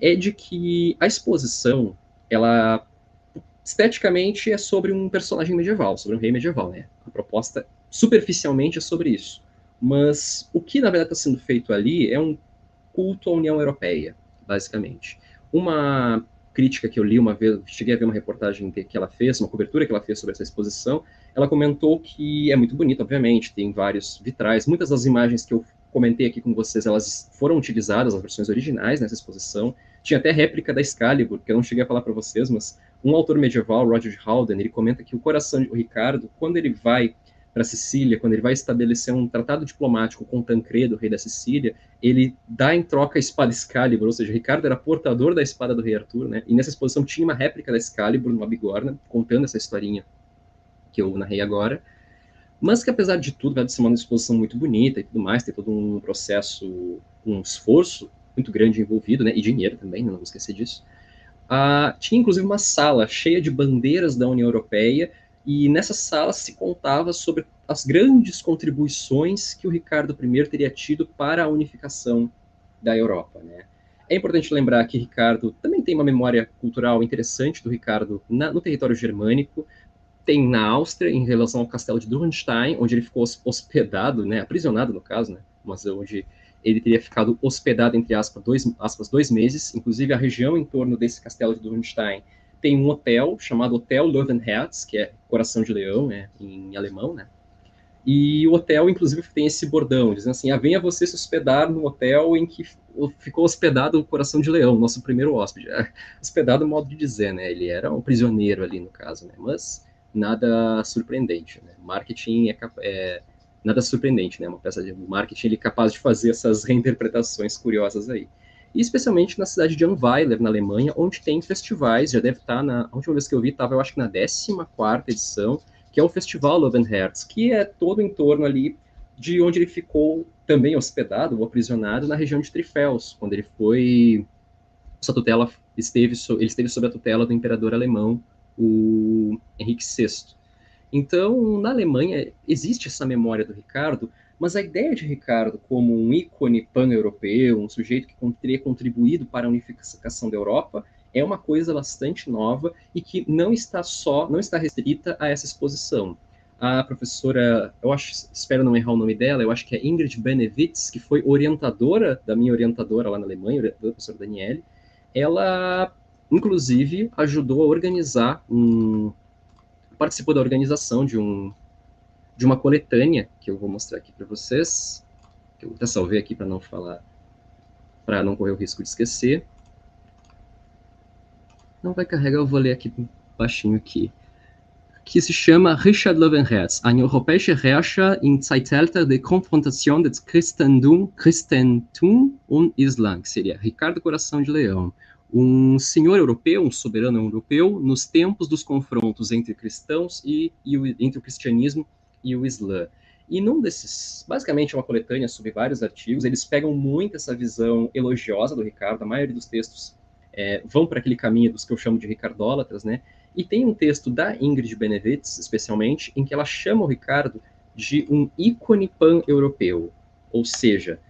é de que a exposição ela esteticamente é sobre um personagem medieval, sobre um rei medieval, né? A proposta superficialmente é sobre isso. Mas o que na verdade está sendo feito ali é um culto à União Europeia, basicamente. Uma crítica que eu li uma vez, cheguei a ver uma reportagem que ela fez, uma cobertura que ela fez sobre essa exposição, ela comentou que é muito bonita, obviamente, tem vários vitrais, muitas das imagens que eu comentei aqui com vocês, elas foram utilizadas, as versões originais nessa exposição, tinha até réplica da Excalibur, que eu não cheguei a falar para vocês, mas um autor medieval, Roger Haldane, ele comenta que o coração de Ricardo, quando ele vai para Sicília, quando ele vai estabelecer um tratado diplomático com Tancredo, rei da Sicília, ele dá em troca a espada Excalibur, ou seja, Ricardo era portador da espada do rei Arthur, né? E nessa exposição tinha uma réplica da Excalibur numa bigorna, contando essa historinha que eu narrei agora. Mas que apesar de tudo, vai ser uma exposição muito bonita e tudo mais, tem todo um processo, um esforço muito grande envolvido, né? E dinheiro também, não vou esquecer disso. Ah, tinha inclusive uma sala cheia de bandeiras da União Europeia, e nessa sala se contava sobre as grandes contribuições que o Ricardo I teria tido para a unificação da Europa. Né? É importante lembrar que Ricardo também tem uma memória cultural interessante do Ricardo na, no território germânico, tem na Áustria, em relação ao castelo de Dürrenstein, onde ele ficou hospedado, né, aprisionado no caso, né, mas onde ele teria ficado hospedado, entre aspas dois, aspas, dois meses. Inclusive, a região em torno desse castelo de Dürnstein tem um hotel chamado Hotel Löwenherz, que é Coração de Leão, né, em alemão, né? E o hotel, inclusive, tem esse bordão, dizendo assim, ah, venha você se hospedar no hotel em que ficou hospedado o Coração de Leão, nosso primeiro hóspede. É, hospedado, modo de dizer, né? Ele era um prisioneiro ali, no caso, né? Mas nada surpreendente, né? Marketing é, é nada surpreendente, né? Uma peça de marketing ele é capaz de fazer essas reinterpretações curiosas aí. E especialmente na cidade de Anweiler, na Alemanha, onde tem festivais, já deve estar na. A última vez que eu vi estava, eu acho que na 14 edição, que é o Festival Löwenherz, que é todo em torno ali de onde ele ficou também hospedado ou aprisionado na região de Trifels, quando ele foi. Sua tutela esteve, ele esteve sob a tutela do imperador alemão, o Henrique VI. Então, na Alemanha, existe essa memória do Ricardo, mas a ideia de Ricardo como um ícone pan-europeu, um sujeito que teria contribuído para a unificação da Europa, é uma coisa bastante nova e que não está só, não está restrita a essa exposição. A professora, eu acho, espero não errar o nome dela, eu acho que é Ingrid Benevitz, que foi orientadora da minha orientadora lá na Alemanha, da professora Daniele, ela, inclusive, ajudou a organizar um, participou da organização de um de uma coletânea que eu vou mostrar aqui para vocês. Eu até salvei aqui para não falar, para não correr o risco de esquecer. Não vai carregar, eu vou ler aqui baixinho aqui. Que se chama Richard Löwenherz, eine europäische Herrscher im Zeitalter der Konfrontation des Christentum, Christentum und Islam, que seria Ricardo Coração de Leão, um senhor europeu, um soberano europeu, nos tempos dos confrontos entre cristãos e, e o, entre o cristianismo e o Islã. E num desses, basicamente é uma coletânea sobre vários artigos, eles pegam muito essa visão elogiosa do Ricardo, a maioria dos textos é, vão para aquele caminho dos que eu chamo de ricardólatras, né? E tem um texto da Ingrid Benevides, especialmente, em que ela chama o Ricardo de um ícone pan-europeu. Ou seja,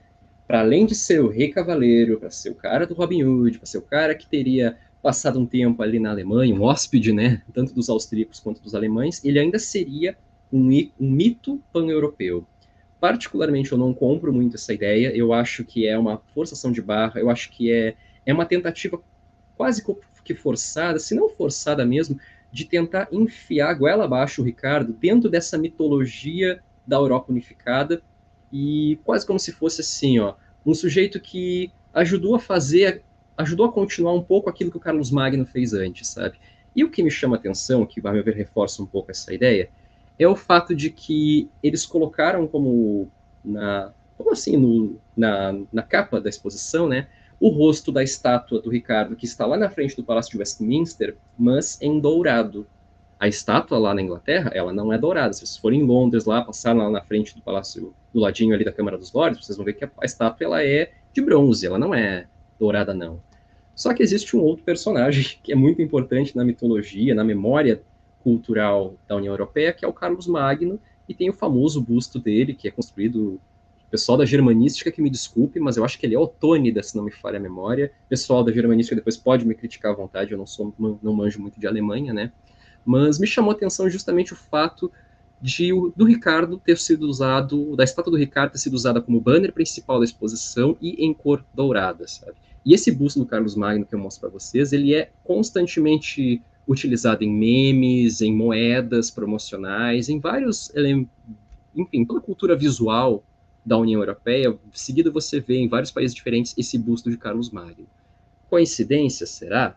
para além de ser o rei cavaleiro, para ser o cara do Robin Hood, para ser o cara que teria passado um tempo ali na Alemanha, um hóspede, né, tanto dos austríacos quanto dos alemães, ele ainda seria um, um mito pan-europeu. Particularmente, eu não compro muito essa ideia, eu acho que é uma forçação de barra, eu acho que é, é uma tentativa quase que forçada, se não forçada mesmo, de tentar enfiar goela abaixo o Ricardo dentro dessa mitologia da Europa unificada e quase como se fosse assim, ó, um sujeito que ajudou a fazer, ajudou a continuar um pouco aquilo que o Carlos Magno fez antes, sabe? E o que me chama a atenção, que vai me ver reforça um pouco essa ideia, é o fato de que eles colocaram como na como assim no, na, na capa da exposição, né, o rosto da estátua do Ricardo, que está lá na frente do Palácio de Westminster, mas em dourado. A estátua lá na Inglaterra, ela não é dourada. Se vocês forem em Londres lá, passar lá na frente do Palácio, do ladinho ali da Câmara dos Lordes, vocês vão ver que a, a estátua ela é de bronze, ela não é dourada, não. Só que existe um outro personagem que é muito importante na mitologia, na memória cultural da União Europeia, que é o Carlos Magno, e tem o famoso busto dele, que é construído Pessoal da germanística que me desculpe, mas eu acho que ele é otônida, se não me falha a memória. Pessoal da germanística depois pode me criticar à vontade, eu não sou não manjo muito de Alemanha, né? Mas me chamou a atenção justamente o fato de do Ricardo ter sido usado, da estátua do Ricardo ter sido usada como banner principal da exposição e em cor dourada, sabe? E esse busto do Carlos Magno que eu mostro para vocês, ele é constantemente utilizado em memes, em moedas promocionais, em vários, enfim, toda a cultura visual da União Europeia, seguida você vê em vários países diferentes esse busto de Carlos Magno. Coincidência, será?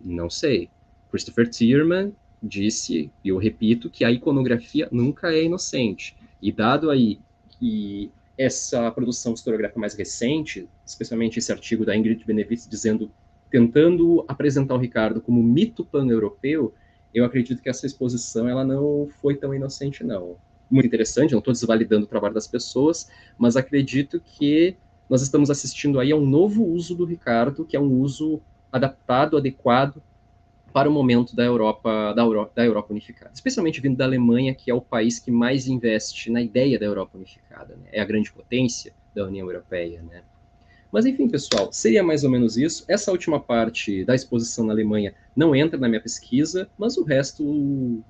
Não sei. Christopher Tierman disse, e eu repito, que a iconografia nunca é inocente. E dado aí que essa produção historiográfica mais recente, especialmente esse artigo da Ingrid Benevitz dizendo, tentando apresentar o Ricardo como mito pan-europeu, eu acredito que essa exposição ela não foi tão inocente, não muito interessante, não estou desvalidando o trabalho das pessoas, mas acredito que nós estamos assistindo aí a um novo uso do Ricardo, que é um uso adaptado, adequado para o momento da Europa, da Europa, da Europa unificada, especialmente vindo da Alemanha, que é o país que mais investe na ideia da Europa unificada, né? é a grande potência da União Europeia, né? Mas enfim, pessoal, seria mais ou menos isso. Essa última parte da exposição na Alemanha não entra na minha pesquisa, mas o resto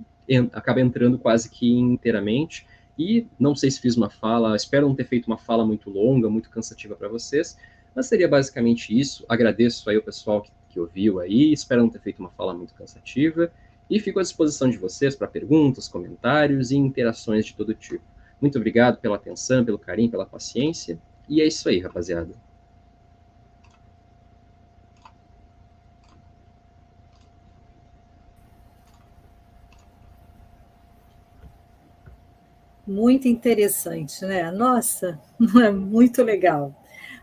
acaba entrando quase que inteiramente. E não sei se fiz uma fala, espero não ter feito uma fala muito longa, muito cansativa para vocês, mas seria basicamente isso. Agradeço aí o pessoal que, ouviu aí, espero não ter feito uma fala muito cansativa e fico à disposição de vocês para perguntas, comentários e interações de todo tipo. Muito obrigado pela atenção, pelo carinho, pela paciência. E é isso aí, rapaziada. Muito interessante, né? Nossa, muito legal.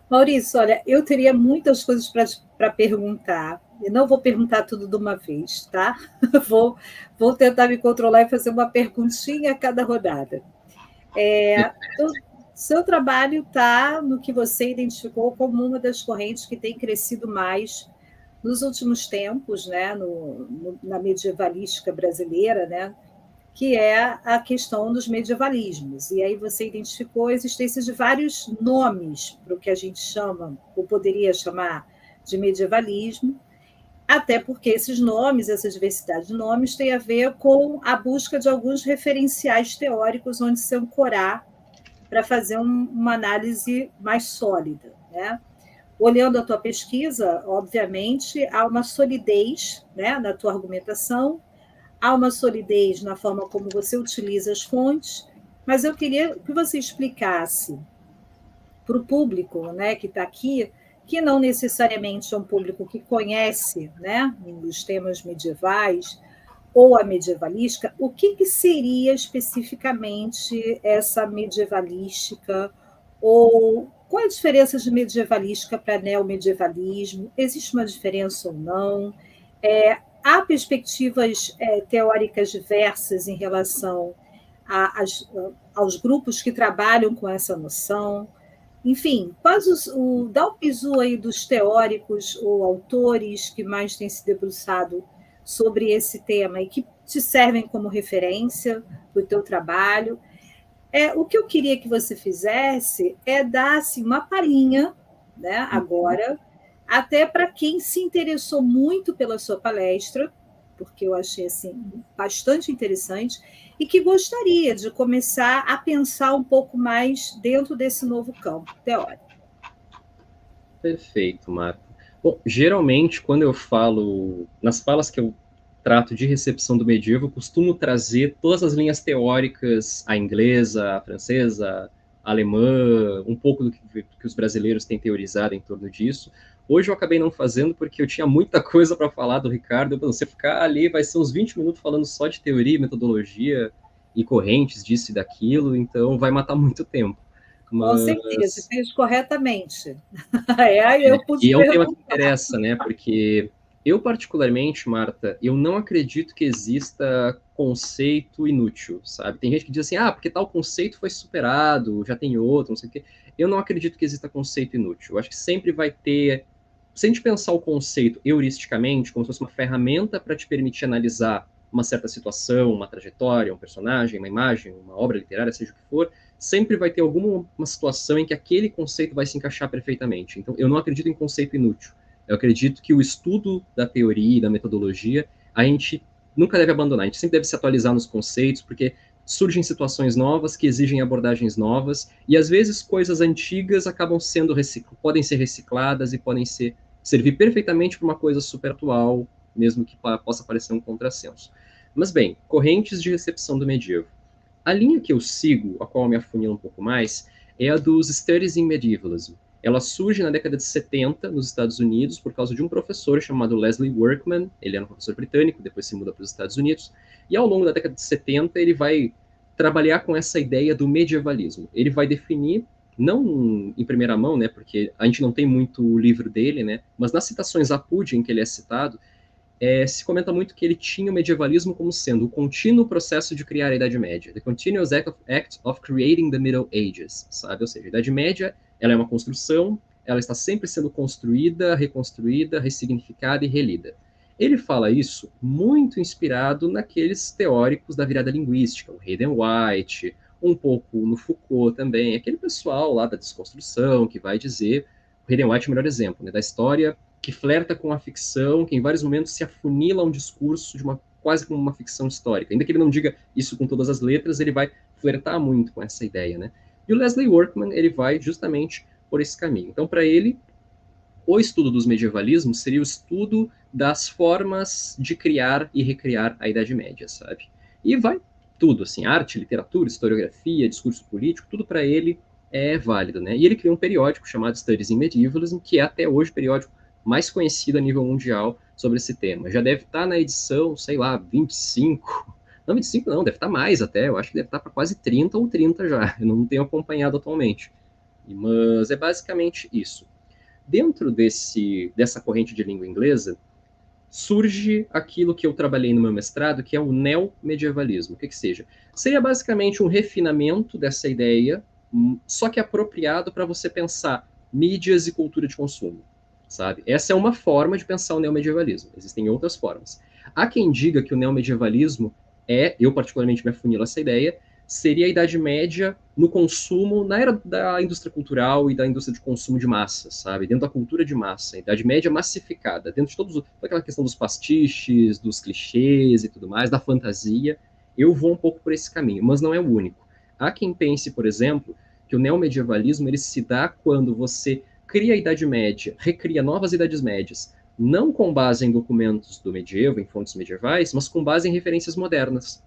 Maurício, olha, eu teria muitas coisas para perguntar. Eu não vou perguntar tudo de uma vez, tá? Vou, vou tentar me controlar e fazer uma perguntinha a cada rodada. É, o seu trabalho está no que você identificou como uma das correntes que tem crescido mais nos últimos tempos, né, no, no, na medievalística brasileira, né, que é a questão dos medievalismos. E aí você identificou a existência de vários nomes para o que a gente chama, ou poderia chamar, de medievalismo. até porque esses nomes, essa diversidade de nomes, tem a ver com a busca de alguns referenciais teóricos onde se ancorar para fazer um, uma análise mais sólida. Né? Olhando a tua pesquisa, obviamente, há uma solidez né, na tua argumentação, há uma solidez na forma como você utiliza as fontes, mas eu queria que você explicasse para o público né, que está aqui que não necessariamente é um público que conhece né, os temas medievais ou a medievalística, o que, que seria especificamente essa medievalística ou qual é a diferença de medievalística para neomedievalismo? Existe uma diferença ou não? É, há perspectivas é, teóricas diversas em relação a, a, aos grupos que trabalham com essa noção? Enfim, quais os, o, dá o piso aí dos teóricos ou autores que mais têm se debruçado sobre esse tema e que te servem como referência para o teu trabalho. É, o que eu queria que você fizesse é dar assim, uma palhinha, né, uhum. agora, até para quem se interessou muito pela sua palestra, porque eu achei assim bastante interessante, e que gostaria de começar a pensar um pouco mais dentro desse novo campo teórico. Perfeito, Marta. Bom, geralmente, quando eu falo, nas falas que eu trato de recepção do medievo, eu costumo trazer todas as linhas teóricas, a inglesa, a francesa, a alemã, um pouco do que, que os brasileiros têm teorizado em torno disso, Hoje eu acabei não fazendo porque eu tinha muita coisa para falar do Ricardo. Você ficar ali vai ser uns 20 minutos falando só de teoria, metodologia e correntes disso e daquilo, então vai matar muito tempo. Mas... Com certeza, fez corretamente. é, eu pude e é um tema que interessa, né? Porque eu, particularmente, Marta, eu não acredito que exista conceito inútil, sabe? Tem gente que diz assim, ah, porque tal conceito foi superado, já tem outro, não sei o quê. Eu não acredito que exista conceito inútil. Eu acho que sempre vai ter se a gente pensar o conceito heuristicamente, como se fosse uma ferramenta para te permitir analisar uma certa situação, uma trajetória, um personagem, uma imagem, uma obra literária, seja o que for, sempre vai ter alguma uma situação em que aquele conceito vai se encaixar perfeitamente. Então, eu não acredito em conceito inútil. Eu acredito que o estudo da teoria e da metodologia, a gente nunca deve abandonar. A gente sempre deve se atualizar nos conceitos, porque surgem situações novas que exigem abordagens novas, e às vezes coisas antigas acabam sendo recicladas, podem ser recicladas e podem ser servir perfeitamente para uma coisa super atual, mesmo que possa parecer um contrassenso. Mas bem, correntes de recepção do medievo. A linha que eu sigo, a qual me afunila um pouco mais, é a dos Studies in Medievalism. Ela surge na década de 70 nos Estados Unidos por causa de um professor chamado Leslie Workman. Ele era um professor britânico, depois se muda para os Estados Unidos. E ao longo da década de 70 ele vai trabalhar com essa ideia do medievalismo. Ele vai definir não em primeira mão, né, porque a gente não tem muito o livro dele, né, mas nas citações a Pudin que ele é citado, é, se comenta muito que ele tinha o medievalismo como sendo o contínuo processo de criar a Idade Média, the continuous act of, act of creating the Middle Ages, sabe? Ou seja, a Idade Média, ela é uma construção, ela está sempre sendo construída, reconstruída, ressignificada e relida. Ele fala isso muito inspirado naqueles teóricos da virada linguística, o Hayden White, um pouco no Foucault também, aquele pessoal lá da desconstrução que vai dizer, o Hayden White é o melhor exemplo, né, da história que flerta com a ficção, que em vários momentos se afunila um discurso de uma quase como uma ficção histórica. Ainda que ele não diga isso com todas as letras, ele vai flertar muito com essa ideia, né? E o Leslie Workman, ele vai justamente por esse caminho. Então, para ele, o estudo dos medievalismos seria o estudo das formas de criar e recriar a Idade Média, sabe? E vai tudo, assim, arte, literatura, historiografia, discurso político, tudo para ele é válido, né? E ele criou um periódico chamado Studies in Medievalism, que é até hoje o periódico mais conhecido a nível mundial sobre esse tema. Já deve estar tá na edição, sei lá, 25, não 25 não, deve estar tá mais até, eu acho que deve estar tá para quase 30 ou 30 já, eu não tenho acompanhado atualmente. Mas é basicamente isso. Dentro desse, dessa corrente de língua inglesa, surge aquilo que eu trabalhei no meu mestrado, que é o neomedievalismo. O que que seja? Seria basicamente um refinamento dessa ideia, hum, só que apropriado para você pensar mídias e cultura de consumo, sabe? Essa é uma forma de pensar o neomedievalismo. Existem outras formas. Há quem diga que o neomedievalismo é, eu particularmente me afunilo essa ideia, seria a Idade Média no consumo, na era da indústria cultural e da indústria de consumo de massa, sabe? Dentro da cultura de massa, a Idade Média massificada, dentro de todos, toda aquela questão dos pastiches, dos clichês e tudo mais, da fantasia, eu vou um pouco por esse caminho, mas não é o único. Há quem pense, por exemplo, que o neomedievalismo ele se dá quando você cria a Idade Média, recria novas Idades Médias, não com base em documentos do medievo, em fontes medievais, mas com base em referências modernas.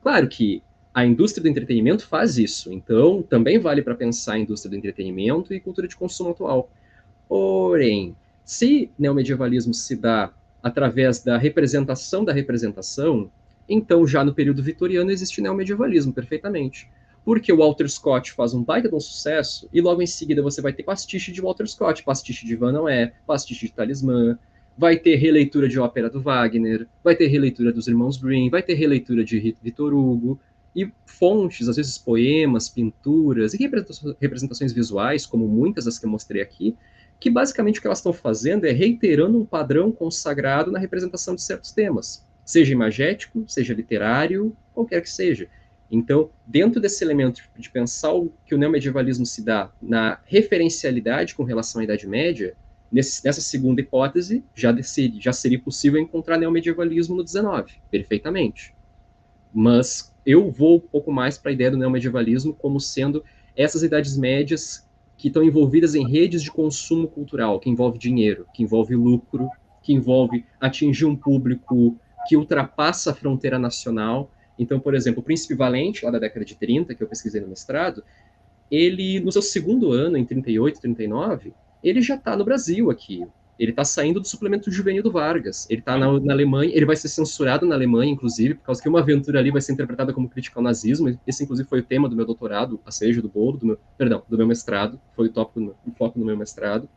Claro que a indústria do entretenimento faz isso, então também vale para pensar a indústria do entretenimento e cultura de consumo atual. Porém, se neomedievalismo se dá através da representação da representação, então já no período vitoriano existe neomedievalismo perfeitamente. Porque o Walter Scott faz um baita de um sucesso e logo em seguida você vai ter pastiche de Walter Scott, pastiche de Van Noé, pastiche de Talismã, vai ter releitura de ópera do Wagner, vai ter releitura dos Irmãos Grimm, vai ter releitura de Victor Hugo, e fontes, às vezes poemas, pinturas e representações visuais, como muitas das que eu mostrei aqui, que basicamente o que elas estão fazendo é reiterando um padrão consagrado na representação de certos temas, seja imagético, seja literário, qualquer que seja. Então, dentro desse elemento de pensar o que o neomedievalismo se dá na referencialidade com relação à Idade Média, nesse, nessa segunda hipótese, já, já seria possível encontrar neomedievalismo no 19, perfeitamente. Mas eu vou um pouco mais para a ideia do neomedievalismo como sendo essas idades médias que estão envolvidas em redes de consumo cultural, que envolve dinheiro, que envolve lucro, que envolve atingir um público que ultrapassa a fronteira nacional. Então, por exemplo, o Príncipe Valente, lá da década de 30, que eu pesquisei no mestrado, ele, no seu segundo ano, em 38, 39, ele já está no Brasil aqui. Ele está saindo do suplemento juvenil do Vargas. Ele está na, na, Alemanha, ele vai ser censurado na Alemanha, inclusive, por causa que uma aventura ali vai ser interpretada como crítica ao nazismo. Esse, inclusive, foi o tema do meu doutorado, a cereja do bolo, do meu, perdão, do meu mestrado. Foi o tópico, o foco do meu mestrado.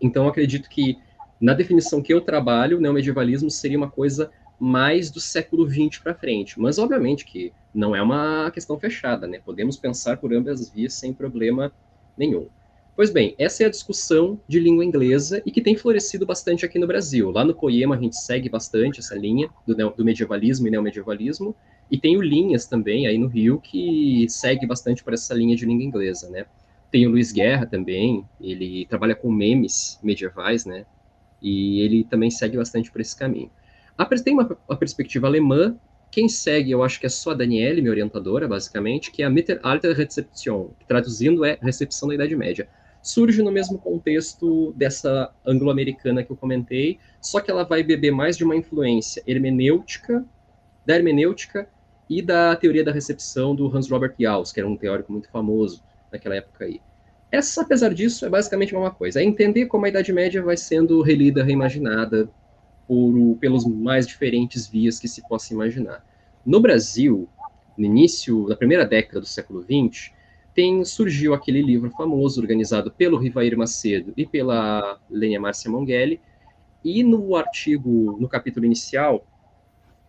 Então, acredito que, na definição que eu trabalho, o neomedievalismo seria uma coisa mais do século XX para frente. Mas, obviamente, que não é uma questão fechada, né? Podemos pensar por ambas as vias sem problema nenhum. Pois bem, essa é a discussão de língua inglesa e que tem florescido bastante aqui no Brasil. Lá no Poema a gente segue bastante essa linha do, do medievalismo e neomedievalismo, e tem o Linhas também, aí no Rio, que segue bastante por essa linha de língua inglesa, né? Tem o Luiz Guerra também, ele trabalha com memes medievais, né? E ele também segue bastante por esse caminho. Tem uma, perspectiva alemã, quem segue, eu acho que é só a Daniele, minha orientadora, basicamente, que é a Mittelalterrezeption, que traduzindo é recepção da Idade Média surge no mesmo contexto dessa anglo-americana que eu comentei, só que ela vai beber mais de uma influência hermenêutica, da hermenêutica e da teoria da recepção do Hans Robert Jauss, que era um teórico muito famoso naquela época aí. Essa, apesar disso, é basicamente a mesma coisa. É entender como a Idade Média vai sendo relida, reimaginada por, pelos mais diferentes vias que se possa imaginar. No Brasil, no início, da primeira década do século XX, tem, surgiu aquele livro famoso, organizado pelo Rivair Macedo e pela Lênia Márcia Monghelli, e no artigo, no capítulo inicial,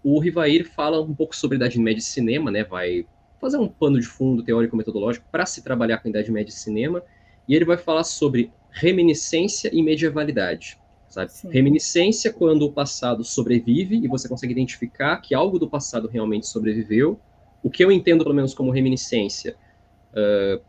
o Rivair fala um pouco sobre Idade Média e cinema, né, vai fazer um pano de fundo teórico-metodológico para se trabalhar com Idade Média e cinema, e ele vai falar sobre reminiscência e medievalidade. Sabe? Reminiscência quando o passado sobrevive e você consegue identificar que algo do passado realmente sobreviveu. O que eu entendo, pelo menos, como reminiscência uh,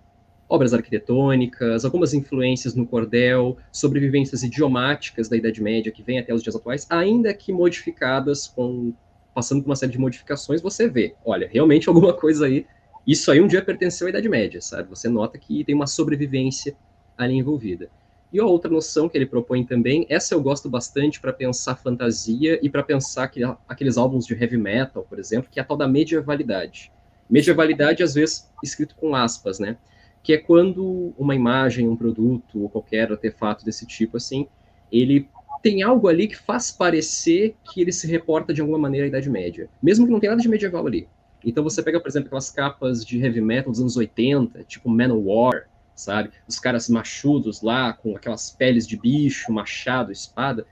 obras arquitetônicas, algumas influências no cordel, sobrevivências idiomáticas da Idade Média que vêm até os dias atuais, ainda que modificadas com passando por uma série de modificações, você vê, olha, realmente alguma coisa aí, isso aí um dia pertenceu à Idade Média, sabe? Você nota que tem uma sobrevivência ali envolvida. E a outra noção que ele propõe também, essa eu gosto bastante para pensar fantasia e para pensar que, aqueles álbuns de heavy metal, por exemplo, que é a tal da medievalidade. Medievalidade, às vezes, escrito com aspas, né? Que é quando uma imagem, um produto ou qualquer artefato desse tipo, assim, ele tem algo ali que faz parecer que ele se reporta de alguma maneira à Idade Média, mesmo que não tenha nada de medieval ali. Então você pega, por exemplo, aquelas capas de heavy metal dos anos 80, tipo Manowar, sabe? Os caras machudos lá, com aquelas peles de bicho, machado, espada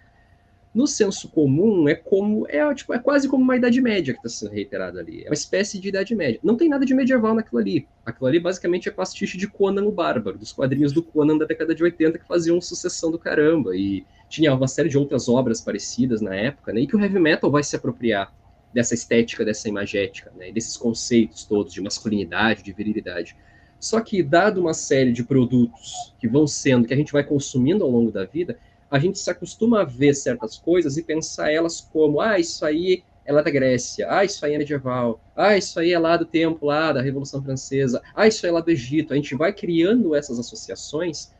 no senso comum é como é tipo é quase como uma idade média que está sendo reiterada ali. É uma espécie de idade média. Não tem nada de medieval naquilo ali. Aquilo ali basicamente é pastiche de Conan o Bárbaro dos quadrinhos do Conan da década de 80 que faziam sucessão do caramba. E tinha uma série de outras obras parecidas na época né e que o heavy metal vai se apropriar dessa estética, dessa imagética, né, desses conceitos todos de masculinidade, de virilidade. Só que, dado uma série de produtos que vão sendo, que a gente vai consumindo ao longo da vida, a gente se acostuma a ver certas coisas e pensar elas como, ah, isso aí é lá da Grécia, ah, isso aí é medieval, ah, isso aí é lá do tempo, lá da Revolução Francesa, ah, isso aí é lá do Egito. A gente vai criando essas associações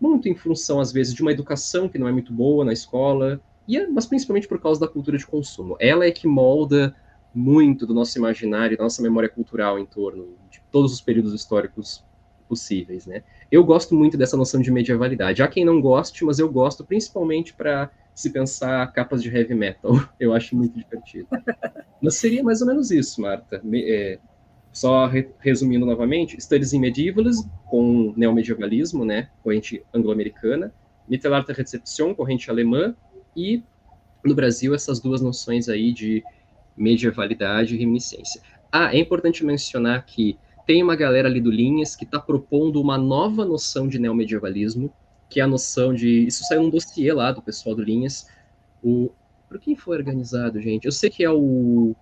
muito em função, às vezes, de uma educação que não é muito boa na escola, e, é, mas principalmente por causa da cultura de consumo. Ela é que molda muito do nosso imaginário, da nossa memória cultural em torno de todos os períodos históricos possíveis, né? Eu gosto muito dessa noção de medievalidade. Há quem não goste, mas eu gosto principalmente para se pensar capas de heavy metal. Eu acho muito divertido. Mas seria mais ou menos isso, Marta. É, só re resumindo novamente, Studies in Medievalism, com neomedievalismo, né, corrente anglo-americana, Mittelalter Rezeption, corrente alemã, e no Brasil essas duas noções aí de medievalidade e reminiscência. Ah, é importante mencionar que tem uma galera ali do Linhas que está propondo uma nova noção de neomedievalismo, que é a noção de... Isso saiu num dossiê lá do pessoal do Linhas. O... Por quem foi organizado, gente? Eu sei que é o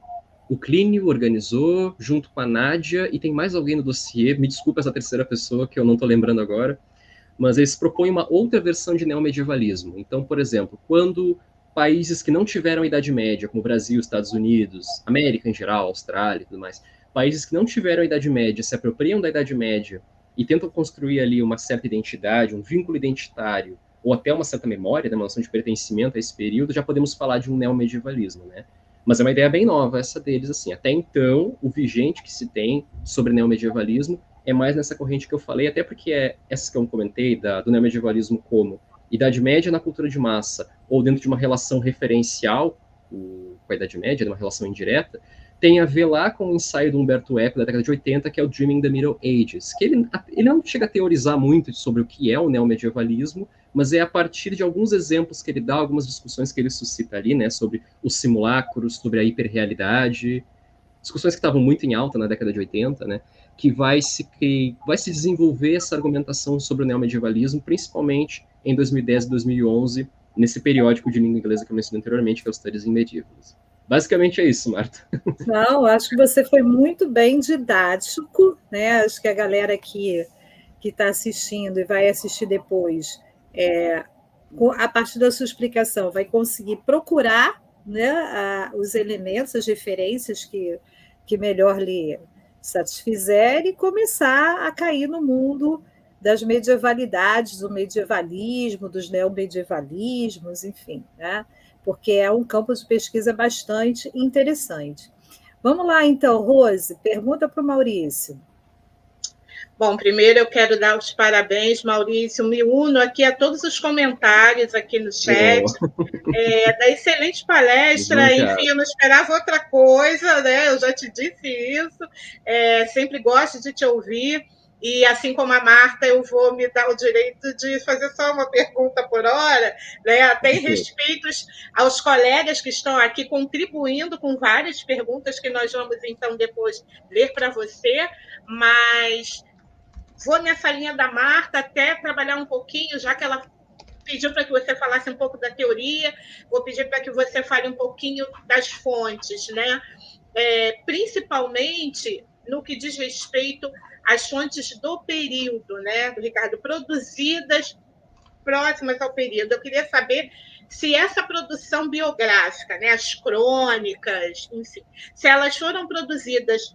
o Clínio organizou, junto com a Nádia, e tem mais alguém no dossiê, me desculpa essa terceira pessoa, que eu não estou lembrando agora, mas eles propõem uma outra versão de neomedievalismo. Então, por exemplo, quando países que não tiveram Idade Média, como Brasil, Estados Unidos, América em geral, Austrália e tudo mais, países que não tiveram Idade Média se apropriam da Idade Média e tentam construir ali uma certa identidade, um vínculo identitário, ou até uma certa memória, né, uma noção de pertencimento a esse período, já podemos falar de um neomedievalismo, né? Mas é uma ideia bem nova essa deles, assim. Até então, o vigente que se tem sobre neomedievalismo é mais nessa corrente que eu falei, até porque é essa que eu comentei, da, do neomedievalismo como Idade Média na cultura de massa, ou dentro de uma relação referencial com a Idade Média, uma relação indireta, tem a ver lá com o ensaio do Humberto Eco da década de 80, que é o Dreaming the Middle Ages, que ele, ele não chega a teorizar muito sobre o que é o neomedievalismo, mas é a partir de alguns exemplos que ele dá, algumas discussões que ele suscita ali, né, sobre os simulacros, sobre a hiperrealidade, discussões que estavam muito em alta na década de 80, né, que vai se, que vai se desenvolver essa argumentação sobre o neomedievalismo, principalmente em 2010 e 2011, nesse periódico de língua inglesa que eu mencionei anteriormente, que é o Studies in Medievals. Basicamente é isso, Marta. Não, acho que você foi muito bem didático, né? Acho que a galera que que está assistindo e vai assistir depois é, a partir da sua explicação, vai conseguir procurar né, a, os elementos, as referências que, que melhor lhe satisfizer e começar a cair no mundo das medievalidades, do medievalismo, dos neomedievalismos, enfim, né? Porque é um campo de pesquisa bastante interessante. Vamos lá, então, Rose, pergunta para o Maurício. Bom, primeiro eu quero dar os parabéns, Maurício. Me uno aqui a todos os comentários aqui no chat. É, da excelente palestra. Enfim, eu não esperava outra coisa, né? Eu já te disse isso. É, sempre gosto de te ouvir. E assim como a Marta, eu vou me dar o direito de fazer só uma pergunta por hora, né? até em respeito aos colegas que estão aqui contribuindo com várias perguntas que nós vamos então depois ler para você, mas Vou nessa linha da Marta até trabalhar um pouquinho, já que ela pediu para que você falasse um pouco da teoria, vou pedir para que você fale um pouquinho das fontes, né? É, principalmente no que diz respeito às fontes do período, né, do Ricardo, produzidas próximas ao período. Eu queria saber se essa produção biográfica, né, as crônicas, enfim, se elas foram produzidas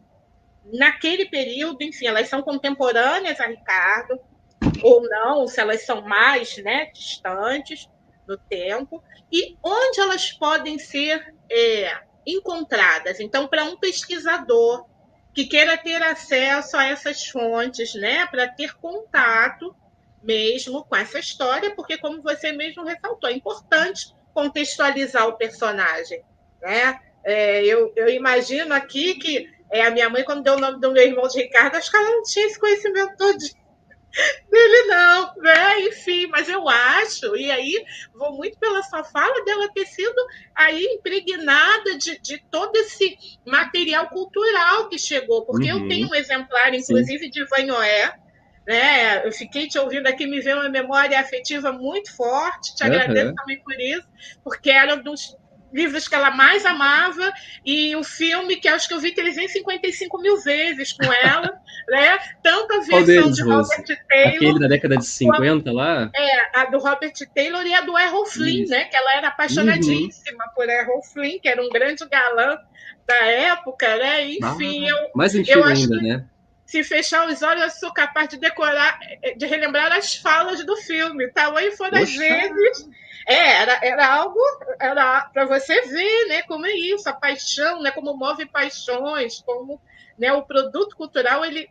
naquele período, enfim, elas são contemporâneas a Ricardo, ou não, se elas são mais né, distantes no tempo, e onde elas podem ser é, encontradas. Então, para um pesquisador que queira ter acesso a essas fontes, né, para ter contato mesmo com essa história, porque, como você mesmo ressaltou, é importante contextualizar o personagem. Né? É, eu, eu imagino aqui que é, a minha mãe, quando deu o nome do meu irmão de Ricardo, acho que ela não tinha esse conhecimento todo dele, não, né? Enfim, mas eu acho, e aí vou muito pela sua fala dela ter sido aí impregnada de, de todo esse material cultural que chegou, porque uhum. eu tenho um exemplar, inclusive, Sim. de Vanhoé, né? Eu fiquei te ouvindo aqui, me veio uma memória afetiva muito forte, te uhum. agradeço também por isso, porque era dos livros que ela mais amava e o filme que acho que eu vi 355 mil vezes com ela, né? Tanto a versão de Robert Taylor. Aquele da década de 50 lá? É, a do Robert Taylor e a do Errol Flynn, Isso. né? Que ela era apaixonadíssima uhum. por Errol Flynn, que era um grande galã da época, né? Enfim, ah, eu. Mais antigo ainda, né? se fechar os olhos, eu sou capaz de decorar, de relembrar as falas do filme. Tamanho foram as vezes é, era, era algo era para você ver, né, como é isso, a paixão, né, como move paixões, como, né, o produto cultural ele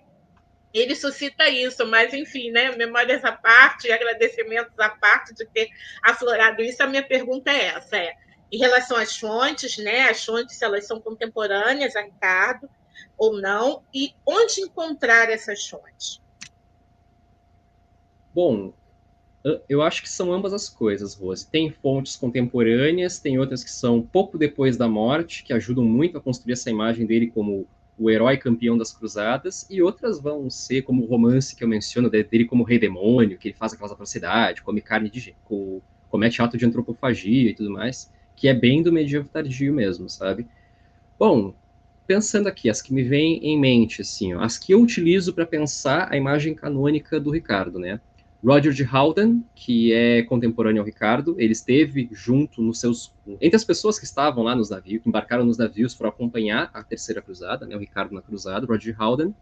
ele suscita isso, mas enfim, né, memórias à parte, agradecimentos à parte de ter aflorado isso. A minha pergunta é essa, é em relação às fontes, né, as fontes elas são contemporâneas a Ricardo ou não, e onde encontrar essas fontes? Bom, eu acho que são ambas as coisas, Rose. Tem fontes contemporâneas, tem outras que são pouco depois da morte, que ajudam muito a construir essa imagem dele como o herói campeão das cruzadas, e outras vão ser como o romance que eu menciono dele como rei demônio, que ele faz aquelas atrocidades, come carne de gente, comete ato de antropofagia e tudo mais, que é bem do medievo tardio mesmo, sabe? Bom, pensando aqui, as que me vêm em mente, assim, ó, as que eu utilizo para pensar a imagem canônica do Ricardo, né? Roger de Howden, que é contemporâneo ao Ricardo, ele esteve junto nos seus entre as pessoas que estavam lá nos navios, que embarcaram nos navios para acompanhar a Terceira Cruzada, né, o Ricardo na Cruzada, Roger de Howden.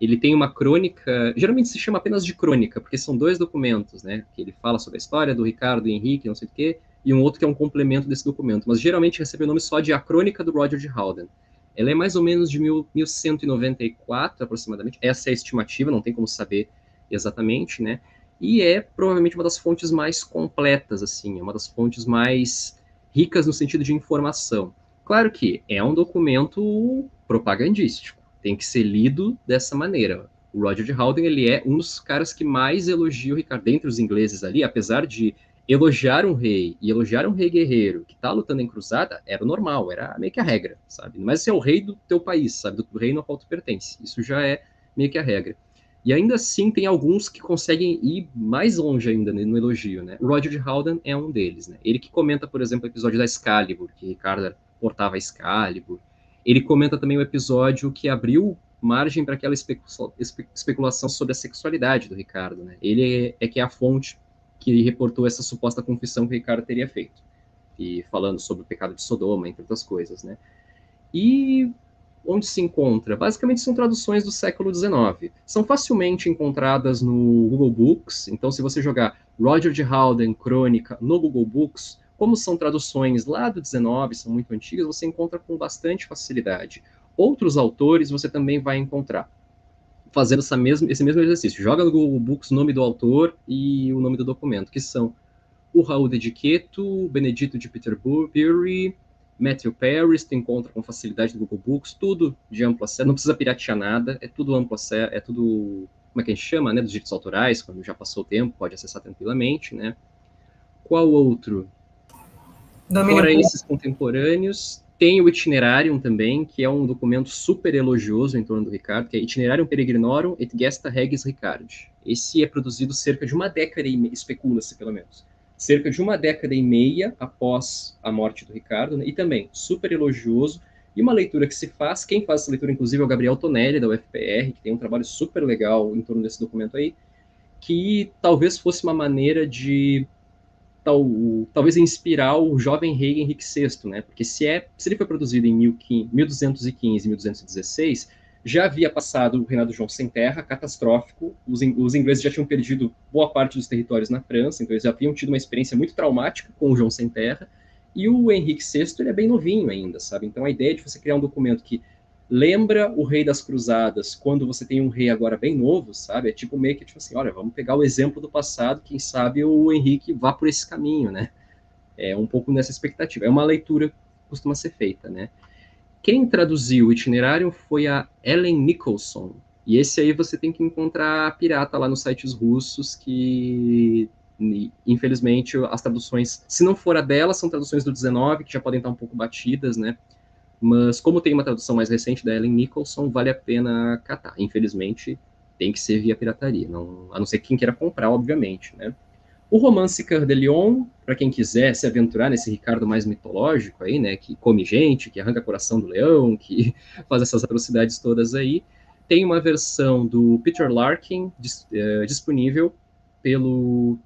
Ele tem uma crônica, geralmente se chama apenas de crônica, porque são dois documentos, né, que ele fala sobre a história do Ricardo e Henrique, não sei o quê, e um outro que é um complemento desse documento, mas geralmente recebe o nome só de A Crônica do Roger de Howden. Ela é mais ou menos de mil, 1194, aproximadamente. Essa é a estimativa, não tem como saber exatamente, né? E é provavelmente uma das fontes mais completas, assim, é uma das fontes mais ricas no sentido de informação. Claro que é um documento propagandístico, tem que ser lido dessa maneira. O Roger de Howden, ele é um dos caras que mais elogia o Ricardo, dentre os ingleses ali, apesar de elogiar um rei e elogiar um rei guerreiro que está lutando em cruzada, era normal, era meio que a regra, sabe? Mas é o rei do teu país, sabe? Do reino ao qual tu pertence. Isso já é meio que a regra. E ainda assim tem alguns que conseguem ir mais longe ainda no elogio, né? O Roger de Howden é um deles, né? Ele que comenta, por exemplo, o episódio da Excalibur, que Ricardo portava Excalibur. Ele comenta também o episódio que abriu margem para aquela especulação sobre a sexualidade do Ricardo, né? Ele é, é que é a fonte que reportou essa suposta confissão que o Ricardo teria feito. E falando sobre o pecado de Sodoma, entre outras coisas, né? E onde se encontra? Basicamente são traduções do século XIX. São facilmente encontradas no Google Books, então se você jogar Roger de Howden Crônica no Google Books, como são traduções lá do 19, são muito antigas, você encontra com bastante facilidade. Outros autores você também vai encontrar fazendo essa mesma, esse mesmo exercício. Joga no Google Books o nome do autor e o nome do documento, que são o Raul Dediqueto, o Benedito de Peterbury, Matthew Paris, tu encontra com facilidade no Google Books, tudo de amplo acesso, não precisa piratear nada, é tudo amplo acesso, é tudo, como é que a gente chama, né, dos direitos autorais, quando já passou o tempo, pode acessar tranquilamente, né. Qual outro? Domínio Fora esses contemporâneos, tem o Itinerarium também, que é um documento super elogioso em torno do Ricardo, que é Itinerarium Peregrinorum et Gesta Regis Ricardi. Esse é produzido cerca de uma década e especula-se pelo menos cerca de uma década e meia após a morte do Ricardo, né? e também super elogioso, e uma leitura que se faz, quem faz essa leitura, inclusive, é o Gabriel Tonelli, da UFPR, que tem um trabalho super legal em torno desse documento aí, que talvez fosse uma maneira de tal, talvez inspirar o jovem rei Henrique VI, né? Porque se, é, se ele foi produzido em 1215 e 1216, já havia passado o reinado João sem terra, catastrófico. Os, os, ingleses já tinham perdido boa parte dos territórios na França, então eles já haviam tido uma experiência muito traumática com o João sem terra. E o Henrique VI ele é bem novinho ainda, sabe? Então a ideia de você criar um documento que lembra o rei das cruzadas quando você tem um rei agora bem novo, sabe? É tipo meio que tipo assim, olha, vamos pegar o exemplo do passado, quem sabe o Henrique vá por esse caminho, né? É um pouco nessa expectativa. É uma leitura que costuma ser feita, né? Quem traduziu o itinerário foi a Ellen Nicholson. E esse aí você tem que encontrar pirata lá nos sites russos que infelizmente as traduções, se não for a dela, são traduções do 19 que já podem estar um pouco batidas, né? Mas como tem uma tradução mais recente da Ellen Nicholson, vale a pena catar. Infelizmente, tem que ser via pirataria, não, a não ser quem queira comprar, obviamente, né? O romance Cœur de Lion, para quem quiser se aventurar nesse Ricardo mais mitológico aí, né, que come gente, que arranca coração do leão, que faz essas atrocidades todas aí, tem uma versão do Peter Larkin dis, uh, disponível pelo,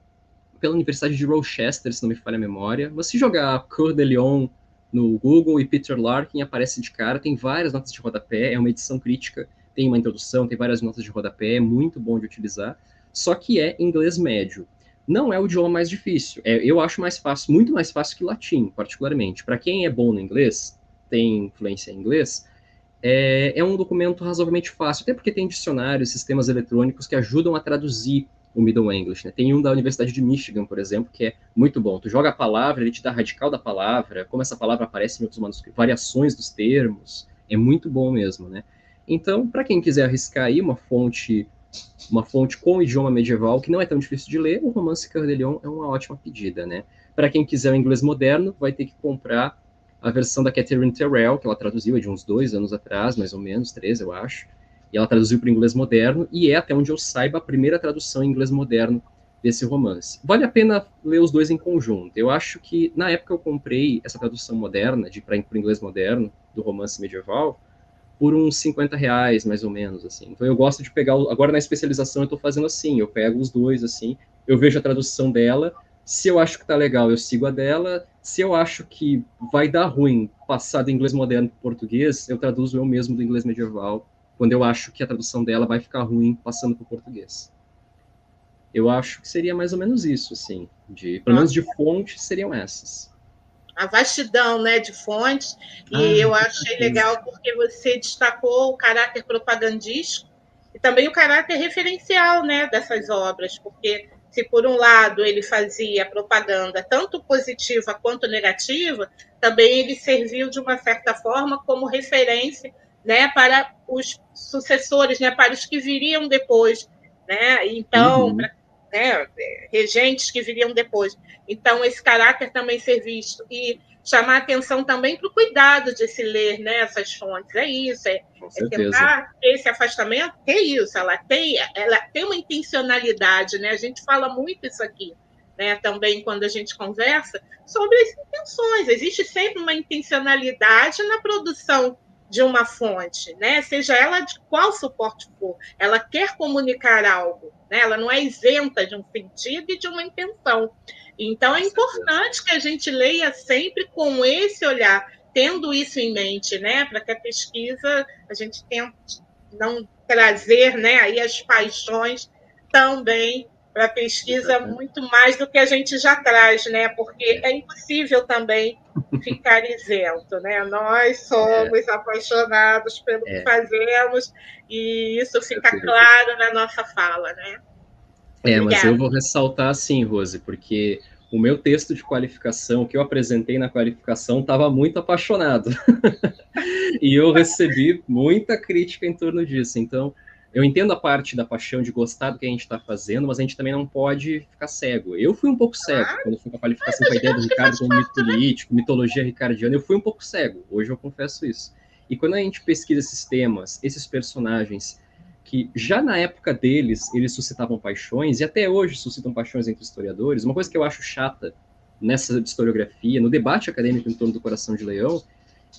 pela Universidade de Rochester, se não me falha a memória. Mas se jogar Cœur de Lion no Google e Peter Larkin aparece de cara, tem várias notas de rodapé, é uma edição crítica, tem uma introdução, tem várias notas de rodapé, é muito bom de utilizar, só que é inglês médio não é o idioma mais difícil. É, eu acho mais fácil, muito mais fácil que latim, particularmente. Para quem é bom no inglês, tem influência em inglês, é, é, um documento razoavelmente fácil, até porque tem dicionários, sistemas eletrônicos que ajudam a traduzir o Middle English. Né? Tem um da Universidade de Michigan, por exemplo, que é muito bom. Tu joga a palavra, ele te dá radical da palavra, como essa palavra aparece em outros manuscritos, variações dos termos. É muito bom mesmo, né? Então, para quem quiser arriscar aí uma fonte uma fonte com idioma medieval que não é tão difícil de ler, o romance Cœur é uma ótima pedida, né? Para quem quiser o inglês moderno, vai ter que comprar a versão da Catherine Terrell, que ela traduziu de uns dois anos atrás, mais ou menos, três, eu acho. E ela traduziu para o inglês moderno, e é, até onde eu saiba, a primeira tradução em inglês moderno desse romance. Vale a pena ler os dois em conjunto. Eu acho que, na época, eu comprei essa tradução moderna, de para o inglês moderno, do romance medieval, por uns 50 reais, mais ou menos, assim. Então eu gosto de pegar, agora na especialização eu estou fazendo assim, eu pego os dois, assim, eu vejo a tradução dela, se eu acho que tá legal, eu sigo a dela, se eu acho que vai dar ruim passar do inglês moderno para português, eu traduzo eu mesmo do inglês medieval, quando eu acho que a tradução dela vai ficar ruim passando para o português. Eu acho que seria mais ou menos isso, assim, de, pelo menos de fontes seriam essas a vastidão né, de fontes, e ah, eu achei legal porque você destacou o caráter propagandístico e também o caráter referencial né, dessas obras, porque se por um lado ele fazia propaganda tanto positiva quanto negativa, também ele serviu de uma certa forma como referência né, para os sucessores, né, para os que viriam depois. Né? Então, uhum. para né, regentes que viriam depois. Então, esse caráter também ser visto e chamar atenção também para o cuidado de se ler né, essas fontes. É isso, é, é tentar esse afastamento, é isso, ela tem, ela tem uma intencionalidade, né? A gente fala muito isso aqui. Né, também quando a gente conversa sobre as intenções. Existe sempre uma intencionalidade na produção de uma fonte, né? seja ela de qual suporte for, ela quer comunicar algo, né? ela não é isenta de um sentido e de uma intenção. Então, é importante que a gente leia sempre com esse olhar, tendo isso em mente, né? para que a pesquisa, a gente tente não trazer né, aí as paixões também para a pesquisa muito mais do que a gente já traz, né? Porque é impossível também ficar isento, né? Nós somos é. apaixonados pelo é. que fazemos e isso fica claro na nossa fala, né? É, mas eu vou ressaltar assim, Rose, porque o meu texto de qualificação que eu apresentei na qualificação estava muito apaixonado. e eu recebi muita crítica em torno disso. Então, eu entendo a parte da paixão de gostar do que a gente está fazendo, mas a gente também não pode ficar cego. Eu fui um pouco cego ah, quando fui com a qualificação com a ideia do Ricardo como mito político, mitologia ricardiana. Eu fui um pouco cego, hoje eu confesso isso. E quando a gente pesquisa esses temas, esses personagens, que já na época deles eles suscitavam paixões, e até hoje suscitam paixões entre historiadores, uma coisa que eu acho chata nessa historiografia, no debate acadêmico em torno do Coração de Leão,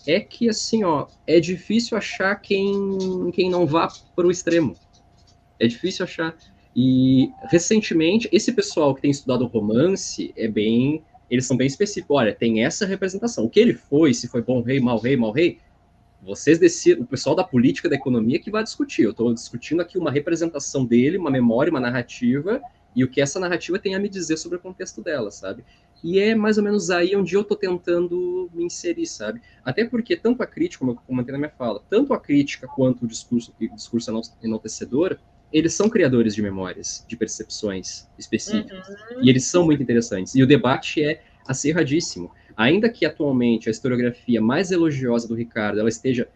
é que, assim, ó, é difícil achar quem, quem não vá para o extremo. É difícil achar. E, recentemente, esse pessoal que tem estudado romance é bem... Eles são bem específicos. Olha, tem essa representação. O que ele foi, se foi bom rei, mau rei, mau rei, vocês decidem, o pessoal da política, da economia que vai discutir. Eu estou discutindo aqui uma representação dele, uma memória, uma narrativa, e o que essa narrativa tem a me dizer sobre o contexto dela, sabe? E é mais ou menos aí onde eu estou tentando me inserir, sabe? Até porque tanto a crítica, como eu comentei na minha fala, tanto a crítica quanto o discurso, o discurso enaltecedor, eles são criadores de memórias, de percepções específicas. Uhum. E eles são muito interessantes. E o debate é acirradíssimo. Ainda que atualmente a historiografia mais elogiosa do Ricardo ela esteja,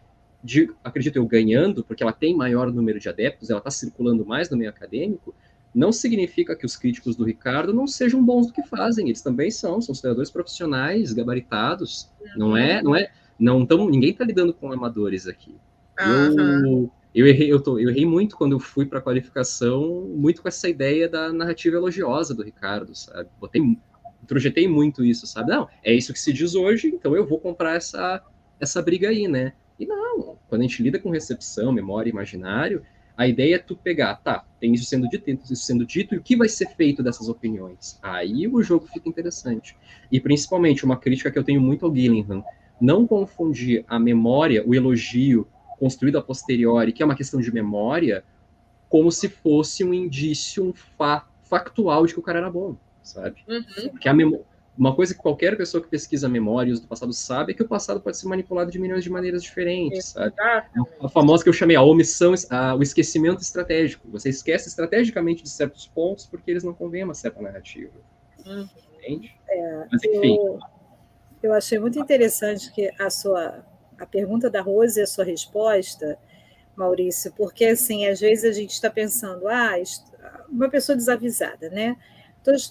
de, acredito eu, ganhando, porque ela tem maior número de adeptos, ela está circulando mais no meio acadêmico, não significa que os críticos do Ricardo não sejam bons do que fazem. Eles também são, são historiadores profissionais, gabaritados. Não é, não é, não tão, ninguém está lidando com amadores aqui. Uhum. Eu, eu errei, eu, tô, eu errei muito quando eu fui para a qualificação, muito com essa ideia da narrativa elogiosa do Ricardo, sabe? Botei, introjetei muito isso, sabe? Não, é isso que se diz hoje, então eu vou comprar essa, essa briga aí, né? E não, quando a gente lida com recepção, memória, imaginário, a ideia é tu pegar, tá, tem isso sendo dito, tem isso sendo dito, e o que vai ser feito dessas opiniões? Aí o jogo fica interessante. E principalmente, uma crítica que eu tenho muito ao Gillingham, não confundir a memória, o elogio, construído a posteriori, que é uma questão de memória, como se fosse um indício, um fa factual de que o cara era bom, sabe? Uhum. Que a uma coisa que qualquer pessoa que pesquisa a memória e uso do passado sabe é que o passado pode ser manipulado de milhões de maneiras diferentes, sabe? A famosa que eu chamei a omissão, a, o esquecimento estratégico. Você esquece estrategicamente de certos pontos porque eles não convêm a uma certa narrativa. Uhum. Entende? É, Mas, enfim. Eu, eu achei muito interessante que a sua a pergunta da Rose e a sua resposta, Maurício, porque assim, às vezes a gente está pensando, ah, uma pessoa desavisada, né?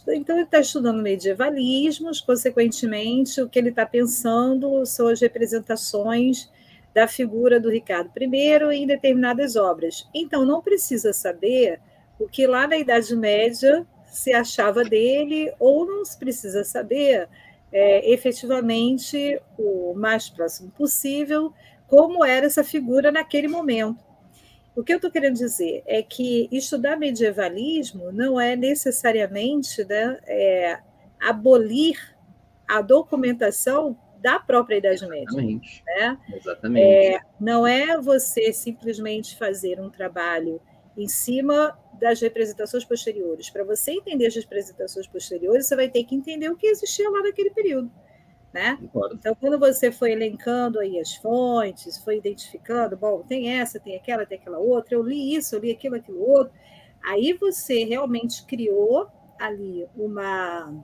Então, ele está estudando medievalismos, consequentemente, o que ele está pensando são as representações da figura do Ricardo I em determinadas obras. Então, não precisa saber o que lá na Idade Média se achava dele, ou não se precisa saber é, efetivamente, o mais próximo possível, como era essa figura naquele momento. O que eu estou querendo dizer é que estudar medievalismo não é necessariamente né, é, abolir a documentação da própria Idade Exatamente. Média. Né? Exatamente. É, não é você simplesmente fazer um trabalho em cima das representações posteriores. Para você entender as representações posteriores, você vai ter que entender o que existia lá naquele período. Né? Então, quando você foi elencando aí as fontes, foi identificando, bom, tem essa, tem aquela, tem aquela outra, eu li isso, eu li aquilo, aquilo outro, aí você realmente criou ali uma,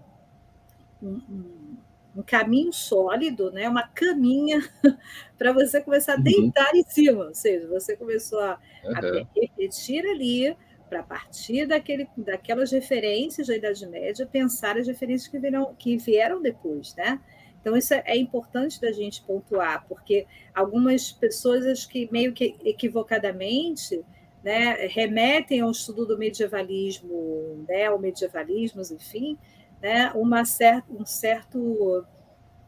um, um, um caminho sólido, né? uma caminha para você começar a uhum. deitar uhum. em cima, ou seja, você começou a, uhum. a repetir ali para partir daquele, daquelas referências da Idade Média, pensar as referências que, virão, que vieram depois, né? Então, isso é, é importante da gente pontuar, porque algumas pessoas, acho que meio que equivocadamente, né, remetem ao estudo do medievalismo, né, ao medievalismos, enfim, né, uma cer um certo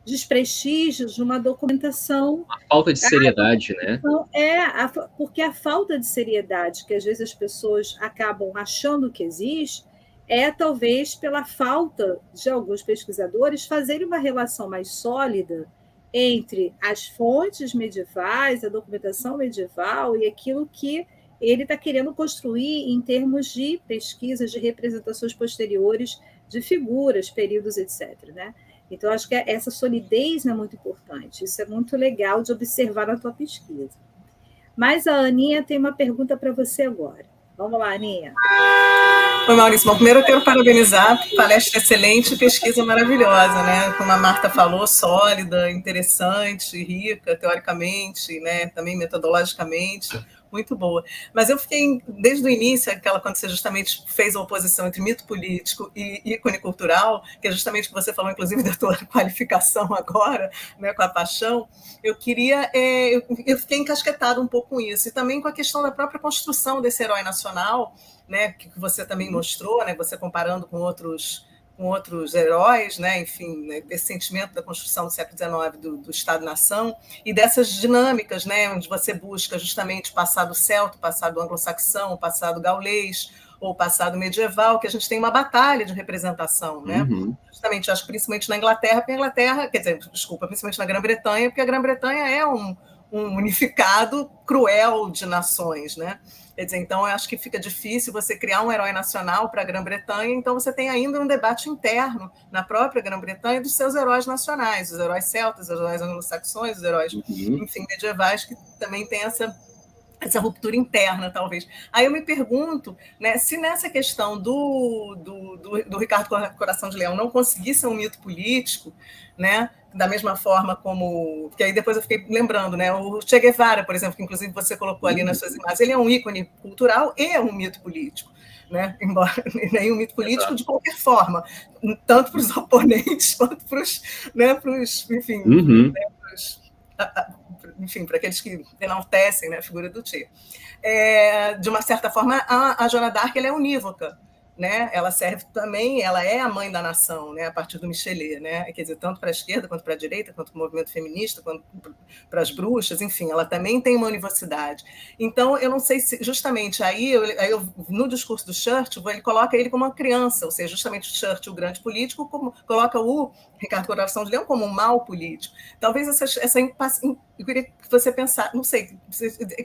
desprestígio de uma documentação. A falta de seriedade, né? Então, é, a, porque a falta de seriedade que às vezes as pessoas acabam achando que existe é talvez pela falta de alguns pesquisadores fazerem uma relação mais sólida entre as fontes medievais, a documentação medieval e aquilo que ele está querendo construir em termos de pesquisas, de representações posteriores de figuras, períodos, etc. Né? Então, acho que essa solidez é muito importante. Isso é muito legal de observar na tua pesquisa. Mas a Aninha tem uma pergunta para você agora. Vamos lá, Aninha. Oi, Maurício. Bom, primeiro eu quero parabenizar, palestra excelente pesquisa maravilhosa, né? Como a Marta falou, sólida, interessante, rica, teoricamente, né? Também metodologicamente muito boa. Mas eu fiquei, desde o início, aquela quando você justamente fez a oposição entre mito político e ícone cultural, que é justamente o que você falou, inclusive, da tua qualificação agora, né, com a paixão, eu queria. É, eu fiquei encasquetado um pouco com isso, e também com a questão da própria construção desse herói nacional, né, que você também mostrou, né, você comparando com outros com outros heróis, né? enfim, né? desse sentimento da construção do século XIX do, do Estado-nação e dessas dinâmicas, né? onde você busca justamente o passado celta, o passado anglo-saxão, o passado gaulês ou o passado medieval, que a gente tem uma batalha de representação, né? Uhum. Justamente, acho que principalmente na Inglaterra, porque a Inglaterra, quer dizer, desculpa, principalmente na Grã-Bretanha, porque a Grã-Bretanha é um, um unificado cruel de nações, né? Quer dizer, então eu acho que fica difícil você criar um herói nacional para a Grã-Bretanha, então você tem ainda um debate interno na própria Grã-Bretanha dos seus heróis nacionais, os heróis celtas, os heróis anglo-saxões, os heróis, uhum. enfim, medievais, que também tem essa essa ruptura interna, talvez. Aí eu me pergunto né, se nessa questão do, do, do, do Ricardo Coração de Leão não conseguisse um mito político, né, da mesma forma como. Que aí depois eu fiquei lembrando, né? O Che Guevara, por exemplo, que inclusive você colocou ali nas suas imagens, ele é um ícone cultural e é um mito político. Né? Embora nem um mito político Exato. de qualquer forma, tanto para os oponentes quanto para os, né, para os enfim, uhum. né, enfim, para aqueles que enaltecem né, a figura do Che. É, de uma certa forma, a, a Joana d'Arc é unívoca, né, ela serve também, ela é a mãe da nação, né, a partir do Michelet, né, quer dizer, tanto para a esquerda quanto para a direita, quanto para o movimento feminista, quanto para as bruxas, enfim, ela também tem uma universidade. Então, eu não sei se, justamente aí, eu, aí eu, no discurso do Churchill, ele coloca ele como uma criança, ou seja, justamente o Churchill, o grande político, como, coloca o Ricardo Coração de Leão como um mal político. Talvez essa, essa eu queria que você não sei,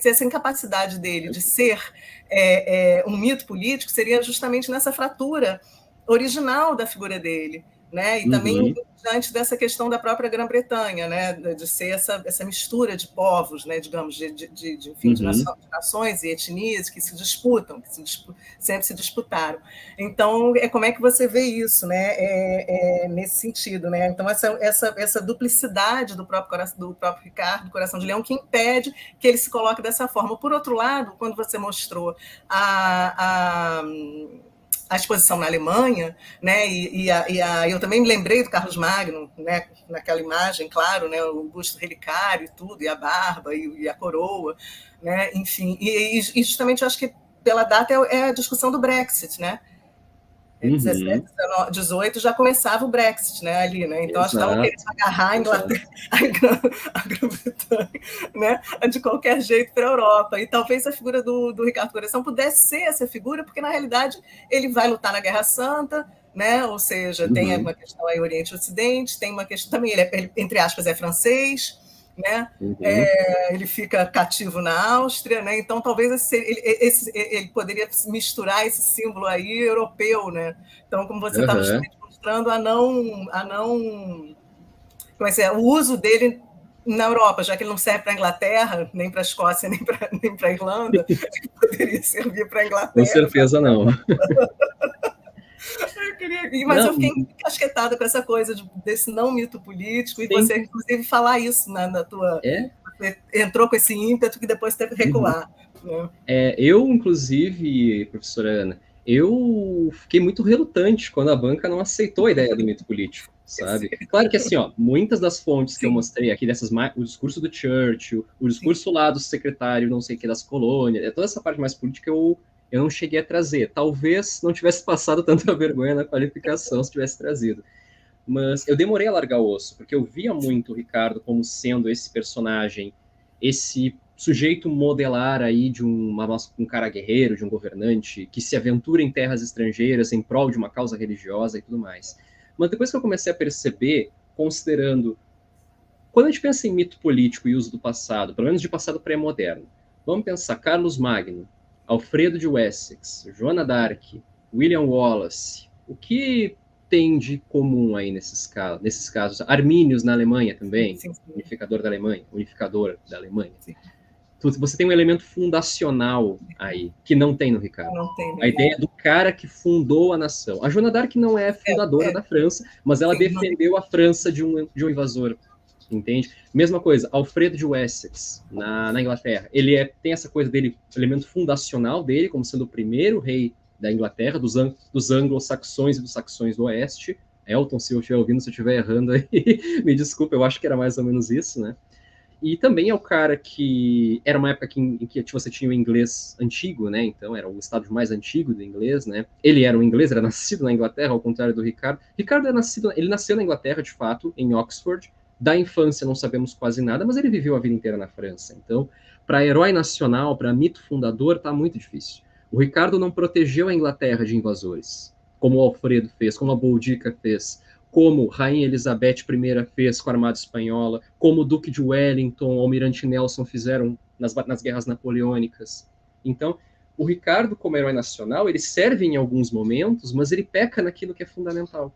essa incapacidade dele de ser é, é, um mito político seria justamente nessa fratura original da figura dele né? E também uhum. diante dessa questão da própria Grã-Bretanha, né? De ser essa, essa mistura de povos, né? Digamos, de, de, de, enfim, uhum. de nações e etnias que se disputam, que se dispu sempre se disputaram. Então, é como é que você vê isso, né? É, é, nesse sentido, né? Então, essa, essa, essa duplicidade do próprio, coração, do próprio Ricardo, do Coração de Leão, que impede que ele se coloque dessa forma. Por outro lado, quando você mostrou a, a a exposição na Alemanha, né? E, e, a, e a, eu também me lembrei do Carlos Magno, né? Naquela imagem, claro, né? O busto relicário e tudo, e a barba e, e a coroa, né? Enfim, e, justamente eu acho que pela data é, é a discussão do Brexit, né? Uhum. 17, 18 já começava o Brexit, né, ali, né? Então acho que estavam querendo agarrar a Inglaterra, a Grã-Bretanha, né, de qualquer jeito para a Europa. E talvez a figura do, do Ricardo Coração pudesse ser essa figura, porque na realidade ele vai lutar na Guerra Santa, né? Ou seja, uhum. tem uma questão aí Oriente e Ocidente, tem uma questão também, ele, é, ele entre aspas, é francês, né? Uhum. É, ele fica cativo na Áustria, né? Então talvez esse, ele, esse, ele, poderia misturar esse símbolo aí europeu, né? Então, como você estava uhum. mostrando, a não, a não, como é, é o uso dele na Europa, já que ele não serve para a Inglaterra, nem para a Escócia, nem para nem a Irlanda, poderia servir para a Inglaterra. Com certeza não. Queria, mas não. eu fiquei encasquetada com essa coisa de, desse não mito político, Sim. e você, inclusive, falar isso na, na tua. É? Entrou com esse ímpeto que depois teve que recuar. Uhum. Né? É, eu, inclusive, professora Ana, eu fiquei muito relutante quando a banca não aceitou a ideia do mito político, sabe? Claro que assim, ó, muitas das fontes Sim. que eu mostrei aqui, dessas o discurso do Churchill, o discurso Sim. lá do secretário não sei o que das colônias, é toda essa parte mais política eu eu não cheguei a trazer. Talvez não tivesse passado tanta vergonha na qualificação se tivesse trazido. Mas eu demorei a largar o osso, porque eu via muito o Ricardo como sendo esse personagem, esse sujeito modelar aí de uma, um cara guerreiro, de um governante, que se aventura em terras estrangeiras em prol de uma causa religiosa e tudo mais. Mas depois que eu comecei a perceber, considerando. Quando a gente pensa em mito político e uso do passado, pelo menos de passado pré-moderno, vamos pensar Carlos Magno, Alfredo de Wessex, Joana d'Arc, William Wallace, o que tem de comum aí nesses casos? Nesses casos? Armínios na Alemanha também, sim, sim. unificador da Alemanha, unificador da Alemanha. Sim. Você tem um elemento fundacional aí, que não tem no Ricardo. Tem, a ideia do cara que fundou a nação. A Joana d'Arc não é fundadora é, é. da França, mas ela defendeu a França de um, de um invasor entende? Mesma coisa, Alfredo de Wessex, na, na Inglaterra. Ele é, tem essa coisa dele, elemento fundacional dele, como sendo o primeiro rei da Inglaterra, dos, dos anglo-saxões e dos saxões do oeste. Elton, se eu estiver ouvindo, se eu estiver errando aí, me desculpa, eu acho que era mais ou menos isso, né? E também é o cara que era uma época em, em que você tinha o inglês antigo, né? Então era o estado mais antigo do inglês, né? Ele era um inglês, era nascido na Inglaterra, ao contrário do Ricardo. Ricardo é nascido, ele nasceu na Inglaterra, de fato, em Oxford, da infância não sabemos quase nada, mas ele viveu a vida inteira na França. Então, para herói nacional, para mito fundador, está muito difícil. O Ricardo não protegeu a Inglaterra de invasores, como o Alfredo fez, como a Boudica fez, como Rainha Elizabeth I fez com a Armada Espanhola, como o Duque de Wellington, o Almirante Nelson fizeram nas, nas guerras napoleônicas. Então, o Ricardo, como herói nacional, ele serve em alguns momentos, mas ele peca naquilo que é fundamental.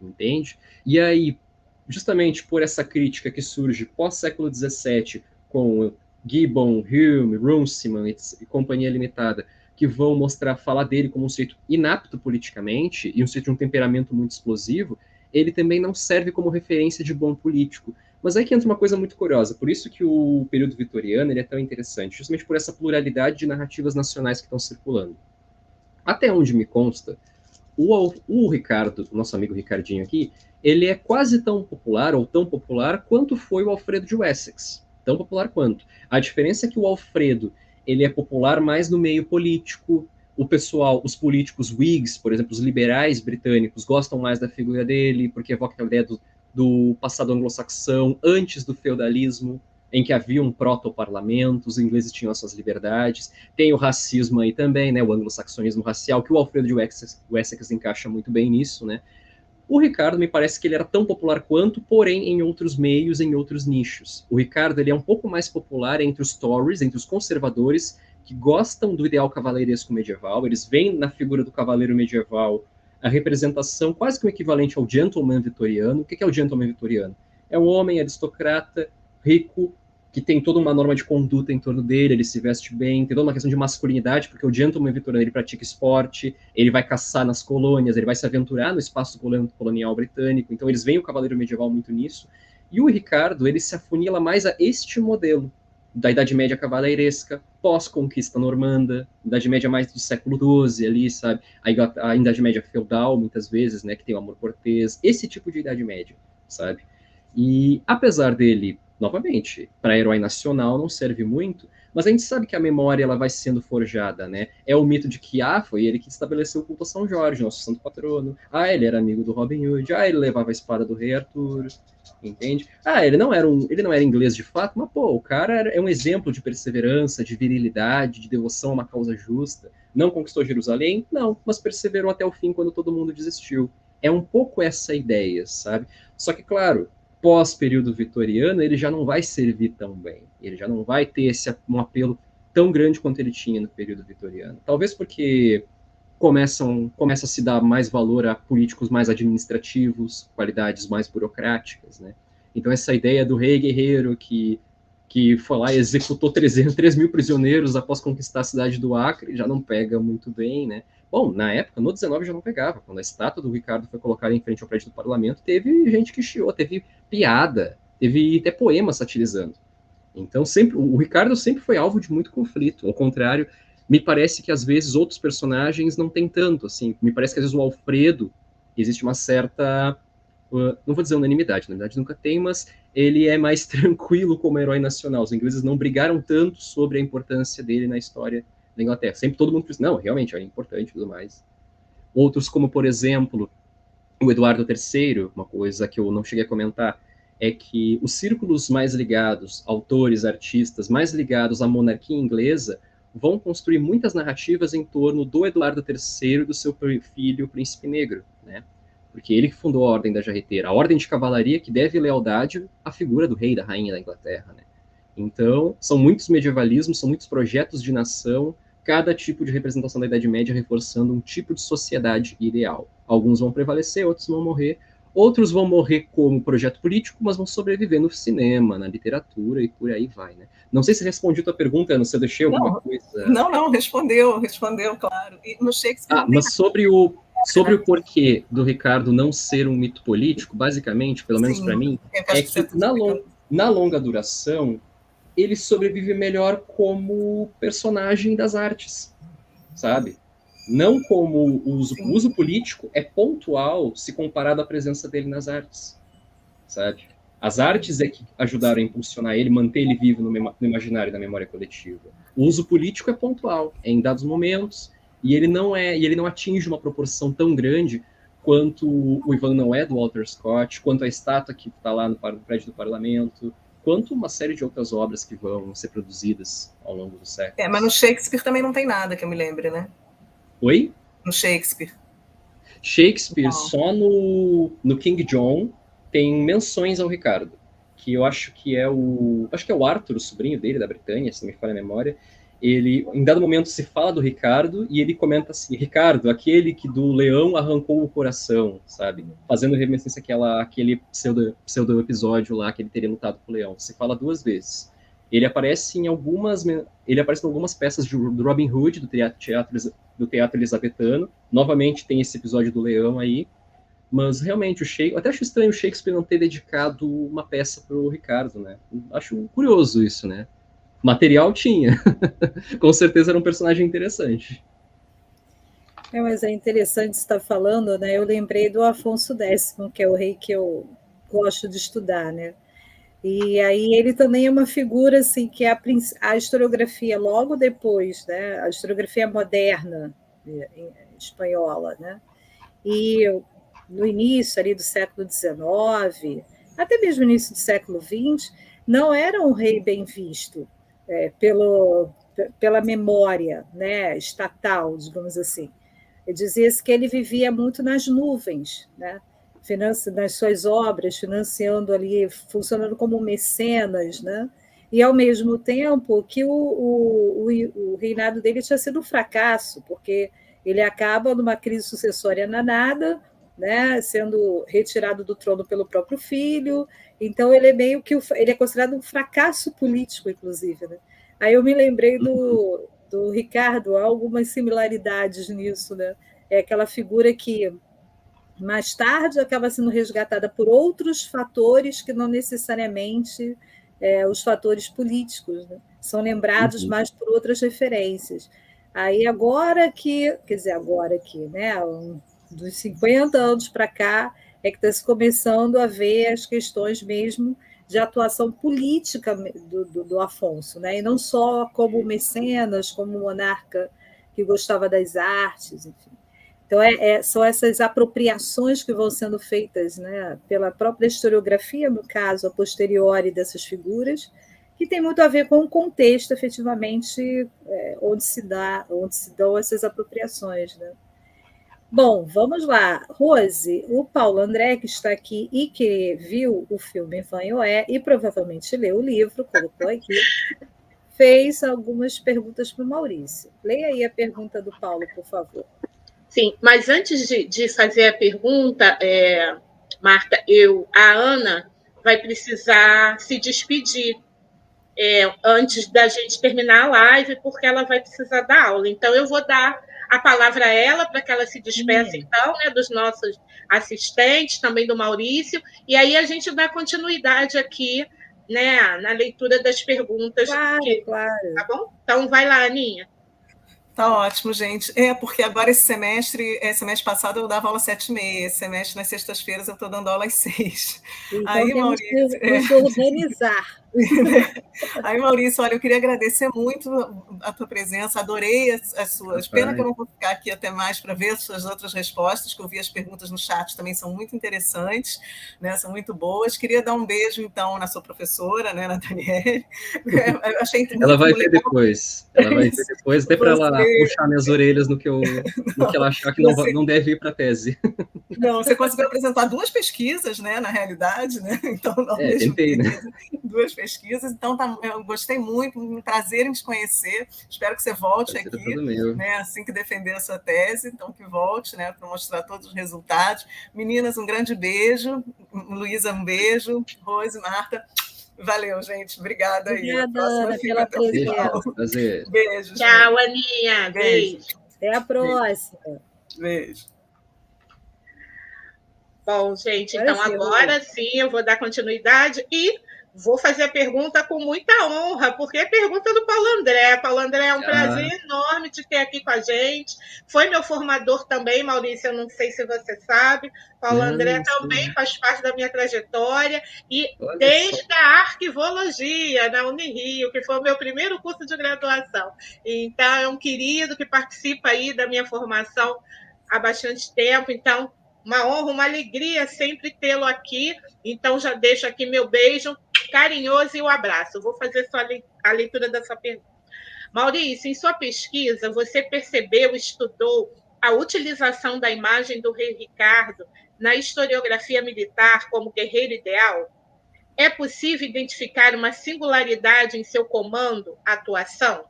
Entende? E aí, justamente por essa crítica que surge pós-século XVII, com Gibbon, Hume, Runciman e Companhia Limitada, que vão mostrar, falar dele como um sujeito inapto politicamente e um sujeito de um temperamento muito explosivo, ele também não serve como referência de bom político. Mas aí que entra uma coisa muito curiosa, por isso que o período vitoriano ele é tão interessante, justamente por essa pluralidade de narrativas nacionais que estão circulando. Até onde me consta, o, o Ricardo, nosso amigo Ricardinho aqui, ele é quase tão popular ou tão popular quanto foi o Alfredo de Wessex. tão popular quanto. A diferença é que o Alfredo, ele é popular mais no meio político, o pessoal, os políticos Whigs, por exemplo, os liberais britânicos, gostam mais da figura dele, porque evoca a ideia do, do passado anglo-saxão, antes do feudalismo, em que havia um proto-parlamento, os ingleses tinham as suas liberdades. Tem o racismo aí também, né, o anglo-saxonismo racial, que o Alfredo de Wessex, Wessex encaixa muito bem nisso, né. O Ricardo me parece que ele era tão popular quanto, porém em outros meios, em outros nichos. O Ricardo ele é um pouco mais popular entre os Tories, entre os conservadores, que gostam do ideal cavaleiresco medieval, eles veem na figura do cavaleiro medieval a representação quase que o equivalente ao gentleman vitoriano. O que é o gentleman vitoriano? É um homem aristocrata, rico, que tem toda uma norma de conduta em torno dele, ele se veste bem, tem toda uma questão de masculinidade, porque o gentleman vitoriano ele pratica esporte, ele vai caçar nas colônias, ele vai se aventurar no espaço colonial britânico, então eles veem o cavaleiro medieval muito nisso. E o Ricardo, ele se afunila mais a este modelo, da Idade Média cavaleiresca, pós-conquista normanda, Idade Média mais do século XII ali, sabe? A, Idade Média feudal, muitas vezes, né, que tem o amor cortês, esse tipo de Idade Média, sabe? E apesar dele, novamente, para herói nacional não serve muito, mas a gente sabe que a memória ela vai sendo forjada, né? É o mito de que, ah, foi ele que estabeleceu o culto a São Jorge, nosso santo patrono. Ah, ele era amigo do Robin Hood. Ah, ele levava a espada do rei Arthur entende? Ah, ele não era um, ele não era inglês de fato, mas pô, o cara é um exemplo de perseverança, de virilidade, de devoção a uma causa justa. Não conquistou Jerusalém? Não, mas perseverou até o fim quando todo mundo desistiu. É um pouco essa ideia, sabe? Só que, claro, pós período vitoriano, ele já não vai servir tão bem. Ele já não vai ter esse um apelo tão grande quanto ele tinha no período vitoriano. Talvez porque começam começa a se dar mais valor a políticos mais administrativos, qualidades mais burocráticas, né? Então essa ideia do rei guerreiro que que foi lá e executou 300, 3 mil prisioneiros após conquistar a cidade do Acre já não pega muito bem, né? Bom, na época, no 19 já não pegava. Quando a estátua do Ricardo foi colocada em frente ao prédio do parlamento, teve gente que chiou, teve piada, teve até poema satirizando. Então, sempre o Ricardo sempre foi alvo de muito conflito. Ao contrário, me parece que às vezes outros personagens não tem tanto, assim. Me parece que às vezes o Alfredo existe uma certa, não vou dizer unanimidade, na verdade nunca tem, mas ele é mais tranquilo como herói nacional. Os ingleses não brigaram tanto sobre a importância dele na história da Inglaterra. Sempre todo mundo pensa, não, realmente é importante e tudo mais. Outros, como por exemplo, o Eduardo III, uma coisa que eu não cheguei a comentar, é que os círculos mais ligados, autores, artistas, mais ligados à monarquia inglesa, vão construir muitas narrativas em torno do Eduardo III e do seu filho, o Príncipe Negro, né? Porque ele que fundou a Ordem da Jarreteira, a Ordem de Cavalaria que deve lealdade à figura do rei da rainha da Inglaterra, né? Então, são muitos medievalismos, são muitos projetos de nação, cada tipo de representação da Idade Média reforçando um tipo de sociedade ideal. Alguns vão prevalecer, outros vão morrer, Outros vão morrer como projeto político, mas vão sobreviver no cinema, na literatura e por aí vai, né? Não sei se respondi a tua pergunta, não sei se eu deixei alguma não, coisa. Não, não, respondeu, respondeu, claro. E no Shakespeare. Ah, mas sobre o, sobre o porquê do Ricardo não ser um mito político, basicamente, pelo menos para mim, é que, que na, long, na longa duração ele sobrevive melhor como personagem das artes, sabe? Não como o uso, o uso político é pontual se comparado à presença dele nas artes, sabe? As artes é que ajudaram a impulsionar ele, manter ele vivo no, no imaginário da memória coletiva. O uso político é pontual, é em dados momentos, e ele não é, e ele não atinge uma proporção tão grande quanto o Ivan não é do Walter Scott, quanto a estátua que está lá no, no prédio do parlamento, quanto uma série de outras obras que vão ser produzidas ao longo do século. É, mas no Shakespeare também não tem nada que eu me lembre, né? Oi? No Shakespeare. Shakespeare, não. só no, no King John, tem menções ao Ricardo, que eu acho que é o. Acho que é o Arthur, o sobrinho dele, da Bretanha, se não me falha a memória. Ele, em dado momento, se fala do Ricardo e ele comenta assim: Ricardo, aquele que do leão arrancou o coração, sabe? Fazendo reminiscência àquela, àquele pseudo, pseudo episódio lá que ele teria lutado com o leão. Se fala duas vezes. Ele aparece em algumas, ele aparece em algumas peças de, do Robin Hood, do teatro, do teatro elizabetano. Novamente tem esse episódio do leão aí. Mas realmente, o Shakespeare, até acho estranho o Shakespeare não ter dedicado uma peça para o Ricardo, né? Acho curioso isso, né? Material tinha. Com certeza era um personagem interessante. É, mas é interessante estar falando, né? Eu lembrei do Afonso X, que é o rei que eu gosto de estudar, né? E aí ele também é uma figura assim que a, a historiografia logo depois, né, a historiografia moderna espanhola, né, e no início ali do século XIX, até mesmo início do século XX, não era um rei bem visto é, pelo, pela memória né, estatal, digamos assim. Dizia-se que ele vivia muito nas nuvens, né? Nas suas obras, financiando ali, funcionando como mecenas, né? e ao mesmo tempo que o, o, o, reinado dele tinha sido um fracasso, porque ele acaba numa crise sucessória na nada, né, sendo retirado do trono pelo próprio filho. Então ele é meio que ele é considerado um fracasso político, inclusive. Né? Aí eu me lembrei do, do Ricardo, há algumas similaridades nisso, né? É aquela figura que mais tarde acaba sendo resgatada por outros fatores que não necessariamente é, os fatores políticos, né? são lembrados uhum. mais por outras referências. Aí agora que, quer dizer, agora que, né, dos 50 anos para cá, é que está se começando a ver as questões mesmo de atuação política do, do, do, Afonso, né? e não só como mecenas, como monarca que gostava das artes, enfim. Então, é, é, são essas apropriações que vão sendo feitas né, pela própria historiografia, no caso, a posteriori dessas figuras, que tem muito a ver com o contexto, efetivamente, é, onde, se dá, onde se dão essas apropriações. Né? Bom, vamos lá. Rose, o Paulo André, que está aqui e que viu o filme Vanhoé e provavelmente leu o livro, colocou aqui, fez algumas perguntas para o Maurício. Leia aí a pergunta do Paulo, por favor. Sim, mas antes de, de fazer a pergunta, é, Marta, eu, a Ana vai precisar se despedir é, antes da gente terminar a live, porque ela vai precisar dar aula. Então, eu vou dar a palavra a ela para que ela se despeça, Sim. então, né, dos nossos assistentes, também do Maurício, e aí a gente dá continuidade aqui né, na leitura das perguntas. Claro, que, claro. Tá bom? Então, vai lá, Aninha. Tá ótimo, gente. É, porque agora esse semestre, é, semestre passado eu dava aula sete e meia, esse semestre nas sextas-feiras eu estou dando aula às seis. Então, Aí, Maurício. Que é... organizar. Aí, Maurício, olha, eu queria agradecer muito a tua presença, adorei as, as suas. Pena que eu não vou ficar aqui até mais para ver as suas outras respostas, que eu vi as perguntas no chat também são muito interessantes, né? São muito boas. Queria dar um beijo, então, na sua professora, né, Nathaniele. Eu achei ela vai ver depois. Ela vai ver depois, até para ela puxar minhas orelhas no que, eu, no que ela achar que não, você... não deve ir para a tese. Não, você conseguiu apresentar duas pesquisas, né, na realidade, né? Então, não é, tentei, né? Duas pesquisas, então tá, eu gostei muito, um prazer em te conhecer. Espero que você volte aqui, né, assim que defender a sua tese, então que volte, né, para mostrar todos os resultados. Meninas, um grande beijo. Luísa, um beijo. Rose, Marta. Valeu, gente. Obrigada aí. Obrigada, Ana, pela presença. Prazer. Beijo. Tchau, Aninha. Beijo. Até a próxima. Beijo. Bom, gente, então agora sim eu vou dar continuidade e Vou fazer a pergunta com muita honra, porque é pergunta do Paulo André. Paulo André, é um ah. prazer enorme te ter aqui com a gente. Foi meu formador também, Maurício, eu não sei se você sabe. Paulo André também faz parte da minha trajetória, e Olha desde só. a arquivologia na Unirio, que foi o meu primeiro curso de graduação. Então, é um querido que participa aí da minha formação há bastante tempo. Então, uma honra, uma alegria sempre tê-lo aqui. Então, já deixo aqui meu beijo carinhoso e o abraço. vou fazer só a leitura dessa pergunta. Maurício, em sua pesquisa, você percebeu, estudou a utilização da imagem do rei Ricardo na historiografia militar como guerreiro ideal? É possível identificar uma singularidade em seu comando, atuação?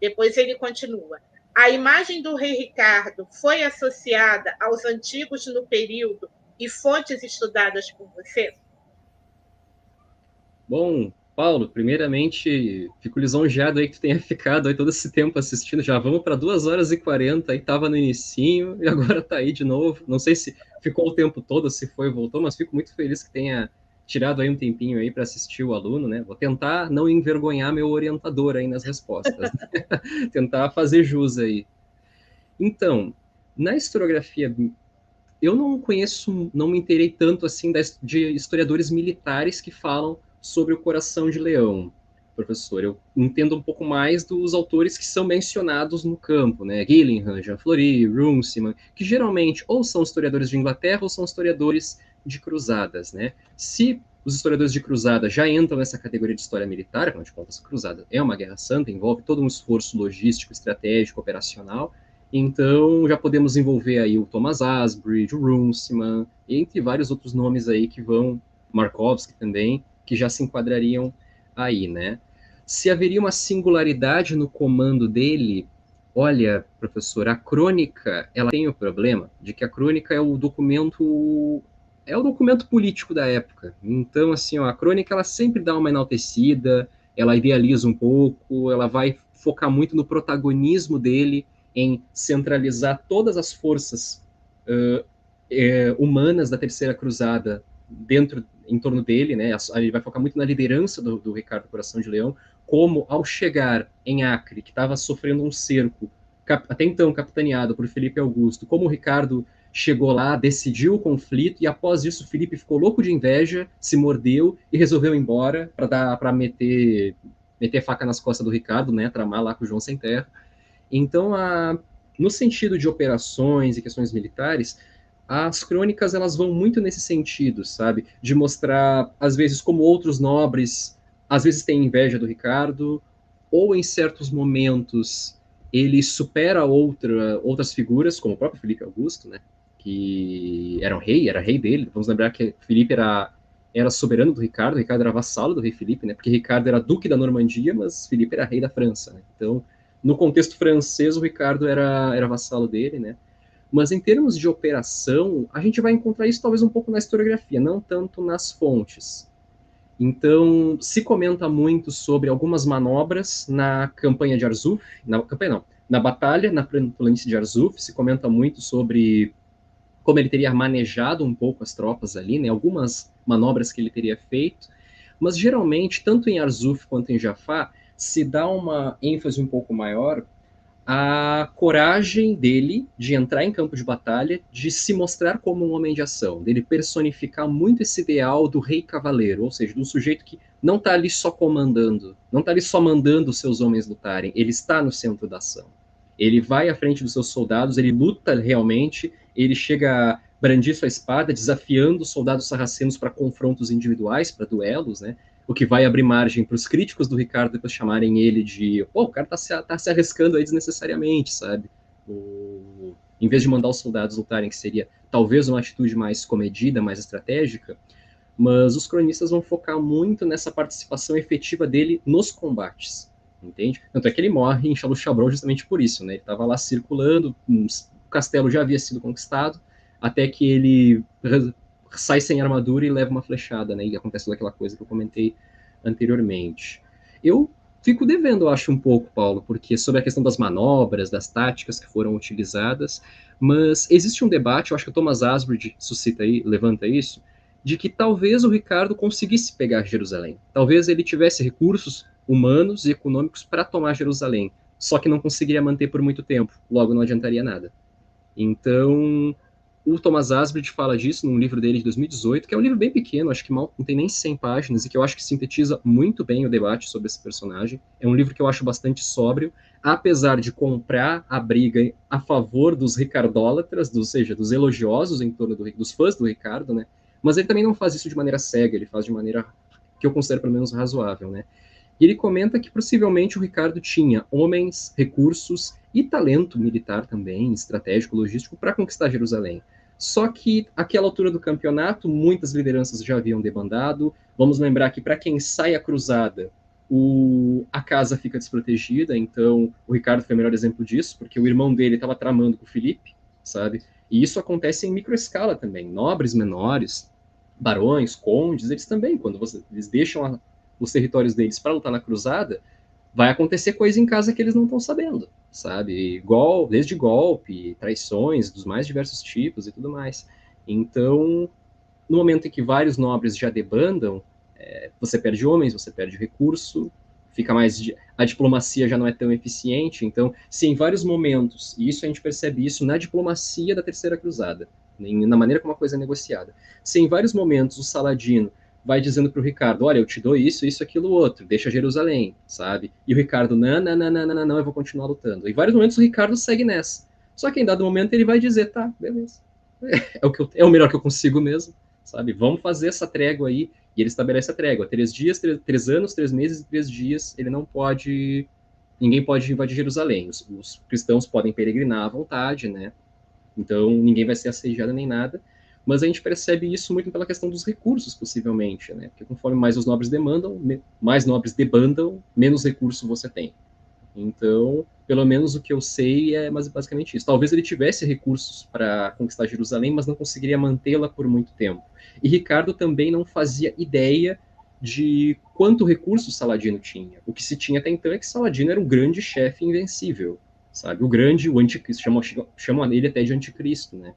Depois ele continua. A imagem do rei Ricardo foi associada aos antigos no período e fontes estudadas por você? Bom, Paulo, primeiramente, fico lisonjeado aí que tu tenha ficado aí todo esse tempo assistindo. Já vamos para duas horas e quarenta, aí estava no inicinho e agora está aí de novo. Não sei se ficou o tempo todo, se foi voltou, mas fico muito feliz que tenha tirado aí um tempinho aí para assistir o aluno, né? Vou tentar não envergonhar meu orientador aí nas respostas. Né? tentar fazer jus aí. Então, na historiografia eu não conheço, não me interei tanto assim de historiadores militares que falam sobre o Coração de Leão, professor? Eu entendo um pouco mais dos autores que são mencionados no campo, né? Gillingham, Jean Fleury, Runciman, que geralmente ou são historiadores de Inglaterra ou são historiadores de cruzadas, né? Se os historiadores de cruzada já entram nessa categoria de história militar, afinal de contas, cruzada é uma guerra santa, envolve todo um esforço logístico, estratégico, operacional, então já podemos envolver aí o Thomas Asbury, o Runciman, entre vários outros nomes aí que vão, Markovski também, que já se enquadrariam aí, né? Se haveria uma singularidade no comando dele, olha, professor, a crônica, ela tem o problema de que a crônica é o documento é o documento político da época. Então, assim, ó, a crônica ela sempre dá uma enaltecida, ela idealiza um pouco, ela vai focar muito no protagonismo dele, em centralizar todas as forças uh, é, humanas da Terceira Cruzada dentro, em torno dele, né? Ele vai focar muito na liderança do, do Ricardo Coração de Leão, como ao chegar em Acre, que estava sofrendo um cerco, até então capitaneado por Felipe Augusto, como o Ricardo chegou lá, decidiu o conflito e após isso Felipe ficou louco de inveja, se mordeu e resolveu ir embora para dar para meter meter faca nas costas do Ricardo, né, tramar lá com o João Sem Terra. Então, a, no sentido de operações e questões militares, as crônicas elas vão muito nesse sentido, sabe, de mostrar às vezes como outros nobres às vezes têm inveja do Ricardo ou em certos momentos ele supera outra, outras figuras, como o próprio Felipe Augusto, né? Que era um rei, era rei dele. Vamos lembrar que Felipe era, era soberano do Ricardo, Ricardo era vassalo do rei Felipe, né? Porque Ricardo era duque da Normandia, mas Felipe era rei da França. Né? Então, no contexto francês, o Ricardo era, era vassalo dele, né? Mas em termos de operação, a gente vai encontrar isso talvez um pouco na historiografia, não tanto nas fontes. Então, se comenta muito sobre algumas manobras na campanha de Arzuf, na campanha não, na batalha na planície de Arzuf, se comenta muito sobre como ele teria manejado um pouco as tropas ali, né, algumas manobras que ele teria feito, mas geralmente, tanto em Arzuf quanto em Jafar, se dá uma ênfase um pouco maior à coragem dele de entrar em campo de batalha, de se mostrar como um homem de ação, dele personificar muito esse ideal do rei cavaleiro, ou seja, do sujeito que não está ali só comandando, não está ali só mandando os seus homens lutarem, ele está no centro da ação. Ele vai à frente dos seus soldados, ele luta realmente, ele chega a brandir sua espada, desafiando os soldados sarracenos para confrontos individuais, para duelos, né? O que vai abrir margem para os críticos do Ricardo depois chamarem ele de, pô, o cara tá se, tá se arriscando aí desnecessariamente, sabe? O, em vez de mandar os soldados lutarem, que seria talvez uma atitude mais comedida, mais estratégica, mas os cronistas vão focar muito nessa participação efetiva dele nos combates, entende? Tanto é que ele morre em Chalu Chabron justamente por isso, né? Ele estava lá circulando, castelo já havia sido conquistado, até que ele sai sem armadura e leva uma flechada, né? E acontece aquela coisa que eu comentei anteriormente. Eu fico devendo, eu acho, um pouco, Paulo, porque sobre a questão das manobras, das táticas que foram utilizadas, mas existe um debate, eu acho que o Thomas Asbridge suscita aí, levanta isso, de que talvez o Ricardo conseguisse pegar Jerusalém. Talvez ele tivesse recursos humanos e econômicos para tomar Jerusalém, só que não conseguiria manter por muito tempo, logo não adiantaria nada. Então, o Thomas Asbridge fala disso num livro dele de 2018, que é um livro bem pequeno, acho que mal, não tem nem 100 páginas, e que eu acho que sintetiza muito bem o debate sobre esse personagem. É um livro que eu acho bastante sóbrio, apesar de comprar a briga a favor dos ricardólatras, ou seja, dos elogiosos em torno do, dos fãs do Ricardo, né? Mas ele também não faz isso de maneira cega, ele faz de maneira que eu considero pelo menos razoável, né? E ele comenta que possivelmente o Ricardo tinha homens, recursos e talento militar também, estratégico, logístico, para conquistar Jerusalém. Só que, àquela altura do campeonato, muitas lideranças já haviam debandado. Vamos lembrar que, para quem sai a cruzada, o, a casa fica desprotegida. Então, o Ricardo foi o melhor exemplo disso, porque o irmão dele estava tramando com o Felipe, sabe? E isso acontece em microescala também. Nobres menores, barões, condes, eles também, quando você, eles deixam a, os territórios deles para lutar na cruzada, vai acontecer coisa em casa que eles não estão sabendo, sabe? Gol, desde golpe, traições dos mais diversos tipos e tudo mais. Então, no momento em que vários nobres já debandam, é, você perde homens, você perde recurso, fica mais a diplomacia já não é tão eficiente. Então, se em vários momentos, e isso a gente percebe isso na diplomacia da Terceira Cruzada, na maneira como a coisa é negociada, se em vários momentos o Saladino vai dizendo para o Ricardo, olha, eu te dou isso, isso, aquilo, outro, deixa Jerusalém, sabe? E o Ricardo, não, não, não, não, não, não, eu vou continuar lutando. Em vários momentos o Ricardo segue nessa. Só que em dado momento ele vai dizer, tá, beleza. É o, que eu, é o melhor que eu consigo mesmo, sabe? Vamos fazer essa trégua aí. E ele estabelece a trégua. Três dias, três, três anos, três meses e três dias. Ele não pode... Ninguém pode invadir Jerusalém. Os, os cristãos podem peregrinar à vontade, né? Então ninguém vai ser assediado nem nada mas a gente percebe isso muito pela questão dos recursos, possivelmente, né? Porque conforme mais os nobres demandam, mais nobres debandam, menos recurso você tem. Então, pelo menos o que eu sei é basicamente isso. Talvez ele tivesse recursos para conquistar Jerusalém, mas não conseguiria mantê-la por muito tempo. E Ricardo também não fazia ideia de quanto recurso Saladino tinha. O que se tinha até então é que Saladino era um grande chefe invencível, sabe? O grande, o anticristo, chamam, chamam ele até de anticristo, né?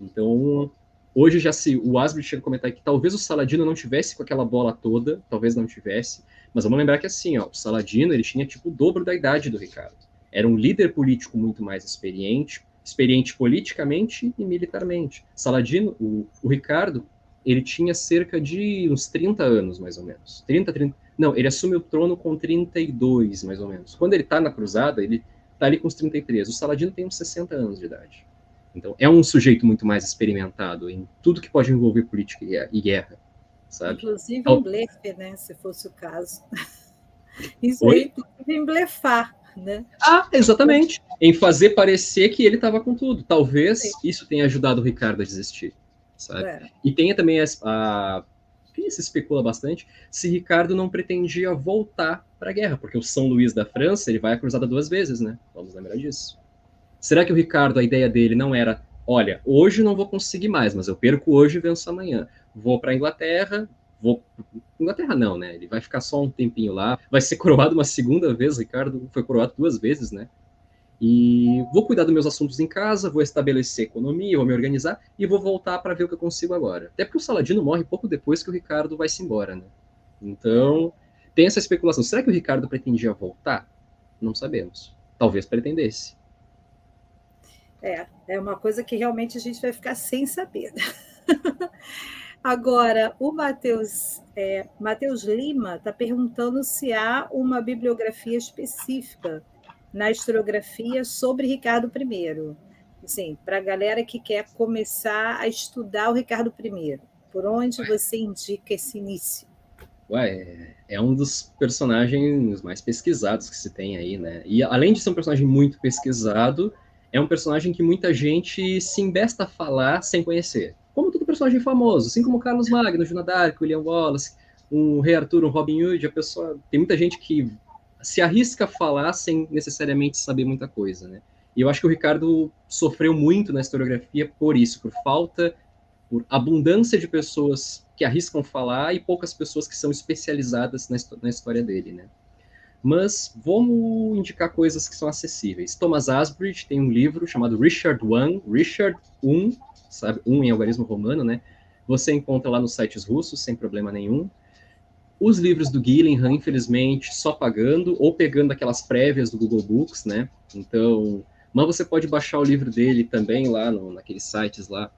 Então, Hoje já se o Asbridge chega a comentar que talvez o Saladino não tivesse com aquela bola toda, talvez não tivesse, mas vamos lembrar que assim, ó, o Saladino ele tinha tipo o dobro da idade do Ricardo. Era um líder político muito mais experiente, experiente politicamente e militarmente. Saladino, o, o Ricardo, ele tinha cerca de uns 30 anos, mais ou menos. 30, 30. Não, ele assume o trono com 32, mais ou menos. Quando ele tá na cruzada, ele tá ali com os 33. O Saladino tem uns 60 anos de idade. Então, é um sujeito muito mais experimentado em tudo que pode envolver política e guerra, sabe? Inclusive em blefe, né, se fosse o caso. Isso Oi? aí, em blefar, né? Ah, exatamente. Em fazer parecer que ele estava com tudo. Talvez Sim. isso tenha ajudado o Ricardo a desistir, sabe? É. E tenha também a, a que se especula bastante, se Ricardo não pretendia voltar para a guerra, porque o São Luís da França ele vai à cruzada duas vezes, né? Vamos lembrar disso. Será que o Ricardo, a ideia dele não era, olha, hoje não vou conseguir mais, mas eu perco hoje e venço amanhã. Vou para a Inglaterra, vou. Inglaterra não, né? Ele vai ficar só um tempinho lá. Vai ser coroado uma segunda vez, Ricardo foi coroado duas vezes, né? E vou cuidar dos meus assuntos em casa, vou estabelecer economia, vou me organizar e vou voltar para ver o que eu consigo agora. Até porque o Saladino morre pouco depois que o Ricardo vai se embora, né? Então, tem essa especulação. Será que o Ricardo pretendia voltar? Não sabemos. Talvez pretendesse. É, é uma coisa que realmente a gente vai ficar sem saber. Agora, o Matheus é, Mateus Lima está perguntando se há uma bibliografia específica na historiografia sobre Ricardo I. Assim, para a galera que quer começar a estudar o Ricardo I, por onde você indica esse início? Ué, é um dos personagens mais pesquisados que se tem aí, né? E além de ser um personagem muito pesquisado, é um personagem que muita gente se embesta a falar sem conhecer. Como todo personagem famoso, assim como Carlos Magno, Joana d'Arc, William Wallace, um Rei Arthur, um Robin Hood, a pessoa tem muita gente que se arrisca a falar sem necessariamente saber muita coisa, né? E eu acho que o Ricardo sofreu muito na historiografia por isso, por falta, por abundância de pessoas que arriscam falar e poucas pessoas que são especializadas na, na história dele, né? Mas vamos indicar coisas que são acessíveis. Thomas Asbridge tem um livro chamado Richard I, Richard I, sabe, um em algarismo romano, né? Você encontra lá nos sites russos sem problema nenhum. Os livros do Gillingham, infelizmente, só pagando ou pegando aquelas prévias do Google Books, né? Então, mas você pode baixar o livro dele também lá no, naqueles sites lá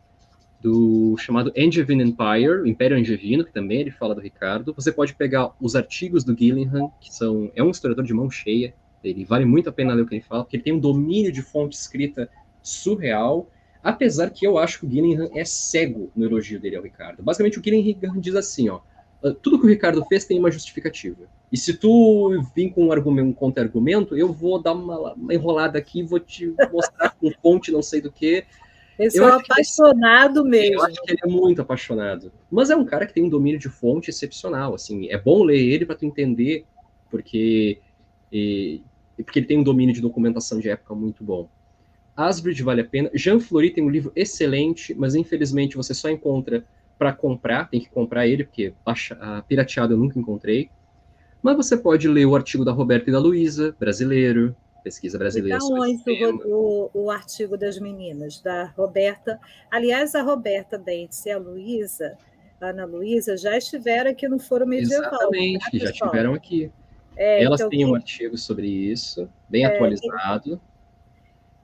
do chamado Angevin Empire, o Império Angevino, que também ele fala do Ricardo. Você pode pegar os artigos do Gillingham, que são é um historiador de mão cheia. Ele vale muito a pena ler o que ele fala, porque ele tem um domínio de fonte escrita surreal. Apesar que eu acho que o Gillingham é cego no elogio dele ao Ricardo. Basicamente, o Gillingham diz assim, ó, ah, tudo que o Ricardo fez tem uma justificativa. E se tu vir com um, argumento, um contra-argumento, eu vou dar uma, uma enrolada aqui, vou te mostrar com fonte não sei do que, esse é um apaixonado ele, mesmo. Eu acho que ele é muito apaixonado. Mas é um cara que tem um domínio de fonte excepcional. Assim, é bom ler ele para tu entender, porque e, porque ele tem um domínio de documentação de época muito bom. Asbridge vale a pena. Jean Fleury tem um livro excelente, mas infelizmente você só encontra para comprar, tem que comprar ele, porque baixa, pirateado eu nunca encontrei. Mas você pode ler o artigo da Roberta e da Luísa, brasileiro, pesquisa brasileira. Então, onde o, o, artigo das meninas, da Roberta. Aliás, a Roberta Dentes e a Luísa, a Ana Luísa, já estiveram aqui no Foro Medieval. Exatamente, tá, já estiveram aqui. É, Elas então, têm um artigo sobre isso, bem é, atualizado. E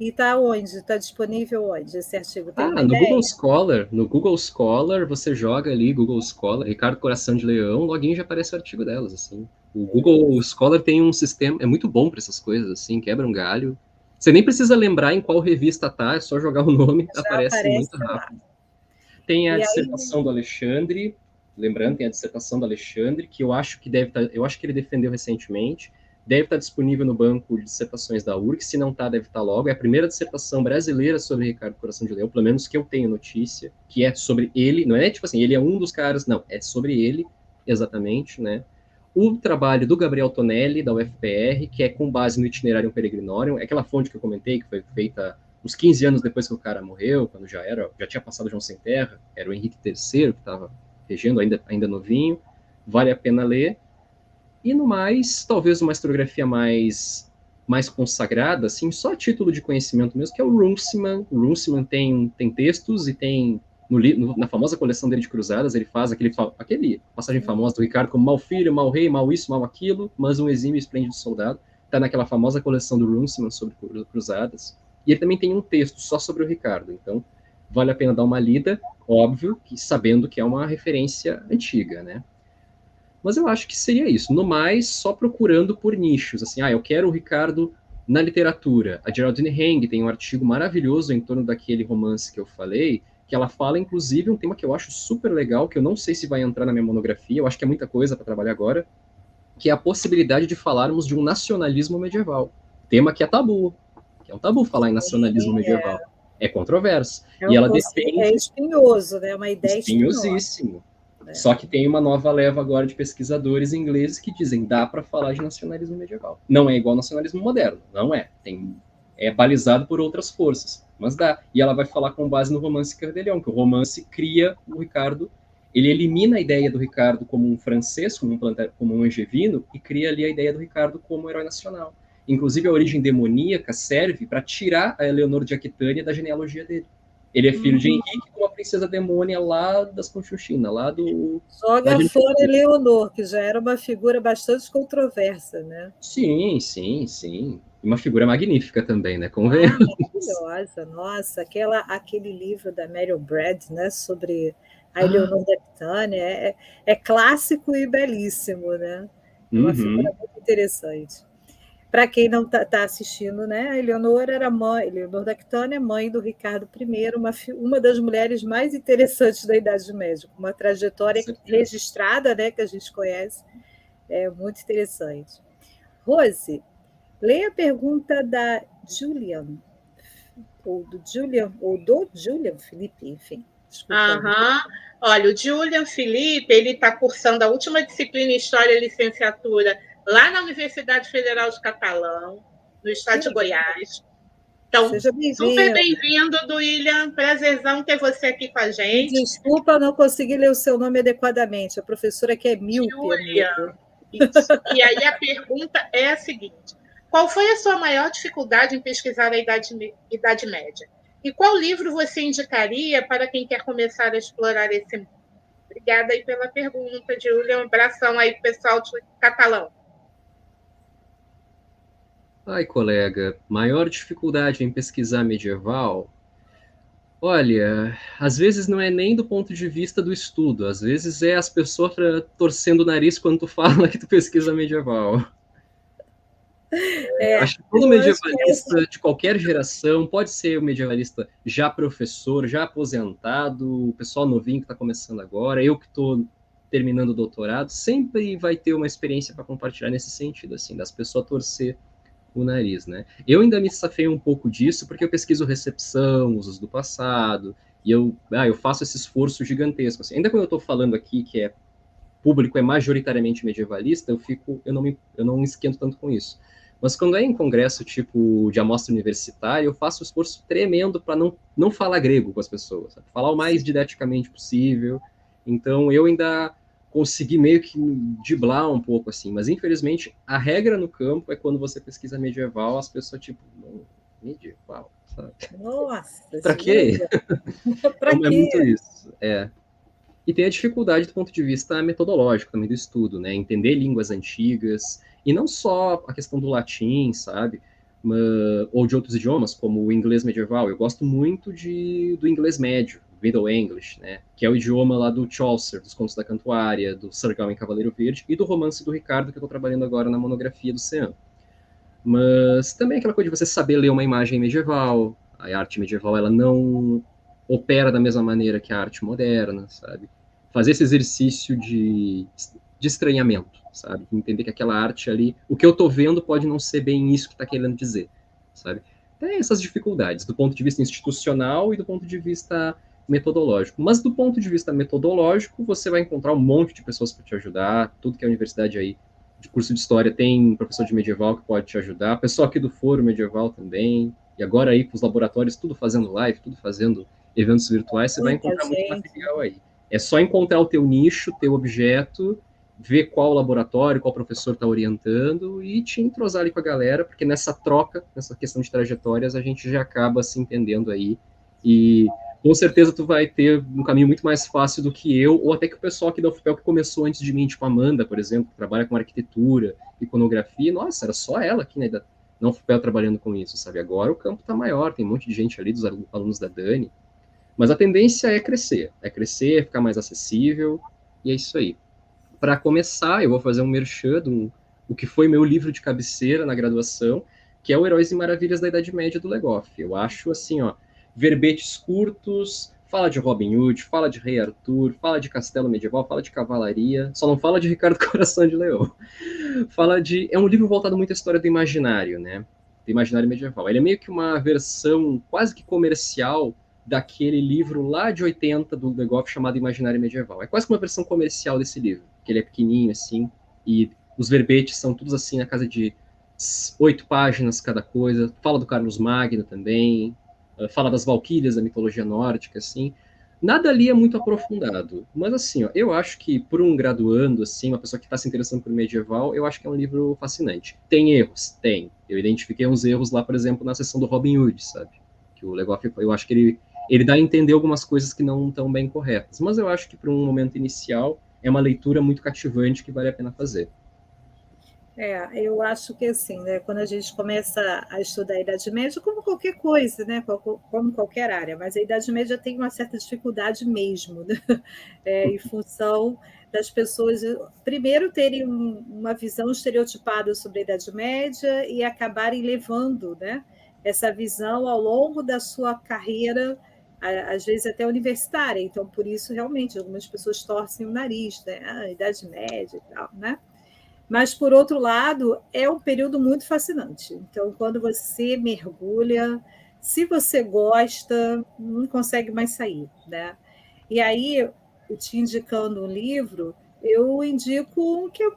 está onde? Está disponível onde esse artigo? Tem ah, no ideia? Google Scholar. No Google Scholar, você joga ali Google Scholar, Ricardo Coração de Leão, login já aparece o artigo delas, assim. O Google Scholar tem um sistema, é muito bom para essas coisas, assim, quebra um galho. Você nem precisa lembrar em qual revista tá, é só jogar o nome, aparece, aparece, muito rápido. Lá. Tem a e dissertação aí... do Alexandre, lembrando, tem a dissertação do Alexandre, que eu acho que deve estar, tá, eu acho que ele defendeu recentemente, deve estar disponível no banco de dissertações da URC, se não está, deve estar tá logo. É a primeira dissertação brasileira sobre Ricardo Coração de Leão, pelo menos que eu tenho notícia, que é sobre ele, não é tipo assim, ele é um dos caras, não, é sobre ele, exatamente, né? O trabalho do Gabriel Tonelli, da UFPR, que é com base no itinerário Peregrinorium, é aquela fonte que eu comentei, que foi feita uns 15 anos depois que o cara morreu, quando já era, já tinha passado João Sem Terra, era o Henrique III que estava regendo, ainda, ainda novinho, vale a pena ler. E no mais, talvez uma historiografia mais mais consagrada, assim, só a título de conhecimento mesmo, que é o Runciman. O Runciman tem, tem textos e tem, no, na famosa coleção dele de cruzadas, ele faz aquele, aquele passagem famosa do Ricardo como mal filho, mal rei, mal isso, mal aquilo, mas um exímio esplêndido soldado. Está naquela famosa coleção do Runciman sobre cruzadas. E ele também tem um texto só sobre o Ricardo. Então, vale a pena dar uma lida, óbvio, que sabendo que é uma referência antiga, né? Mas eu acho que seria isso. No mais, só procurando por nichos. Assim, ah, eu quero o Ricardo na literatura. A Geraldine Heng tem um artigo maravilhoso em torno daquele romance que eu falei, que ela fala, inclusive, um tema que eu acho super legal, que eu não sei se vai entrar na minha monografia, eu acho que é muita coisa para trabalhar agora, que é a possibilidade de falarmos de um nacionalismo medieval. Tema que é tabu, que é um tabu falar em nacionalismo Sim, medieval. É, é controverso. É um e ela defende... É espinhoso, né? Uma ideia espinhosíssimo. É. Só que tem uma nova leva agora de pesquisadores ingleses que dizem dá para falar de nacionalismo medieval. Não é igual ao nacionalismo moderno, não é. Tem, é balizado por outras forças, mas dá. E ela vai falar com base no romance Cardelion, que o romance cria o Ricardo, ele elimina a ideia do Ricardo como um francês, como um, como um angevino, e cria ali a ideia do Ricardo como um herói nacional. Inclusive, a origem demoníaca serve para tirar a Eleonor de Aquitânia da genealogia dele. Ele é filho uhum. de Henrique com uma princesa demônia lá das Conchuchina, lá do. Joga fora Eleonor, que já era uma figura bastante controversa, né? Sim, sim, sim. Uma figura magnífica também, né? Convenhamos. Ah, maravilhosa, nossa, aquela, aquele livro da Meryl Brad, né? Sobre a ah. Eleonor da Aquitânia, é, é clássico e belíssimo, né? É uma uhum. figura muito interessante. Para quem não está tá assistindo, né? A Eleonora era mãe, Eleonora da Quitânia é mãe do Ricardo I, uma, uma das mulheres mais interessantes da Idade Média, uma trajetória registrada, né, que a gente conhece, é muito interessante. Rose, leia a pergunta da Julian, ou do Julian, ou do Julian Felipe, enfim. Aham. Olha, o Julian Felipe, ele está cursando a última disciplina em História e Licenciatura lá na Universidade Federal de Catalão, no estado Sim. de Goiás. Então, bem super bem-vindo, do William. Prazerzão ter você aqui com a gente. Desculpa não conseguir ler o seu nome adequadamente. A professora que é míope. E aí a pergunta é a seguinte: qual foi a sua maior dificuldade em pesquisar a Idade, idade Média? E qual livro você indicaria para quem quer começar a explorar esse mundo? Obrigada aí pela pergunta, Júlia. Um abração aí, pessoal de Catalão. Ai, colega, maior dificuldade em pesquisar medieval? Olha, às vezes não é nem do ponto de vista do estudo, às vezes é as pessoas torcendo o nariz quando tu fala que tu pesquisa medieval. É, acho que todo medievalista que... de qualquer geração, pode ser o medievalista já professor, já aposentado, o pessoal novinho que está começando agora, eu que estou terminando o doutorado, sempre vai ter uma experiência para compartilhar nesse sentido, assim, das pessoas torcer o nariz, né? Eu ainda me safei um pouco disso porque eu pesquiso recepção, usos do passado, e eu, ah, eu faço esse esforço gigantesco. Assim. Ainda quando eu estou falando aqui que é público é majoritariamente medievalista, eu fico, eu não me, eu não esquento tanto com isso. Mas quando é em congresso tipo de amostra universitária, eu faço um esforço tremendo para não, não falar grego com as pessoas, sabe? falar o mais didaticamente possível. Então eu ainda consegui meio que diblar um pouco assim, mas infelizmente a regra no campo é quando você pesquisa medieval, as pessoas tipo, medieval, sabe? Nossa, para quê? pra então, é muito isso, é. E tem a dificuldade do ponto de vista metodológico também do estudo, né? Entender línguas antigas, e não só a questão do latim, sabe? ou de outros idiomas, como o inglês medieval. Eu gosto muito de, do inglês médio, Middle English, né, que é o idioma lá do Chaucer, dos Contos da Cantuária, do Sir Gawain Cavaleiro Verde e do romance do Ricardo, que eu estou trabalhando agora na monografia do Cean. Mas também aquela coisa de você saber ler uma imagem medieval, a arte medieval ela não opera da mesma maneira que a arte moderna, sabe? Fazer esse exercício de, de estranhamento, sabe? Entender que aquela arte ali, o que eu estou vendo pode não ser bem isso que está querendo dizer, sabe? Tem essas dificuldades do ponto de vista institucional e do ponto de vista metodológico. Mas do ponto de vista metodológico, você vai encontrar um monte de pessoas para te ajudar. Tudo que a universidade aí de curso de história tem professor de medieval que pode te ajudar. Pessoal aqui do foro medieval também. E agora aí com os laboratórios tudo fazendo live, tudo fazendo eventos virtuais, você Muita vai encontrar gente. muito material aí. É só encontrar o teu nicho, teu objeto, ver qual laboratório, qual professor está orientando e te entrosar ali com a galera, porque nessa troca, nessa questão de trajetórias, a gente já acaba se entendendo aí. E com certeza tu vai ter um caminho muito mais fácil do que eu, ou até que o pessoal aqui da UFPEL que começou antes de mim, tipo a Amanda, por exemplo, que trabalha com arquitetura, iconografia, nossa, era só ela aqui, né, da, na UFPEL trabalhando com isso, sabe? Agora o campo tá maior, tem um monte de gente ali, dos alunos da Dani, mas a tendência é crescer, é crescer, é ficar mais acessível, e é isso aí. Para começar, eu vou fazer um merchan do o que foi meu livro de cabeceira na graduação, que é o Heróis e Maravilhas da Idade Média do Legoff. Eu acho, assim, ó, verbetes curtos, fala de Robin Hood, fala de Rei Arthur, fala de castelo medieval, fala de cavalaria, só não fala de Ricardo Coração de Leão. Fala de. É um livro voltado muito à história do imaginário, né? Do imaginário medieval. Ele é meio que uma versão quase que comercial daquele livro lá de 80 do Legoff chamado Imaginário Medieval. É quase que uma versão comercial desse livro, que ele é pequenininho assim, e os verbetes são todos assim na casa de oito páginas cada coisa. Fala do Carlos Magno também, fala das valquírias da mitologia nórdica, assim. Nada ali é muito aprofundado, mas assim, ó, eu acho que por um graduando, assim, uma pessoa que está se interessando por medieval, eu acho que é um livro fascinante. Tem erros? Tem. Eu identifiquei uns erros lá, por exemplo, na sessão do Robin Hood, sabe? Que o Legoff, eu acho que ele, ele dá a entender algumas coisas que não estão bem corretas, mas eu acho que para um momento inicial é uma leitura muito cativante que vale a pena fazer. É, eu acho que assim, né, quando a gente começa a estudar a Idade Média, como qualquer coisa, né, como qualquer área, mas a Idade Média tem uma certa dificuldade mesmo, né, é, em função das pessoas, primeiro, terem uma visão estereotipada sobre a Idade Média e acabarem levando né, essa visão ao longo da sua carreira, às vezes até universitária. Então, por isso, realmente, algumas pessoas torcem o nariz, né, ah, Idade Média e tal, né? Mas, por outro lado, é um período muito fascinante. Então, quando você mergulha, se você gosta, não consegue mais sair. Né? E aí, te indicando um livro, eu indico um que é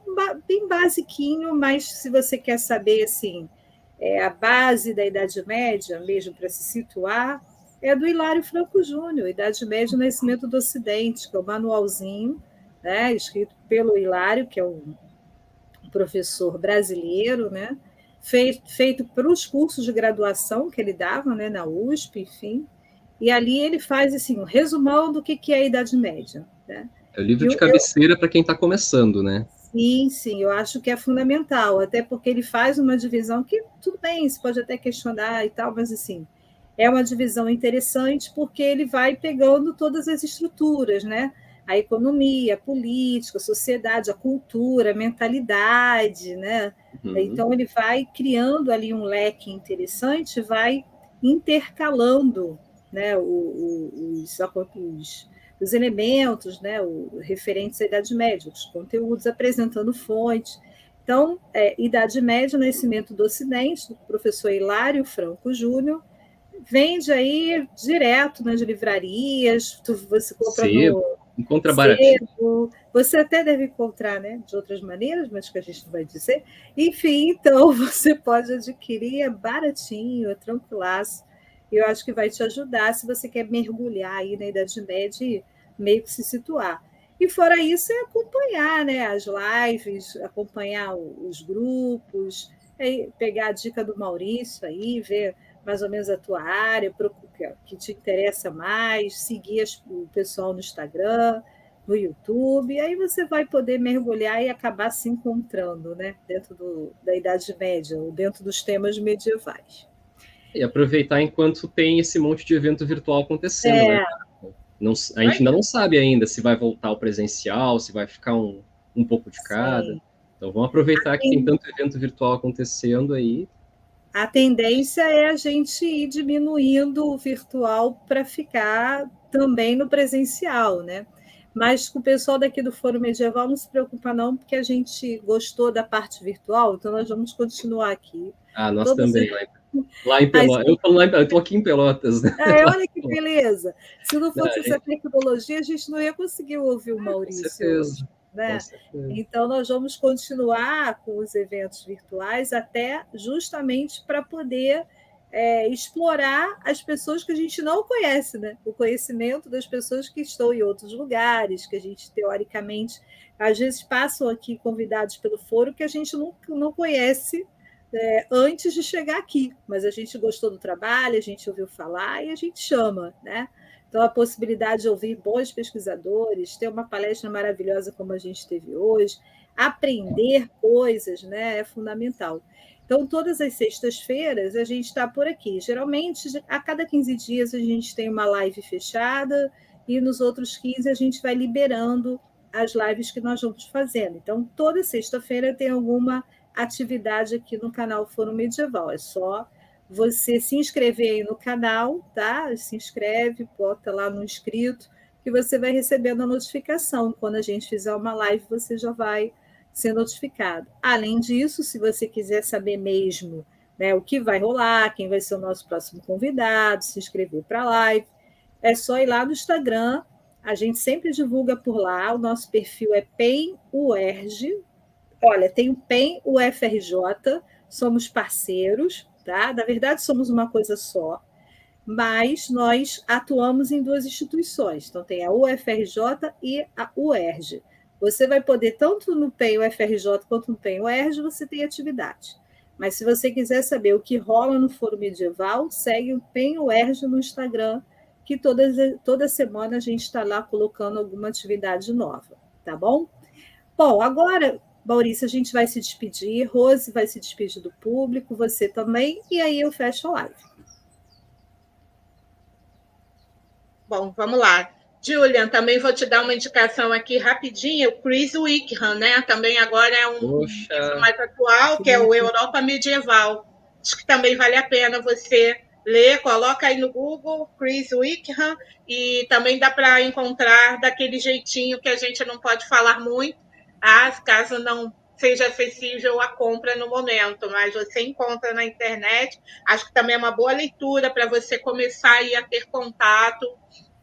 bem basiquinho, mas se você quer saber assim, é a base da Idade Média, mesmo para se situar, é do Hilário Franco Júnior, Idade Média e Nascimento do Ocidente, que é o um manualzinho, né, escrito pelo Hilário, que é um professor brasileiro, né? feito, feito para os cursos de graduação que ele dava né, na USP, enfim. E ali ele faz assim, um resumão do que, que é a Idade Média. Né? É o livro de cabeceira para quem está começando, né? Sim, sim, eu acho que é fundamental, até porque ele faz uma divisão que, tudo bem, você pode até questionar e tal, mas assim, é uma divisão interessante porque ele vai pegando todas as estruturas, né? A economia, a política, a sociedade, a cultura, a mentalidade, né? Uhum. Então ele vai criando ali um leque interessante, vai intercalando, né, os, os, os elementos, né, o, referentes à Idade Média, os conteúdos apresentando fontes. Então, é, Idade Média, Nascimento do Ocidente, do professor Hilário Franco Júnior, vende aí direto nas livrarias, você compra Sim. no Encontra baratinho. Você até deve encontrar né, de outras maneiras, mas que a gente não vai dizer. Enfim, então você pode adquirir, é baratinho, é tranquilaço. Eu acho que vai te ajudar se você quer mergulhar aí na Idade Média e meio que se situar. E fora isso, é acompanhar né, as lives, acompanhar os grupos, é pegar a dica do Maurício aí, ver mais ou menos a tua área, que te interessa mais, seguir o pessoal no Instagram. no YouTube, aí você vai poder mergulhar e acabar se encontrando né, dentro do, da Idade Média, ou dentro dos temas medievais. E aproveitar enquanto tem esse monte de evento virtual acontecendo. É. Né? Não, a gente ainda não sabe ainda se vai voltar ao presencial, se vai ficar um, um pouco de cada. Sim. Então vamos aproveitar que tem tanto evento virtual acontecendo aí. A tendência é a gente ir diminuindo o virtual para ficar também no presencial, né? Mas com o pessoal daqui do Foro Medieval não se preocupa não, porque a gente gostou da parte virtual, então nós vamos continuar aqui. Ah, nós Todos também. Lá em, lá em Pelotas. Eu lá, eu estou aqui em Pelotas. Né? É, olha que beleza. Se não fosse essa tecnologia, a gente não ia conseguir ouvir o Maurício. Com certeza. Né? Então, nós vamos continuar com os eventos virtuais até justamente para poder é, explorar as pessoas que a gente não conhece, né? o conhecimento das pessoas que estão em outros lugares, que a gente teoricamente, às vezes passam aqui convidados pelo foro que a gente não, não conhece é, antes de chegar aqui, mas a gente gostou do trabalho, a gente ouviu falar e a gente chama, né? Então, a possibilidade de ouvir bons pesquisadores, ter uma palestra maravilhosa como a gente teve hoje, aprender coisas, né, é fundamental. Então, todas as sextas-feiras a gente está por aqui. Geralmente, a cada 15 dias a gente tem uma live fechada e nos outros 15 a gente vai liberando as lives que nós vamos fazendo. Então, toda sexta-feira tem alguma atividade aqui no canal Foro Medieval. É só você se inscrever aí no canal, tá? Se inscreve, bota lá no inscrito, que você vai recebendo a notificação. Quando a gente fizer uma live, você já vai ser notificado. Além disso, se você quiser saber mesmo né, o que vai rolar, quem vai ser o nosso próximo convidado, se inscrever para a live, é só ir lá no Instagram. A gente sempre divulga por lá. O nosso perfil é PENUERG. Olha, tem o PEN UFRJ, somos parceiros tá? Na verdade, somos uma coisa só, mas nós atuamos em duas instituições. Então, tem a UFRJ e a UERJ. Você vai poder, tanto no PEN UFRJ quanto no PEN UERJ, você tem atividade. Mas se você quiser saber o que rola no Foro Medieval, segue o PEN UERJ no Instagram, que toda, toda semana a gente está lá colocando alguma atividade nova, tá bom? Bom, agora Maurício, a gente vai se despedir, Rose vai se despedir do público, você também, e aí eu fecho a live. Bom, vamos lá. Julian, também vou te dar uma indicação aqui rapidinho, o Chris Wickham, né? Também agora é um mais atual, que é o Europa Medieval. Acho que também vale a pena você ler, coloca aí no Google, Chris Wickham, e também dá para encontrar daquele jeitinho que a gente não pode falar muito, caso não seja acessível a compra no momento, mas você encontra na internet. Acho que também é uma boa leitura para você começar a ter contato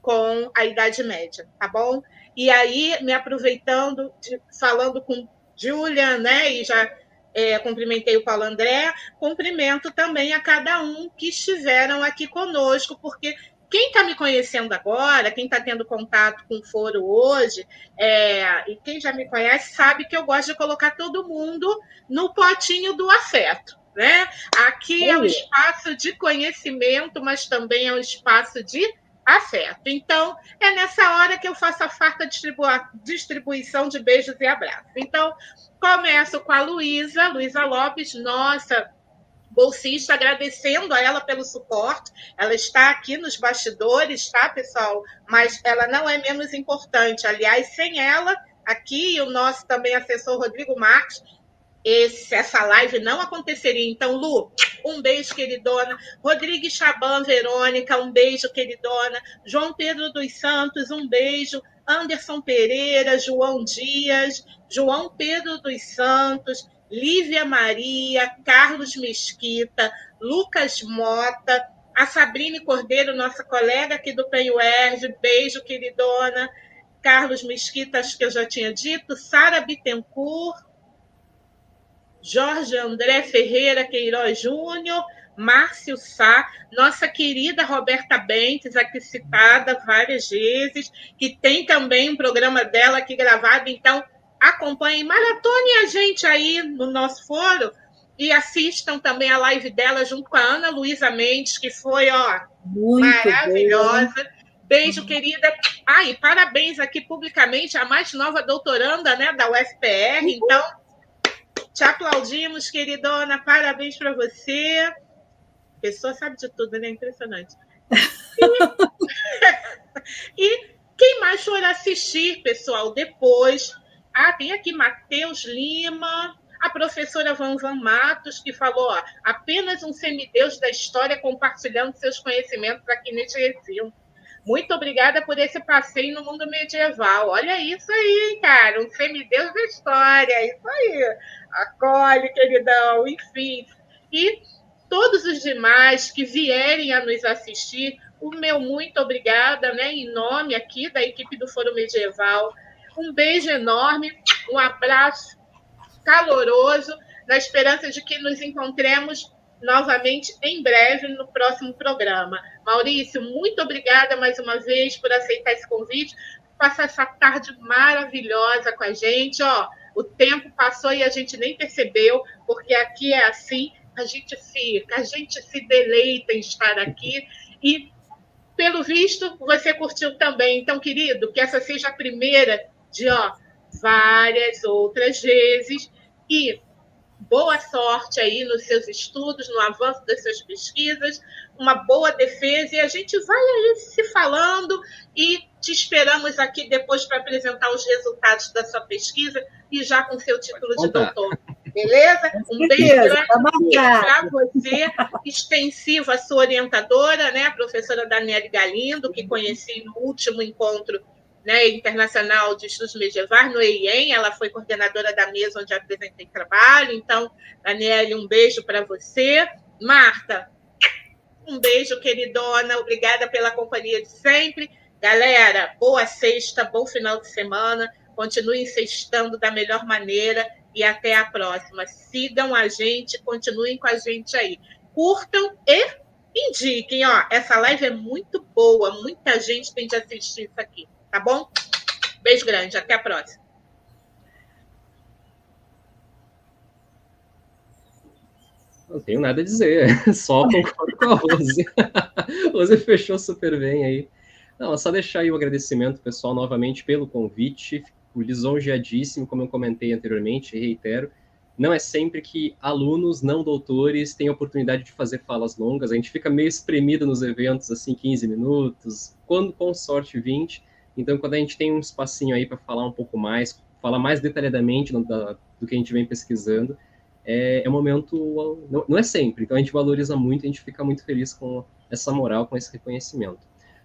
com a Idade Média, tá bom? E aí, me aproveitando, de, falando com Julian, né, e já é, cumprimentei o Paulo André, cumprimento também a cada um que estiveram aqui conosco, porque quem está me conhecendo agora, quem está tendo contato com o foro hoje, é, e quem já me conhece sabe que eu gosto de colocar todo mundo no potinho do afeto. Né? Aqui é um espaço de conhecimento, mas também é um espaço de afeto. Então, é nessa hora que eu faço a farta distribuição de beijos e abraços. Então, começo com a Luísa, Luísa Lopes, nossa bolsista, agradecendo a ela pelo suporte. Ela está aqui nos bastidores, tá, pessoal? Mas ela não é menos importante. Aliás, sem ela, aqui, o nosso também assessor Rodrigo Marques, esse, essa live não aconteceria. Então, Lu, um beijo, queridona. Rodrigues Chaban, Verônica, um beijo, queridona. João Pedro dos Santos, um beijo. Anderson Pereira, João Dias, João Pedro dos Santos, Lívia Maria, Carlos Mesquita, Lucas Mota, a Sabrine Cordeiro, nossa colega aqui do PENUERJ, beijo, queridona. Carlos Mesquita, acho que eu já tinha dito, Sara Bittencourt, Jorge André Ferreira Queiroz Júnior, Márcio Sá, nossa querida Roberta Bentes, aqui citada várias vezes, que tem também um programa dela aqui gravado, então acompanhem, maratone a gente aí no nosso foro e assistam também a live dela junto com a Ana Luísa Mendes, que foi ó, Muito maravilhosa. Boa. beijo, querida. Ah, e parabéns aqui publicamente à mais nova doutoranda né, da UFPR. Então, te aplaudimos, queridona. Parabéns para você. A pessoa sabe de tudo, né? Impressionante. E, e quem mais for assistir, pessoal, depois. Ah, tem aqui Matheus Lima, a professora Van Van Matos, que falou: ó, apenas um semideus da história compartilhando seus conhecimentos aqui neste recinto. Muito obrigada por esse passeio no mundo medieval. Olha isso aí, cara, um semideus da história. Isso aí. Acolhe, queridão, enfim. E todos os demais que vierem a nos assistir, o meu muito obrigada, né, em nome aqui da equipe do Foro Medieval. Um beijo enorme, um abraço caloroso, na esperança de que nos encontremos novamente em breve no próximo programa. Maurício, muito obrigada mais uma vez por aceitar esse convite, passar essa tarde maravilhosa com a gente. Ó, o tempo passou e a gente nem percebeu, porque aqui é assim, a gente fica, a gente se deleita em estar aqui e pelo visto, você curtiu também. Então, querido, que essa seja a primeira de ó, várias outras vezes. E boa sorte aí nos seus estudos, no avanço das suas pesquisas, uma boa defesa. E a gente vai aí se falando e te esperamos aqui depois para apresentar os resultados da sua pesquisa e já com seu título de doutor. Beleza? Um beijo para você, extensivo a sua orientadora, né, a professora Daniele Galindo, que conheci no último encontro né, internacional de estudos medievais, no EIEM, ela foi coordenadora da mesa onde apresentei trabalho. Então, Daniele, um beijo para você. Marta, um beijo, queridona, obrigada pela companhia de sempre. Galera, boa sexta, bom final de semana, continuem sextando da melhor maneira e até a próxima. Sigam a gente, continuem com a gente aí. Curtam e indiquem, ó, essa live é muito boa, muita gente tem de assistir isso aqui, tá bom? Beijo grande, até a próxima. Não tenho nada a dizer, só concordo com a Rose. Rose fechou super bem aí. Não, é só deixar aí o agradecimento, pessoal, novamente pelo convite lisonjeadíssimo, como eu comentei anteriormente, e reitero, não é sempre que alunos não doutores têm a oportunidade de fazer falas longas, a gente fica meio espremido nos eventos, assim, 15 minutos, quando com sorte 20, então quando a gente tem um espacinho aí para falar um pouco mais, falar mais detalhadamente do, do que a gente vem pesquisando, é, é um momento, não, não é sempre, então a gente valoriza muito, a gente fica muito feliz com essa moral, com esse reconhecimento.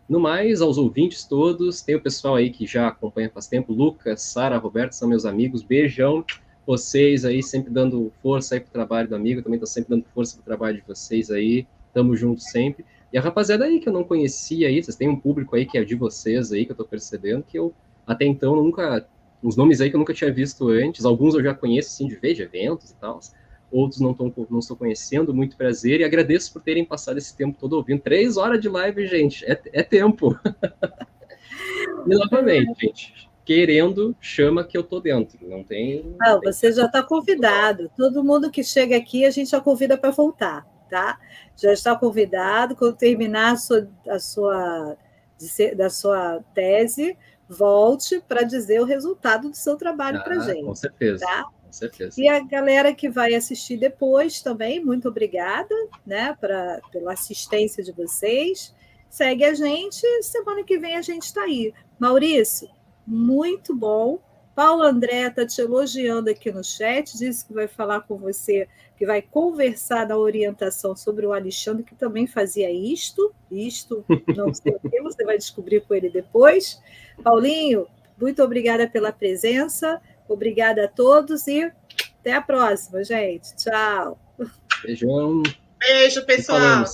No mais, aos ouvintes todos, tem o pessoal aí que já acompanha faz tempo, Lucas, Sara, Roberto, são meus amigos, beijão, vocês aí sempre dando força aí pro trabalho do amigo, também tô sempre dando força pro trabalho de vocês aí, tamo junto sempre. E a rapaziada aí que eu não conhecia aí, vocês têm um público aí que é de vocês aí, que eu tô percebendo, que eu até então nunca, uns nomes aí que eu nunca tinha visto antes, alguns eu já conheço, assim, de ver, de eventos e tal, outros não, tão, não estou conhecendo, muito prazer, e agradeço por terem passado esse tempo todo ouvindo. Três horas de live, gente, é, é tempo. e novamente, gente, querendo, chama que eu tô dentro, não tem... Não, você já está convidado, todo mundo que chega aqui, a gente já convida para voltar, tá? Já está convidado, quando terminar a sua, a sua, da sua tese, volte para dizer o resultado do seu trabalho ah, para gente. Com certeza. Tá? Com certeza. E a galera que vai assistir depois também, muito obrigada né, pra, pela assistência de vocês. Segue a gente, semana que vem a gente está aí. Maurício, muito bom. Paulo André está te elogiando aqui no chat, disse que vai falar com você, que vai conversar na orientação sobre o Alexandre, que também fazia isto, isto, não sei o que, você vai descobrir com ele depois. Paulinho, muito obrigada pela presença. Obrigada a todos e até a próxima, gente. Tchau. Beijão. Beijo, pessoal.